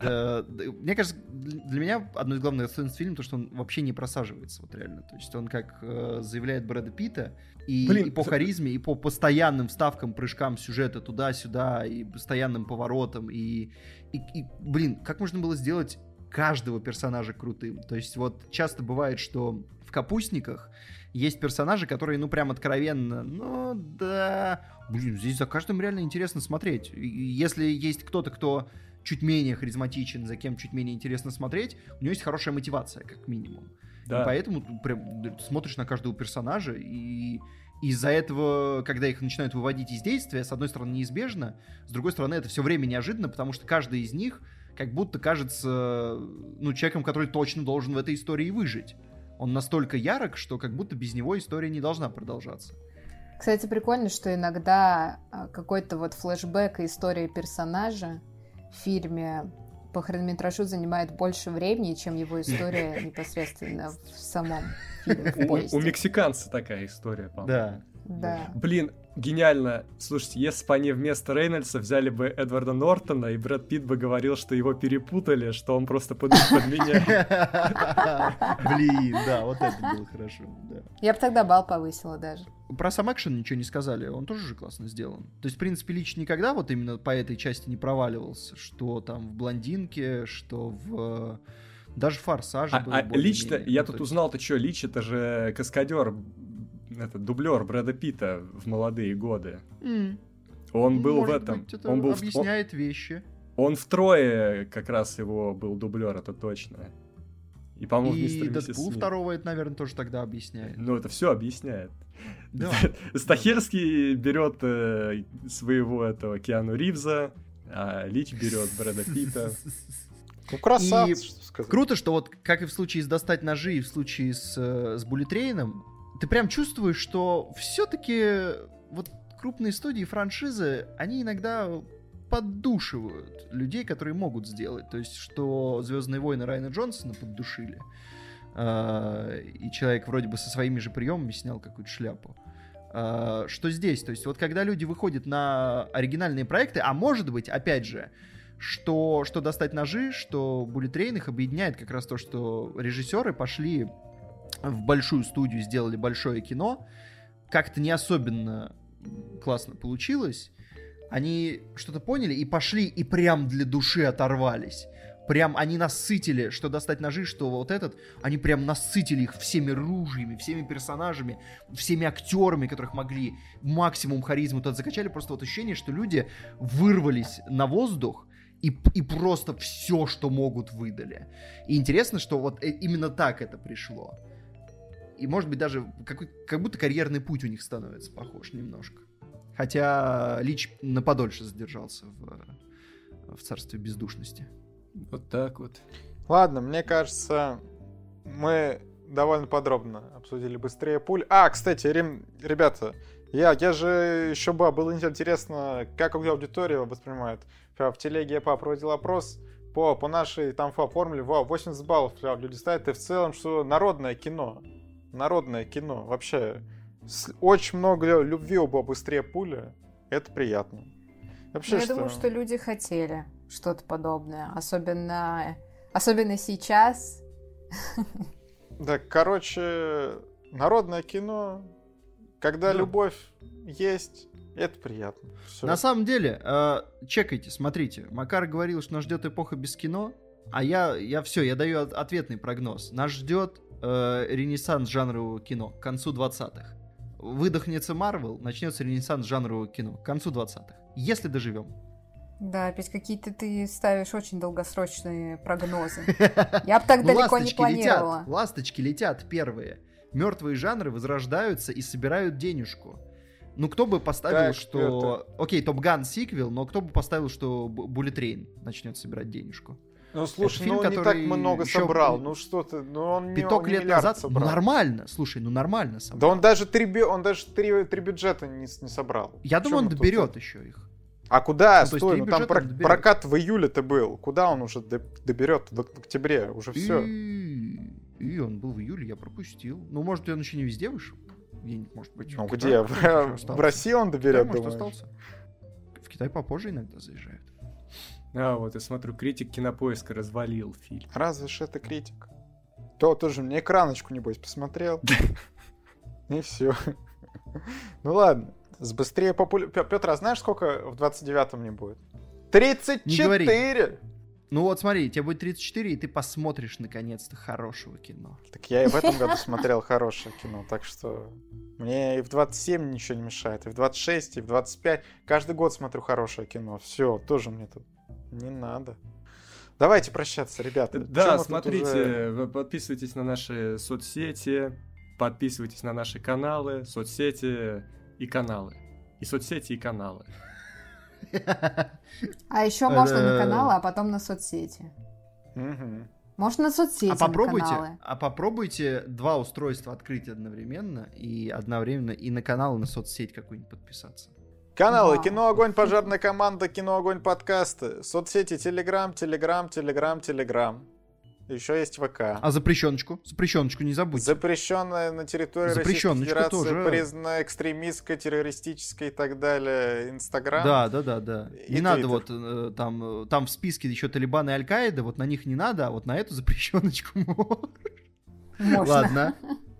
Да, Мне кажется, для меня одно из главных достоинств фильма то, что он вообще не просаживается, вот реально. То есть он, как э, заявляет Брэда Питта, и, Блин, и по харизме, и по постоянным вставкам, прыжкам сюжета туда-сюда, и постоянным поворотам, и, и, и, блин, как можно было сделать каждого персонажа крутым? То есть вот часто бывает, что в «Капустниках» есть персонажи, которые, ну, прям откровенно, ну, да, блин, здесь за каждым реально интересно смотреть. И если есть кто-то, кто чуть менее харизматичен, за кем чуть менее интересно смотреть, у него есть хорошая мотивация, как минимум. И Да. поэтому ты прям смотришь на каждого персонажа, и из-за этого, когда их начинают выводить из действия, с одной стороны, неизбежно, с другой стороны, это все время неожиданно, потому что каждый из них как будто кажется, ну, человеком, который точно должен в этой истории выжить. Он настолько ярок, что как будто без него история не должна продолжаться. Кстати, прикольно, что иногда а, какой-то вот флешбэк и история персонажа фильме по хронометражу занимает больше времени, чем его история непосредственно в самом фильме, в У, у мексиканца такая история, по-моему. Да. Да. Блин, гениально. Слушайте, если бы они вместо Рейнольдса взяли бы Эдварда Нортона, и Брэд Питт бы говорил, что его перепутали, что он просто под, меня. Блин, да, вот это было хорошо. Я бы тогда бал повысила даже. Про сам экшен ничего не сказали, он тоже же классно сделан. То есть, в принципе, Лич никогда вот именно по этой части не проваливался, что там в «Блондинке», что в... Даже в «Форсаже» А, а. Лич-то, я Ну, тут то есть- узнал, ты что, Лич это же каскадер, это дублер Брэда Питта в молодые годы. М, Он был может в этом. быть, это он был в- объясняет вещи. он, втрое как раз его был дублер, это точно. И, по-моему, в И «Мистер и миссис Дэдпул Смит». второго это, наверное, тоже тогда объясняет. Ну, это все объясняет. Да. Стахерский берет э, своего этого Киану Ривза, а Лич берет Брэда Питта. Ну, красавцы, И что сказать. Круто, что вот как и в случае с «Достать ножи» и в случае с, э, с Буллитрейном, ты прям чувствуешь, что все-таки вот крупные студии, франшизы, они иногда поддушивают людей, которые могут сделать. То есть, что «Звездные войны» Райана Джонсона поддушили, и человек вроде бы со своими же приемами снял какую-то шляпу. А, Что здесь? То есть, вот когда люди выходят на оригинальные проекты, а может быть, опять же, что, что достать ножи, что Буллитрейн их объединяет как раз то, что режиссеры пошли в большую студию, сделали большое кино, как-то не особенно классно получилось, они что-то поняли и пошли, и прям для души оторвались. Прям они насытили, что достать ножи, что вот этот, они прям насытили их всеми ружьями, всеми персонажами, всеми актерами, которых могли, максимум харизмы туда закачали, просто вот ощущение, что люди вырвались на воздух и, и просто все, что могут, выдали. И интересно, что вот э- именно так это пришло. И может быть даже какой- как будто карьерный путь у них становится похож немножко. Хотя Лич на подольше задержался в, в царстве бездушности. Вот так вот. Ладно, мне кажется, мы довольно подробно обсудили быстрее пуль. А, кстати, Рим, ребята, я, я же еще бы было интересно, как аудитория воспринимает. В телеге я проводил опрос по, по нашей там формуле, вау, 80 баллов прям люди ставят, и в целом, что народное кино, народное кино, вообще, очень много лю- любви у быстрее пули, это приятно. Вообще, Ну, я думаю, что люди хотели что-то подобное. Особенно, особенно сейчас. Да, короче, народное кино, когда Да. любовь есть, это приятно. Всё. На самом деле, э, чекайте, смотрите. Макар говорил, что нас ждет эпоха без кино, а я, я все, я даю от- ответный прогноз. Нас ждет э, ренессанс жанрового кино к концу 20-х. Выдохнется Марвел, начнется ренессанс жанрового кино к концу 20-х. Если доживем. Да, опять какие-то ты ставишь очень долгосрочные прогнозы. Я бы так далеко не планировала. Летят, ласточки летят первые. Мертвые жанры возрождаются и собирают денежку. Ну, кто бы поставил, так, что... Это... Окей, Топ Ган сиквел, но кто бы поставил, что Bullet Train начнет собирать денежку? Ну, слушай, фильм, ну он не так много собрал. Ну что ты, ну он Пяток не, лет назад собрал. Ну, нормально, слушай, ну нормально собрал. Да он даже три, он даже три, три бюджета не, не собрал. Я думаю, он доберет еще их. А куда? Ну, Стой, ну там про- прокат в июле-то был. Куда он уже доберет? В, в октябре уже все. И... и он был в июле, я пропустил. Ну, может, он еще не везде вышел? Где-нибудь, может быть. Ну, где? В, в России он доберет, Китай, может, остался. В Китай попозже иногда заезжают. А, вот я смотрю, критик кинопоиска развалил фильм. Разве ж это критик? То тоже мне экраночку, небось, посмотрел. И все. Ну ладно. С быстрее популя... Петр, а знаешь, сколько в 29-м не будет? 34! Ну вот смотри, тебе будет 34, и ты посмотришь наконец-то хорошего кино. Так я и в этом году смотрел хорошее кино, так что мне и в 27 ничего не мешает, и в 26, и в 25. Каждый год смотрю хорошее кино. Все, тоже мне тут не надо. Давайте прощаться, ребята. Да, смотрите, уже... подписывайтесь на наши соцсети, подписывайтесь на наши каналы, соцсети и каналы. И соцсети, и каналы. А еще можно на каналы, а потом на соцсети. Можно на соцсети, а попробуйте, на каналы. А попробуйте два устройства открыть одновременно и одновременно и на канал, и на соцсеть какую-нибудь подписаться. Каналы Кино Огонь, Пожарная команда, Кино Огонь подкасты, соцсети Телеграм, Телеграм, Телеграм, Телеграм. Еще есть ВК. А запрещеночку? Запрещеночку не забудьте. Запрещенная на территории Российской Федерации, тоже... признана экстремистской, террористической и так далее. Инстаграм. Да, да, да, да. И не надо вот э, там, э, там в списке еще Талибан и Аль-Каида, вот на них не надо, а вот на эту запрещеночку можно. Ладно,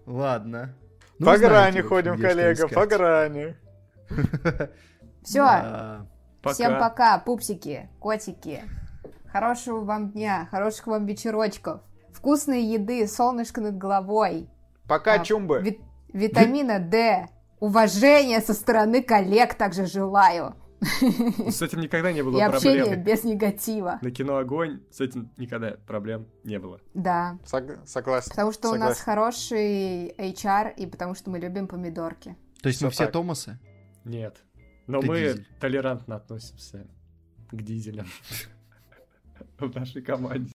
ладно. Ну, по грани ходим, коллега, по грани. Все. Всем пока, пупсики, котики. Хорошего вам дня, хороших вам вечерочков. Вкусной еды, солнышко над головой. Пока, а, чумбы. Ви- витамина D. Уважения со стороны коллег также желаю. С этим никогда не было И проблем. общение без негатива. На кино огонь с этим никогда проблем не было. Да. Сог- согласен. Потому что согласен. у нас хороший HR, и потому что мы любим помидорки. То есть все мы все так. Томасы? Нет. Но Ты мы дизель. толерантно относимся к дизелям в нашей команде.